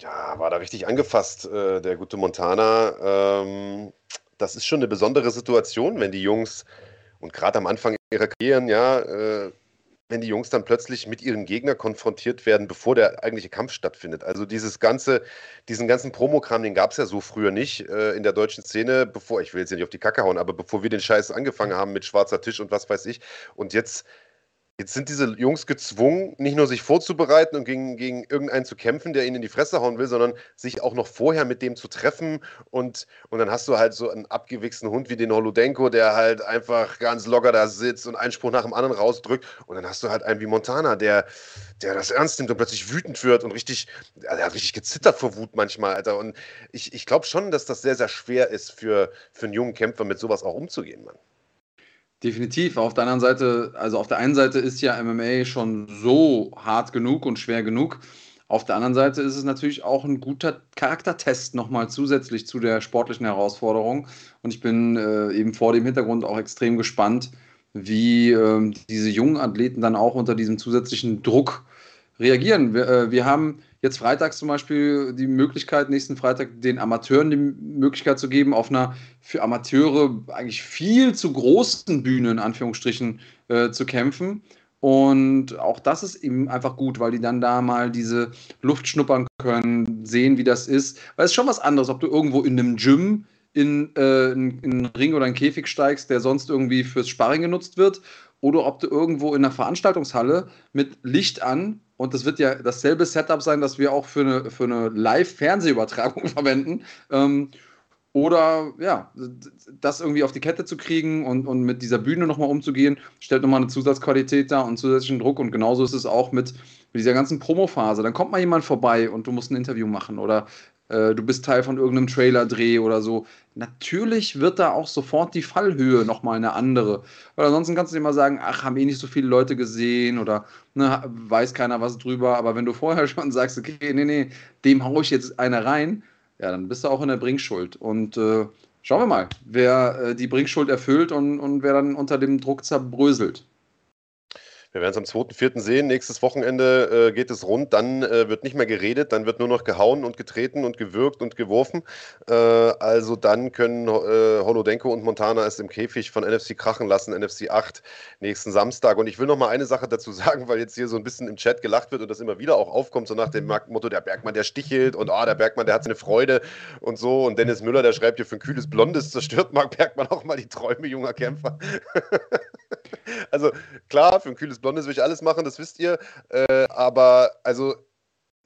Ja, war da richtig angefasst, äh, der gute Montana. Ähm, das ist schon eine besondere Situation, wenn die Jungs und gerade am Anfang ihrer Karrieren, ja, äh, wenn die Jungs dann plötzlich mit ihren Gegner konfrontiert werden, bevor der eigentliche Kampf stattfindet. Also dieses ganze, diesen ganzen Promokram, den gab es ja so früher nicht äh, in der deutschen Szene, bevor, ich will jetzt nicht auf die Kacke hauen, aber bevor wir den Scheiß angefangen haben mit schwarzer Tisch und was weiß ich. Und jetzt Jetzt sind diese Jungs gezwungen, nicht nur sich vorzubereiten und gegen, gegen irgendeinen zu kämpfen, der ihnen in die Fresse hauen will, sondern sich auch noch vorher mit dem zu treffen. Und, und dann hast du halt so einen abgewichsten Hund wie den Holodenko, der halt einfach ganz locker da sitzt und einen Spruch nach dem anderen rausdrückt. Und dann hast du halt einen wie Montana, der, der das ernst nimmt und plötzlich wütend wird und richtig, er hat richtig gezittert vor Wut manchmal, Alter. Und ich, ich glaube schon, dass das sehr, sehr schwer ist für, für einen jungen Kämpfer, mit sowas auch umzugehen, Mann. Definitiv. Auf der anderen Seite, also auf der einen Seite ist ja MMA schon so hart genug und schwer genug. Auf der anderen Seite ist es natürlich auch ein guter Charaktertest nochmal zusätzlich zu der sportlichen Herausforderung. Und ich bin äh, eben vor dem Hintergrund auch extrem gespannt, wie äh, diese jungen Athleten dann auch unter diesem zusätzlichen Druck reagieren. Wir, äh, wir haben jetzt freitags zum Beispiel die Möglichkeit, nächsten Freitag den Amateuren die Möglichkeit zu geben, auf einer für Amateure eigentlich viel zu großen Bühne in Anführungsstrichen äh, zu kämpfen. Und auch das ist eben einfach gut, weil die dann da mal diese Luft schnuppern können, sehen, wie das ist. Weil es ist schon was anderes, ob du irgendwo in einem Gym in, äh, in, in einen Ring oder einen Käfig steigst, der sonst irgendwie fürs Sparring genutzt wird, oder ob du irgendwo in einer Veranstaltungshalle mit Licht an und das wird ja dasselbe Setup sein, das wir auch für eine, für eine Live-Fernsehübertragung verwenden. Ähm, oder ja, das irgendwie auf die Kette zu kriegen und, und mit dieser Bühne nochmal umzugehen, stellt nochmal eine Zusatzqualität dar und zusätzlichen Druck. Und genauso ist es auch mit, mit dieser ganzen Promophase. Dann kommt mal jemand vorbei und du musst ein Interview machen oder äh, du bist Teil von irgendeinem Trailer-Dreh oder so. Natürlich wird da auch sofort die Fallhöhe nochmal eine andere. Weil ansonsten kannst du dir mal sagen, ach, haben eh nicht so viele Leute gesehen oder ne, weiß keiner was drüber. Aber wenn du vorher schon sagst, okay, nee, nee, dem haue ich jetzt eine rein, ja, dann bist du auch in der Bringschuld. Und äh, schauen wir mal, wer äh, die Bringschuld erfüllt und, und wer dann unter dem Druck zerbröselt. Wir werden es am 2.4. sehen. Nächstes Wochenende äh, geht es rund. Dann äh, wird nicht mehr geredet, dann wird nur noch gehauen und getreten und gewürgt und geworfen. Äh, also dann können äh, Holodenko und Montana es im Käfig von NFC krachen lassen, NFC 8 nächsten Samstag. Und ich will noch mal eine Sache dazu sagen, weil jetzt hier so ein bisschen im Chat gelacht wird und das immer wieder auch aufkommt, so nach dem Motto, der Bergmann, der stichelt und oh, der Bergmann, der hat seine Freude und so. Und Dennis Müller, der schreibt hier, für ein kühles Blondes zerstört Marc Bergmann auch mal die Träume junger Kämpfer. also klar, für ein kühles Blondes will ich alles machen, das wisst ihr. Äh, aber also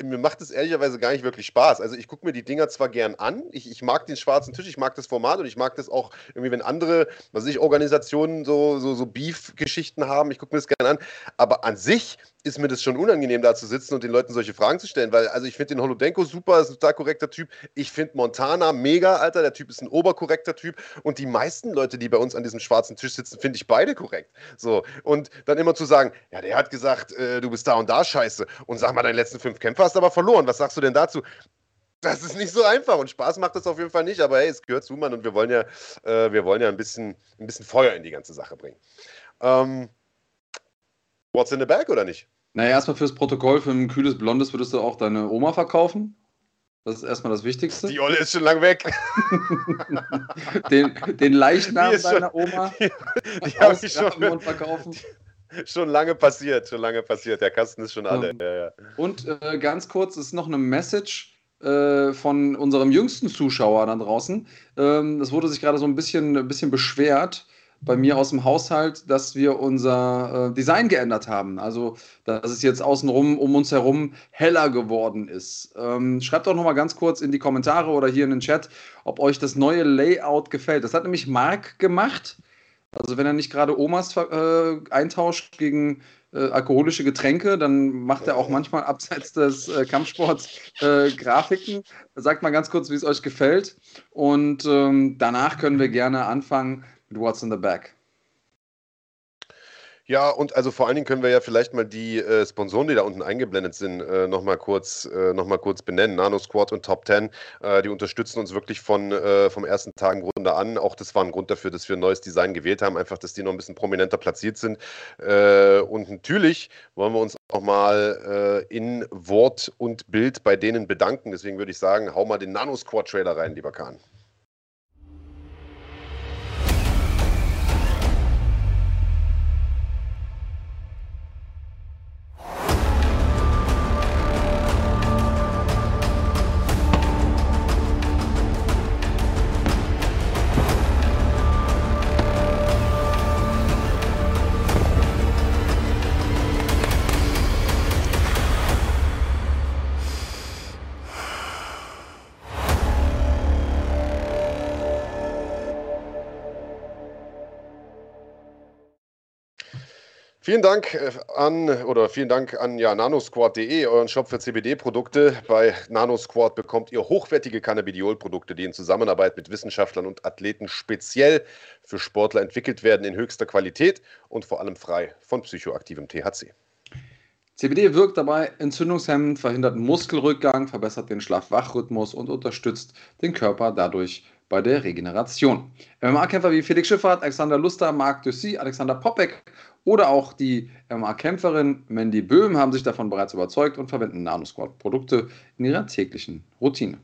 mir macht es ehrlicherweise gar nicht wirklich Spaß. Also ich gucke mir die Dinger zwar gern an, ich, ich, mag den schwarzen Tisch, ich mag das Format und ich mag das auch irgendwie, wenn andere, was ich, Organisationen so, so, so Beef-Geschichten haben, ich gucke mir das gern an, aber an sich ist mir das schon unangenehm, da zu sitzen und den Leuten solche Fragen zu stellen, weil also ich finde den Holodenko super, ist ein total korrekter Typ. Ich finde Montana mega, Alter, der Typ ist ein oberkorrekter Typ und die meisten Leute, die bei uns an diesem schwarzen Tisch sitzen, finde ich beide korrekt. So und dann immer zu sagen, ja, der hat gesagt, äh, du bist da und da scheiße und sag mal, deine letzten fünf Kämpfe hast aber verloren. Was sagst du denn dazu? Das ist nicht so einfach und Spaß macht das auf jeden Fall nicht, aber hey, es gehört zu, Mann, und wir wollen ja, äh, wir wollen ja ein bisschen, ein bisschen Feuer in die ganze Sache bringen. Ähm, What's in the bag oder nicht? Naja, erstmal fürs Protokoll, für ein kühles Blondes würdest du auch deine Oma verkaufen. Das ist erstmal das Wichtigste. Die Olle ist schon lang weg. den, den Leichnam deiner Oma. Die, die ich schon. Und verkaufen. Schon lange passiert, schon lange passiert. Der Kasten ist schon alle. Ja. Ja, ja. Und äh, ganz kurz ist noch eine Message äh, von unserem jüngsten Zuschauer da draußen. Ähm, das wurde sich gerade so ein bisschen, ein bisschen beschwert bei mir aus dem Haushalt, dass wir unser äh, Design geändert haben. Also, dass es jetzt außenrum um uns herum heller geworden ist. Ähm, schreibt doch nochmal ganz kurz in die Kommentare oder hier in den Chat, ob euch das neue Layout gefällt. Das hat nämlich Marc gemacht. Also, wenn er nicht gerade Omas äh, eintauscht gegen äh, alkoholische Getränke, dann macht er auch manchmal abseits des äh, Kampfsports äh, Grafiken. Sagt mal ganz kurz, wie es euch gefällt. Und ähm, danach können wir gerne anfangen mit What's in the Bag. Ja, und also vor allen Dingen können wir ja vielleicht mal die äh, Sponsoren, die da unten eingeblendet sind, äh, nochmal kurz, äh, noch kurz benennen. Nano Squad und Top 10, äh, die unterstützen uns wirklich von, äh, vom ersten Tag im Grunde an. Auch das war ein Grund dafür, dass wir ein neues Design gewählt haben, einfach, dass die noch ein bisschen prominenter platziert sind. Äh, und natürlich wollen wir uns auch mal äh, in Wort und Bild bei denen bedanken. Deswegen würde ich sagen, hau mal den Nano Squad Trailer rein, lieber Kahn. Vielen Dank äh, an oder vielen Dank an ja, nanosquad.de, euren Shop für CBD-Produkte. Bei Nanosquad bekommt ihr hochwertige Cannabidiol-Produkte, die in Zusammenarbeit mit Wissenschaftlern und Athleten speziell für Sportler entwickelt werden in höchster Qualität und vor allem frei von psychoaktivem THC. CBD wirkt dabei entzündungshemmend, verhindert Muskelrückgang, verbessert den Schlaf-Wach-Rhythmus und unterstützt den Körper dadurch bei der Regeneration. MMA-Kämpfer wie Felix Schiffert, Alexander Luster, Marc Dussy, Alexander Popek oder auch die MMA-Kämpferin Mandy Böhm haben sich davon bereits überzeugt und verwenden Nanosquad-Produkte in ihrer täglichen Routine.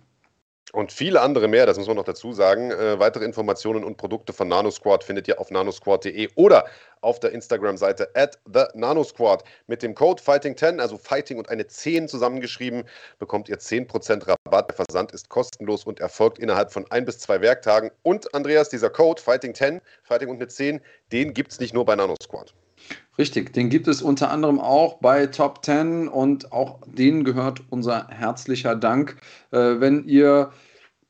Und viele andere mehr, das muss man noch dazu sagen. Äh, weitere Informationen und Produkte von NanoSquad findet ihr auf nanosquad.de oder auf der Instagram-Seite at the nanosquad. Mit dem Code Fighting10, also Fighting und eine 10 zusammengeschrieben, bekommt ihr 10% Rabatt. Der Versand ist kostenlos und erfolgt innerhalb von ein bis zwei Werktagen. Und Andreas, dieser Code Fighting10, Fighting und eine 10, den gibt es nicht nur bei NanoSquad. Richtig, den gibt es unter anderem auch bei Top 10 und auch denen gehört unser herzlicher Dank. Äh, wenn ihr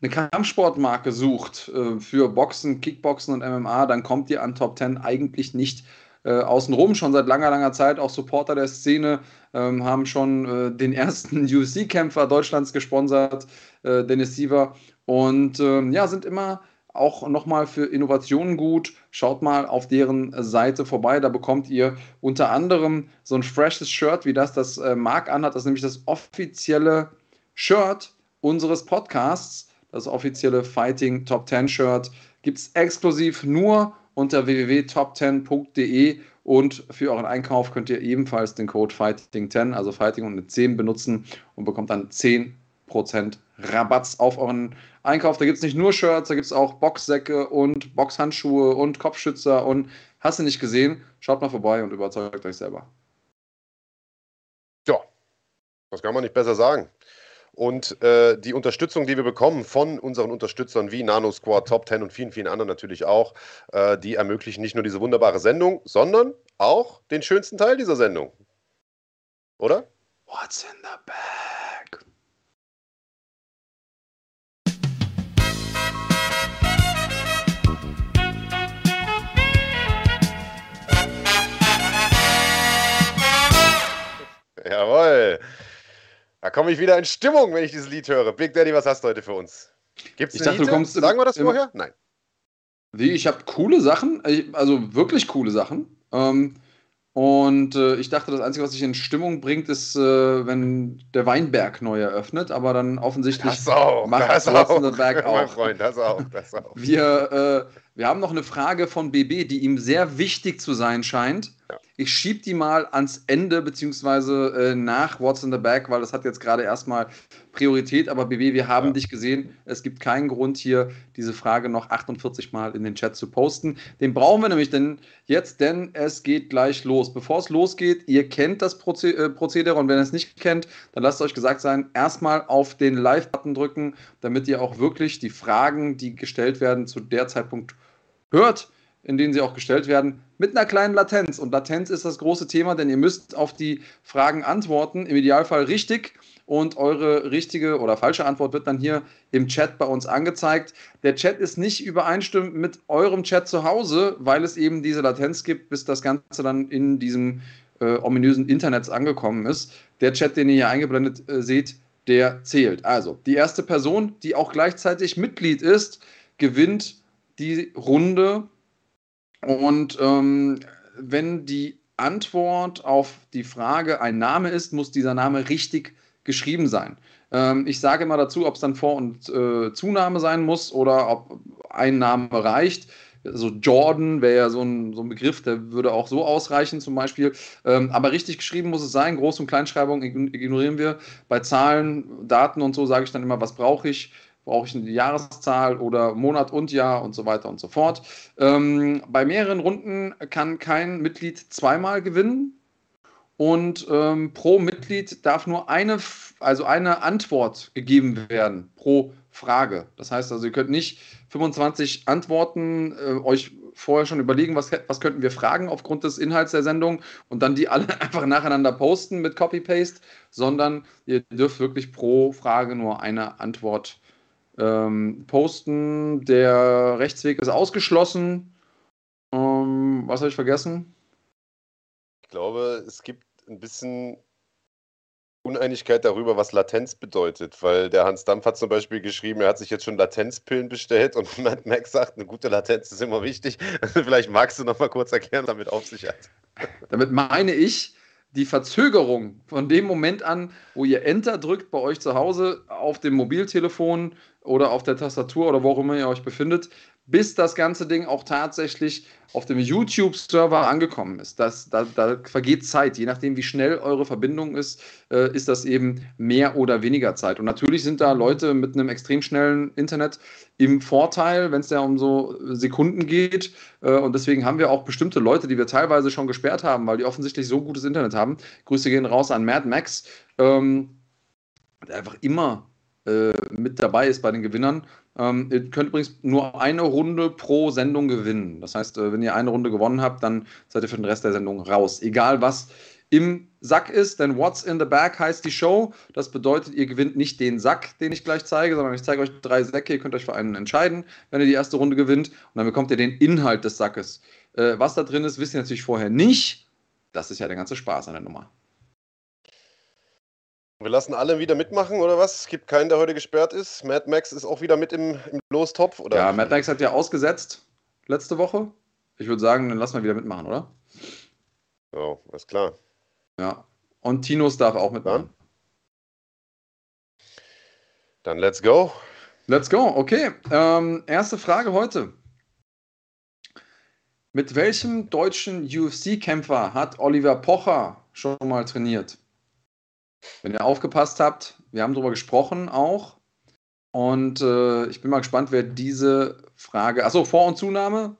eine Kampfsportmarke sucht äh, für Boxen, Kickboxen und MMA, dann kommt ihr an Top 10 eigentlich nicht äh, außenrum. Schon seit langer, langer Zeit auch Supporter der Szene ähm, haben schon äh, den ersten UFC-Kämpfer Deutschlands gesponsert, äh, Dennis Siever. Und ähm, ja, sind immer auch nochmal für Innovationen gut. Schaut mal auf deren Seite vorbei. Da bekommt ihr unter anderem so ein freshes Shirt wie das, das äh, Marc anhat. Das ist nämlich das offizielle Shirt unseres Podcasts. Das offizielle Fighting Top 10 Shirt gibt es exklusiv nur unter www.top10.de und für euren Einkauf könnt ihr ebenfalls den Code Fighting10, also Fighting und eine 10 benutzen und bekommt dann 10% Rabatz auf euren Einkauf. Da gibt es nicht nur Shirts, da gibt es auch Boxsäcke und Boxhandschuhe und Kopfschützer und hast du nicht gesehen? Schaut mal vorbei und überzeugt euch selber. Ja, das kann man nicht besser sagen. Und äh, die Unterstützung, die wir bekommen von unseren Unterstützern wie Nano Squad, Top 10 und vielen, vielen anderen natürlich auch, äh, die ermöglichen nicht nur diese wunderbare Sendung, sondern auch den schönsten Teil dieser Sendung. Oder? What's in the bag? Jawohl. Da komme ich wieder in Stimmung, wenn ich dieses Lied höre. Big Daddy, was hast du heute für uns? Gibt es dachte, du kommst Sagen wir das vorher? Nein. Wie, ich habe coole Sachen, also wirklich coole Sachen. Ähm, und äh, ich dachte, das Einzige, was sich in Stimmung bringt, ist, äh, wenn der Weinberg neu eröffnet, aber dann offensichtlich das auch, macht das auch, Berg auch. Mein Freund, das auch, das auch. Wir, äh, wir haben noch eine Frage von BB, die ihm sehr wichtig zu sein scheint. Ja. Ich schiebe die mal ans Ende, beziehungsweise äh, nach What's in the Bag, weil das hat jetzt gerade erstmal Priorität. Aber BB, wir haben ja. dich gesehen. Es gibt keinen Grund hier, diese Frage noch 48 Mal in den Chat zu posten. Den brauchen wir nämlich denn jetzt, denn es geht gleich los. Bevor es losgeht, ihr kennt das Proze äh, Prozedere und wenn ihr es nicht kennt, dann lasst euch gesagt sein, erstmal auf den Live-Button drücken, damit ihr auch wirklich die Fragen, die gestellt werden, zu der Zeitpunkt hört in denen sie auch gestellt werden, mit einer kleinen Latenz. Und Latenz ist das große Thema, denn ihr müsst auf die Fragen antworten, im Idealfall richtig. Und eure richtige oder falsche Antwort wird dann hier im Chat bei uns angezeigt. Der Chat ist nicht übereinstimmend mit eurem Chat zu Hause, weil es eben diese Latenz gibt, bis das Ganze dann in diesem äh, ominösen Internet angekommen ist. Der Chat, den ihr hier eingeblendet äh, seht, der zählt. Also, die erste Person, die auch gleichzeitig Mitglied ist, gewinnt die Runde. Und ähm, wenn die Antwort auf die Frage ein Name ist, muss dieser Name richtig geschrieben sein. Ähm, ich sage immer dazu, ob es dann Vor- und äh, Zunahme sein muss oder ob ein Name reicht. So Jordan wäre ja so ein, so ein Begriff, der würde auch so ausreichen zum Beispiel. Ähm, aber richtig geschrieben muss es sein. Groß- und Kleinschreibung ignorieren wir. Bei Zahlen, Daten und so sage ich dann immer, was brauche ich? Brauche ich eine Jahreszahl oder Monat und Jahr und so weiter und so fort. Ähm, bei mehreren Runden kann kein Mitglied zweimal gewinnen. Und ähm, pro Mitglied darf nur eine, also eine Antwort gegeben werden pro Frage. Das heißt also, ihr könnt nicht 25 Antworten äh, euch vorher schon überlegen, was, was könnten wir fragen aufgrund des Inhalts der Sendung und dann die alle einfach nacheinander posten mit Copy-Paste, sondern ihr dürft wirklich pro Frage nur eine Antwort ähm, posten. Der Rechtsweg ist ausgeschlossen. Ähm, was habe ich vergessen? Ich glaube, es gibt ein bisschen Uneinigkeit darüber, was Latenz bedeutet, weil der Hans Dampf hat zum Beispiel geschrieben, er hat sich jetzt schon Latenzpillen bestellt und Max sagt, eine gute Latenz ist immer wichtig. Vielleicht magst du noch mal kurz erklären, was damit auf sich hat. Damit meine ich die Verzögerung von dem Moment an, wo ihr Enter drückt bei euch zu Hause auf dem Mobiltelefon oder auf der Tastatur oder wo auch immer ihr euch befindet, bis das ganze Ding auch tatsächlich auf dem YouTube-Server angekommen ist. Das, da, da, vergeht Zeit. Je nachdem, wie schnell eure Verbindung ist, äh, ist das eben mehr oder weniger Zeit. Und natürlich sind da Leute mit einem extrem schnellen Internet im Vorteil, wenn es ja um so Sekunden geht. Äh, und deswegen haben wir auch bestimmte Leute, die wir teilweise schon gesperrt haben, weil die offensichtlich so gutes Internet haben. Grüße gehen raus an Mad Max, ähm, der einfach immer äh, mit dabei ist bei den Gewinnern. Ähm, ihr könnt übrigens nur eine Runde pro Sendung gewinnen. Das heißt, äh, wenn ihr eine Runde gewonnen habt, dann seid ihr für den Rest der Sendung raus. Egal was im Sack ist, denn What's in the Bag heißt die Show. Das bedeutet, ihr gewinnt nicht den Sack, den ich gleich zeige, sondern ich zeige euch drei Säcke. Ihr könnt euch für einen entscheiden, wenn ihr die erste Runde gewinnt. Und dann bekommt ihr den Inhalt des Sackes. Äh, was da drin ist, wisst ihr natürlich vorher nicht. Das ist ja der ganze Spaß an der Nummer. Wir lassen alle wieder mitmachen, oder was? Es gibt keinen, der heute gesperrt ist. Mad Max ist auch wieder mit im, im Lostopf, oder? Ja, Mad Max hat ja ausgesetzt letzte Woche. Ich würde sagen, dann lassen wir wieder mitmachen, oder? Ja, ist klar. Ja. Und Tinos darf auch mitmachen. Dann, dann let's go. Let's go. Okay. Ähm, erste Frage heute. Mit welchem deutschen UFC-Kämpfer hat Oliver Pocher schon mal trainiert? Wenn ihr aufgepasst habt, wir haben darüber gesprochen auch. Und äh, ich bin mal gespannt, wer diese Frage. Achso, Vor- und Zunahme?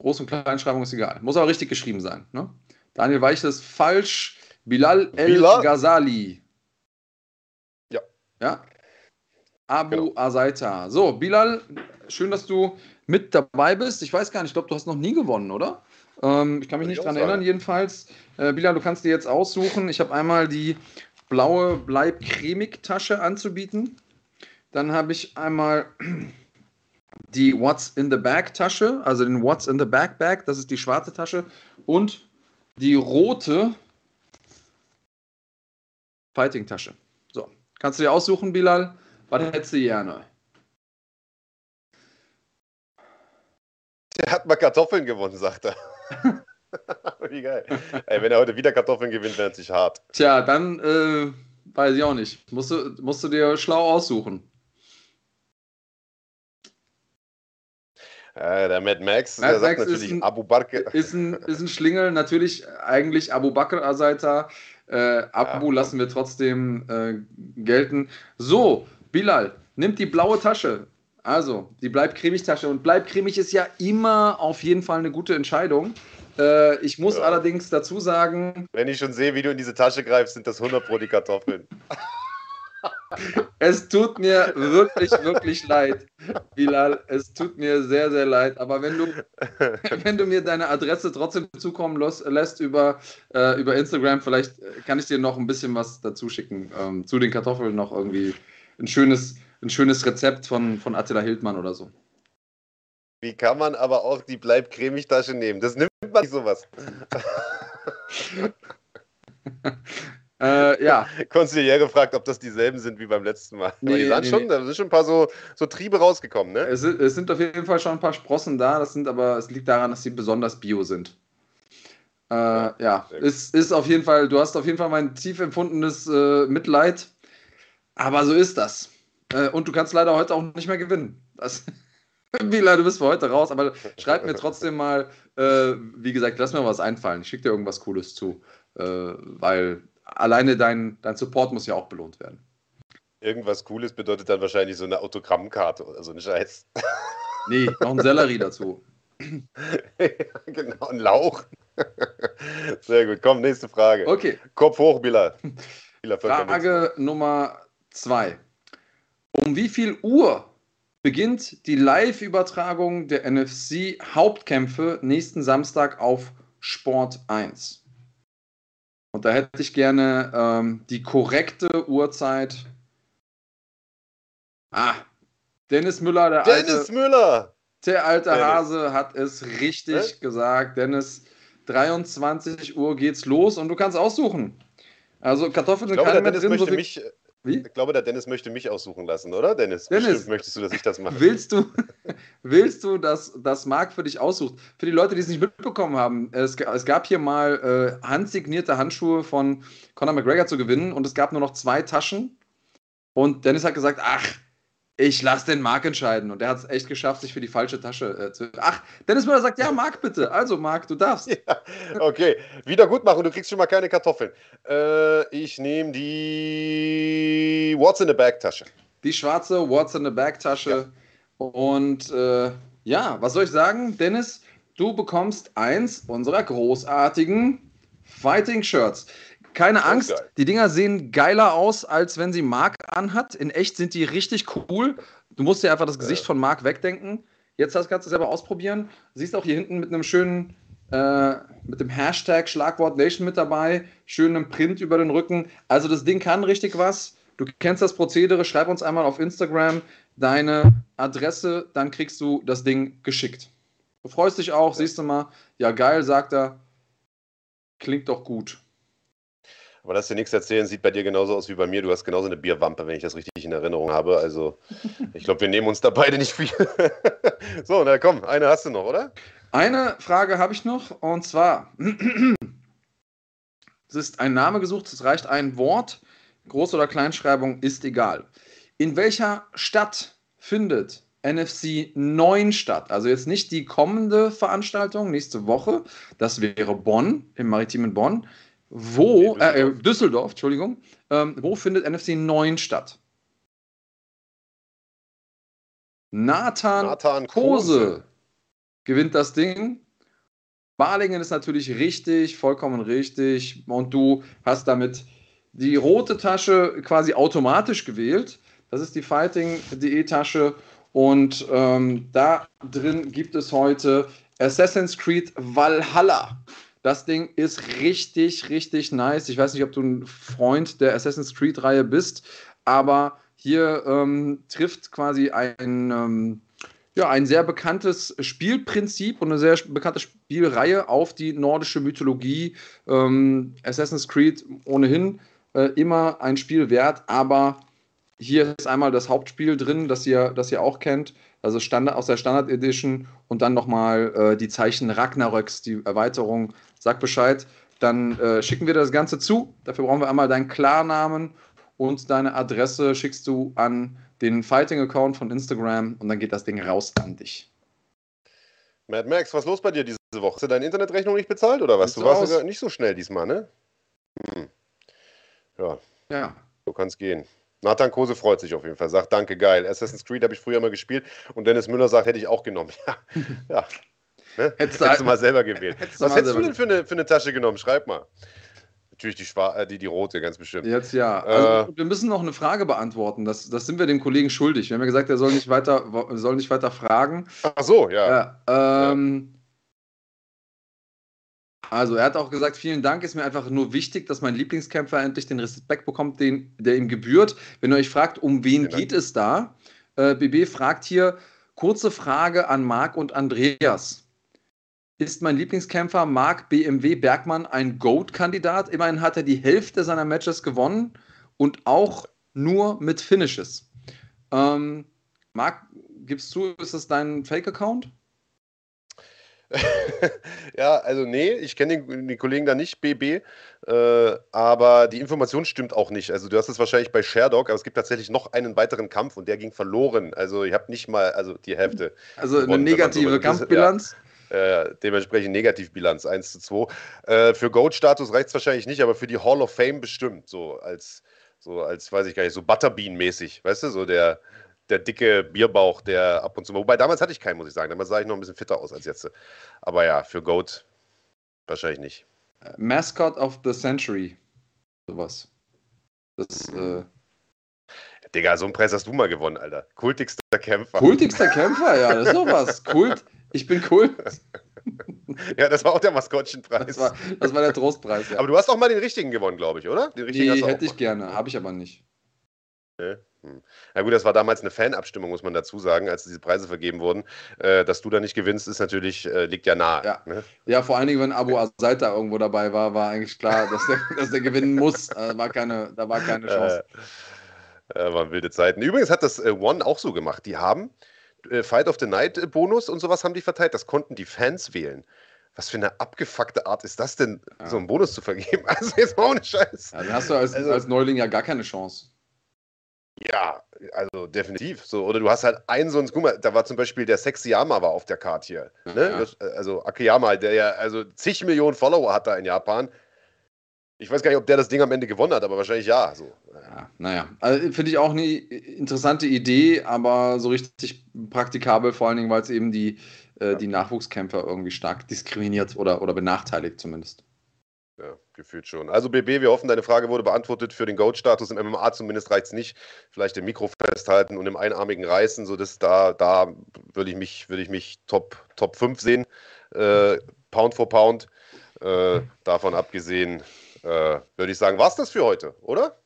Groß- und Kleinschreibung ist egal. Muss aber richtig geschrieben sein. Ne? Daniel Weichel ist falsch. Bilal El Bilal. Ghazali. Ja. Ja. Abu genau. Azaita. So, Bilal, schön, dass du mit dabei bist. Ich weiß gar nicht, ich glaube, du hast noch nie gewonnen, oder? Ähm, ich kann mich nicht dran erinnern, jedenfalls. Äh, Bilal, du kannst dir jetzt aussuchen. Ich habe einmal die blaue Bleib-Cremig-Tasche anzubieten. Dann habe ich einmal die What's in the Bag-Tasche, also den What's in the Bag Bag, das ist die schwarze Tasche. Und die rote Fighting-Tasche. So, kannst du dir aussuchen, Bilal? Was hättest du gerne? Der hat mal Kartoffeln gewonnen, sagt er. Wie geil. Ey, wenn er heute wieder Kartoffeln gewinnt, wäre es sich hart. Tja, dann äh, weiß ich auch nicht. Musst du, musst du dir schlau aussuchen. Äh, der Mad Max, Mad der Max sagt natürlich ein, Abu Bakr. Ist ein, ist ein Schlingel, natürlich eigentlich Abu Bakr Asaita. Äh, Abu ja. lassen wir trotzdem äh, gelten. So, Bilal, nimmt die blaue Tasche. Also, die bleibt cremig Tasche. Und bleibt cremig ist ja immer auf jeden Fall eine gute Entscheidung. Äh, ich muss ja. allerdings dazu sagen. Wenn ich schon sehe, wie du in diese Tasche greifst, sind das 100 Pro die Kartoffeln. Es tut mir wirklich, wirklich leid, Bilal. Es tut mir sehr, sehr leid. Aber wenn du, wenn du mir deine Adresse trotzdem zukommen lässt über, äh, über Instagram, vielleicht kann ich dir noch ein bisschen was dazu schicken. Ähm, zu den Kartoffeln noch irgendwie ein schönes, ein schönes Rezept von, von Attila Hildmann oder so. Wie kann man aber auch die Bleib-Cremig-Tasche nehmen? Das nimmt man nicht sowas. Äh, ja. Konziliär gefragt, ob das dieselben sind wie beim letzten Mal. Nee, die sahen nee, schon, nee. da sind schon ein paar so, so Triebe rausgekommen, ne? Es sind, es sind auf jeden Fall schon ein paar Sprossen da, das sind aber, es liegt daran, dass sie besonders bio sind. Äh, ja, ja. Ist, ist auf jeden Fall, du hast auf jeden Fall mein tief empfundenes äh, Mitleid, aber so ist das. Äh, und du kannst leider heute auch nicht mehr gewinnen. Das, Bila, du bist für heute raus, aber schreib mir trotzdem mal, äh, wie gesagt, lass mir was einfallen. Ich schicke dir irgendwas Cooles zu, äh, weil alleine dein, dein Support muss ja auch belohnt werden. Irgendwas Cooles bedeutet dann wahrscheinlich so eine Autogrammkarte oder so ein Scheiß. Nee, noch ein Sellerie dazu. genau, ein Lauch. Sehr gut. Komm, nächste Frage. Okay. Kopf hoch, Billa. Frage Nummer zwei. Um wie viel Uhr beginnt die Live-Übertragung der NFC-Hauptkämpfe nächsten Samstag auf Sport 1? Und da hätte ich gerne ähm, die korrekte Uhrzeit. Ah, Dennis Müller, der Dennis alte, Müller! Der alte Dennis. Hase hat es richtig Hä? gesagt. Dennis, 23 Uhr geht's los und du kannst aussuchen. Also Kartoffeln sind keine mehr drin. So mich, wie? Ich glaube, der Dennis möchte mich aussuchen lassen, oder? Dennis, Dennis Bestimmt möchtest du, dass ich das mache. Willst du, willst du dass, dass Marc für dich aussucht? Für die Leute, die es nicht mitbekommen haben, es, es gab hier mal äh, handsignierte Handschuhe von Conor McGregor zu gewinnen und es gab nur noch zwei Taschen. Und Dennis hat gesagt, ach, ich lasse den Marc entscheiden. Und er hat es echt geschafft, sich für die falsche Tasche äh, zu. Ach, Dennis Müller sagt, ja, Marc bitte. Also, Marc, du darfst. Ja, okay, wieder gut machen. Du kriegst schon mal keine Kartoffeln. Äh, ich nehme die What's in the Bag Tasche. Die schwarze What's in the Bag Tasche. Ja. Und äh, ja, was soll ich sagen, Dennis? Du bekommst eins unserer großartigen Fighting Shirts. Keine Angst, die Dinger sehen geiler aus, als wenn sie Mark anhat. In echt sind die richtig cool. Du musst dir einfach das Gesicht ja. von Mark wegdenken. Jetzt kannst du es selber ausprobieren. Siehst auch hier hinten mit einem schönen, äh, mit dem Hashtag Schlagwort Nation mit dabei, schönen Print über den Rücken. Also das Ding kann richtig was. Du kennst das Prozedere, schreib uns einmal auf Instagram deine Adresse, dann kriegst du das Ding geschickt. Du freust dich auch, siehst du mal, ja geil, sagt er, klingt doch gut. Aber lass dir nichts erzählen, sieht bei dir genauso aus wie bei mir. Du hast genauso eine Bierwampe, wenn ich das richtig in Erinnerung habe. Also, ich glaube, wir nehmen uns da beide nicht viel. so, na komm, eine hast du noch, oder? Eine Frage habe ich noch, und zwar: Es ist ein Name gesucht, es reicht ein Wort. Groß- oder Kleinschreibung ist egal. In welcher Stadt findet NFC 9 statt? Also jetzt nicht die kommende Veranstaltung nächste Woche, das wäre Bonn, im maritimen Bonn. Wo, Düsseldorf. Äh, äh, Düsseldorf, Entschuldigung, ähm, wo findet NFC 9 statt? Nathan, Nathan Kose, Kose gewinnt das Ding. Balingen ist natürlich richtig, vollkommen richtig. Und du hast damit die rote Tasche quasi automatisch gewählt. Das ist die Fighting.de Tasche. Und ähm, da drin gibt es heute Assassin's Creed Valhalla. Das Ding ist richtig, richtig nice. Ich weiß nicht, ob du ein Freund der Assassin's Creed-Reihe bist, aber hier ähm, trifft quasi ein, ähm, ja, ein sehr bekanntes Spielprinzip und eine sehr bekannte Spielreihe auf die nordische Mythologie. Ähm, Assassin's Creed ohnehin äh, immer ein Spiel wert, aber hier ist einmal das Hauptspiel drin, das ihr, das ihr auch kennt, also Standard, aus der Standard Edition und dann nochmal äh, die Zeichen Ragnaröks, die Erweiterung sag Bescheid. Dann äh, schicken wir das Ganze zu. Dafür brauchen wir einmal deinen Klarnamen und deine Adresse schickst du an den Fighting-Account von Instagram und dann geht das Ding raus an dich. Mad Max, was ist los bei dir diese Woche? Hast du deine Internetrechnung nicht bezahlt oder was? Du warst sogar nicht so schnell diesmal, ne? Hm. Ja. Ja. So kann es gehen. Nathan Kose freut sich auf jeden Fall, sagt danke, geil. Assassin's Creed habe ich früher mal gespielt und Dennis Müller sagt, hätte ich auch genommen. Ja, ja. Ne? Hättest, du, hättest du mal selber gewählt. Was hättest du denn für eine, für eine Tasche genommen? Schreib mal. Natürlich die, Schwa äh, die, die rote, ganz bestimmt. Jetzt ja. Also, äh, wir müssen noch eine Frage beantworten. Das, das sind wir dem Kollegen schuldig. Wir haben ja gesagt, er soll nicht weiter, soll nicht weiter fragen. Ach so, ja. ja, ähm, ja. Also, er hat auch gesagt, vielen Dank, ist mir einfach nur wichtig, dass mein Lieblingskämpfer endlich den Respekt bekommt, den, der ihm gebührt. Wenn ihr euch fragt, um wen vielen geht es da? Äh, BB fragt hier, kurze Frage an Marc und Andreas ist mein Lieblingskämpfer Marc BMW Bergmann ein GOAT-Kandidat. Immerhin hat er die Hälfte seiner Matches gewonnen und auch nur mit Finishes. Ähm, Marc, gibst du, ist das dein Fake-Account? ja, also nee, ich kenne den, den, Kollegen da nicht, BB, äh, aber die Information stimmt auch nicht. Also du hast es wahrscheinlich bei Sherdog, aber es gibt tatsächlich noch einen weiteren Kampf und der ging verloren. Also ich habe nicht mal, also die Hälfte. Also eine negative so Kampfbilanz? Ja. Äh, dementsprechend Negativbilanz 1 zu 2. Äh, für Goat-Status reicht es wahrscheinlich nicht, aber für die Hall of Fame bestimmt. So als, so als, weiß ich gar nicht, so Butterbean-mäßig, weißt du, so der, der dicke Bierbauch, der ab und zu mal. Wobei damals hatte ich keinen, muss ich sagen. Damals sah ich noch ein bisschen fitter aus als jetzt. Aber ja, für Goat wahrscheinlich nicht. Äh, Mascot of the Century. Sowas. Das, äh. Digga, so einen Preis hast du mal gewonnen, Alter. Kultigster Kämpfer. Kultigster Kämpfer, ja, das ist sowas. Kult, ich bin cool. ja, das war auch der Maskottchenpreis. Das war, das war der Trostpreis, ja. Aber du hast auch mal den richtigen gewonnen, glaube ich, oder? Den richtigen nee, hätte ich gerne, habe ich aber nicht. Okay. Hm. Na gut, das war damals eine Fanabstimmung, muss man dazu sagen, als diese Preise vergeben wurden. Äh, dass du da nicht gewinnst, ist natürlich, äh, liegt ja nahe. Ja. Ne? ja, vor allen Dingen, wenn Abu Azaid da irgendwo dabei war, war eigentlich klar, dass der, dass der gewinnen muss. Äh, war keine, da war keine Chance. Äh, waren wilde Zeiten. Übrigens hat das äh, One auch so gemacht. Die haben äh, Fight of the Night äh, Bonus und sowas haben die verteilt. Das konnten die Fans wählen. Was für eine abgefuckte Art ist das denn, ja. so einen Bonus zu vergeben? Also jetzt mal ohne Scheiß. Ja, dann hast du als, also, als Neuling ja gar keine Chance. Ja, also definitiv. So, oder du hast halt einen so ein, guck mal, da war zum Beispiel der Sexyama war auf der Karte hier. Ne? ja. Also Akiyama, der ja also zig Millionen Follower hat da in Japan. Ich weiß gar nicht, ob der das Ding am Ende gewonnen hat, aber wahrscheinlich ja. So. Ja, naja, also, finde ich auch eine interessante Idee, aber so richtig praktikabel, vor allen Dingen, weil es eben die, äh, die Nachwuchskämpfer irgendwie stark diskriminiert oder, oder benachteiligt zumindest. Ja, gefühlt schon. Also BB, wir hoffen, deine Frage wurde beantwortet. Für den Goat-Status im MMA zumindest reicht es nicht. Vielleicht im Mikro festhalten und im einarmigen Reißen, so dass da, da würde ich mich, würde ich mich Top, Top 5 sehen, äh, Pound for Pound. Äh, davon abgesehen, äh, würde ich sagen, war es das für heute, oder?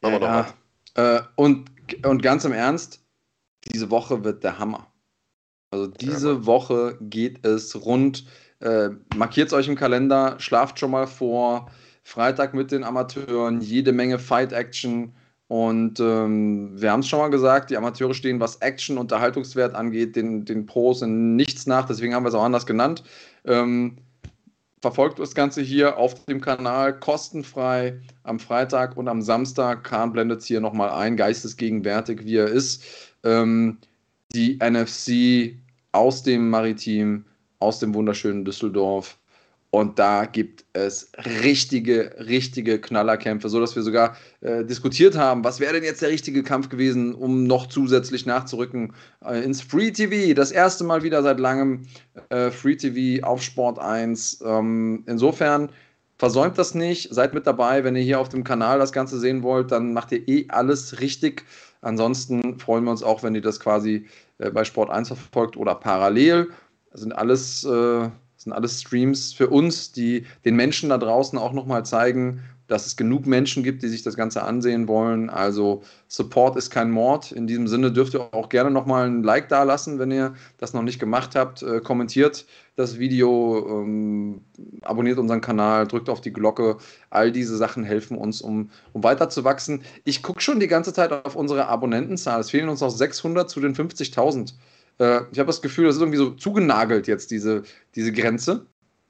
Machen ja, wir äh, und, und ganz im Ernst, diese Woche wird der Hammer. Also diese ja, Woche geht es rund. Äh, Markiert es euch im Kalender, schlaft schon mal vor. Freitag mit den Amateuren, jede Menge Fight-Action. Und ähm, wir haben es schon mal gesagt, die Amateure stehen, was Action, Unterhaltungswert angeht, den, den Pros in nichts nach. Deswegen haben wir es auch anders genannt. Ähm, verfolgt das Ganze hier auf dem Kanal kostenfrei am Freitag und am Samstag. Kahn blendet es hier nochmal ein, geistesgegenwärtig, wie er ist. Ähm, die NFC aus dem Maritim, aus dem wunderschönen Düsseldorf und da gibt es richtige, richtige Knallerkämpfe, sodass wir sogar äh, diskutiert haben, was wäre denn jetzt der richtige Kampf gewesen, um noch zusätzlich nachzurücken äh, ins Free TV. Das erste Mal wieder seit langem äh, Free TV auf Sport 1. Ähm, insofern versäumt das nicht, seid mit dabei. Wenn ihr hier auf dem Kanal das Ganze sehen wollt, dann macht ihr eh alles richtig. Ansonsten freuen wir uns auch, wenn ihr das quasi äh, bei Sport 1 verfolgt oder parallel. Das sind alles äh, sind alles Streams für uns, die den Menschen da draußen auch nochmal zeigen, dass es genug Menschen gibt, die sich das Ganze ansehen wollen. Also Support ist kein Mord. In diesem Sinne dürft ihr auch gerne nochmal ein Like da lassen, wenn ihr das noch nicht gemacht habt. Äh, kommentiert das Video, ähm, abonniert unseren Kanal, drückt auf die Glocke. All diese Sachen helfen uns, um, um weiter zu wachsen. Ich gucke schon die ganze Zeit auf unsere Abonnentenzahl. Es fehlen uns noch 600 zu den 50.000. Äh, ich habe das Gefühl, das ist irgendwie so zugenagelt jetzt, diese, diese Grenze.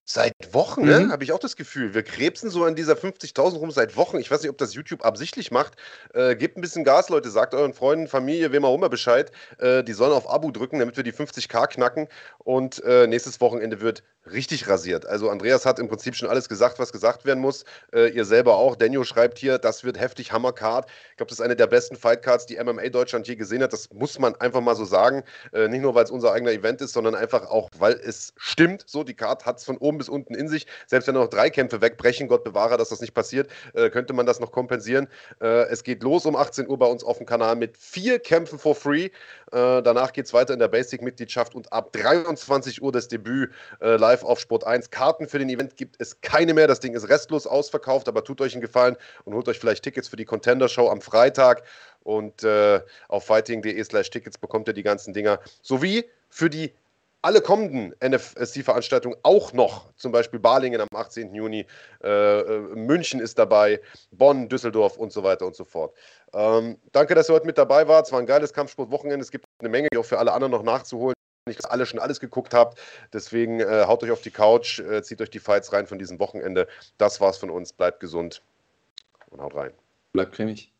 Seit Wochen, ne? Mhm. Habe ich auch das Gefühl. Wir krebsen so an dieser 50.000 rum seit Wochen. Ich weiß nicht, ob das YouTube absichtlich macht. Äh, gebt ein bisschen Gas, Leute. Sagt euren Freunden, Familie, wem auch immer Bescheid. Äh, die sollen auf Abo drücken, damit wir die 50k knacken. Und äh, nächstes Wochenende wird richtig rasiert. Also Andreas hat im Prinzip schon alles gesagt, was gesagt werden muss. Äh, ihr selber auch. Daniel schreibt hier, das wird heftig Hammercard. Ich glaube, das ist eine der besten Fightcards, die MMA Deutschland je gesehen hat. Das muss man einfach mal so sagen. Äh, nicht nur, weil es unser eigener Event ist, sondern einfach auch, weil es stimmt. So, die Card hat es von oben oben bis unten in sich. Selbst wenn noch drei Kämpfe wegbrechen, Gott bewahre, dass das nicht passiert, äh, könnte man das noch kompensieren. Äh, es geht los um 18 Uhr bei uns auf dem Kanal mit vier Kämpfen for free. Äh, danach geht es weiter in der Basic-Mitgliedschaft und ab 23 Uhr das Debüt äh, live auf Sport 1. Karten für den Event gibt es keine mehr. Das Ding ist restlos ausverkauft, aber tut euch einen Gefallen und holt euch vielleicht Tickets für die Contender-Show am Freitag. Und äh, auf fighting.de slash Tickets bekommt ihr die ganzen Dinger. Sowie für die alle kommenden NFSC-Veranstaltungen auch noch, zum Beispiel Balingen am 18. Juni, äh, äh, München ist dabei, Bonn, Düsseldorf und so weiter und so fort. Ähm, danke, dass ihr heute mit dabei wart. Es war ein geiles Kampfsportwochenende. Es gibt eine Menge, die auch für alle anderen noch nachzuholen. Nicht, dass alle schon alles geguckt habt. Deswegen äh, haut euch auf die Couch, äh, zieht euch die Fights rein von diesem Wochenende. Das war's von uns. Bleibt gesund und haut rein. Bleibt cremig.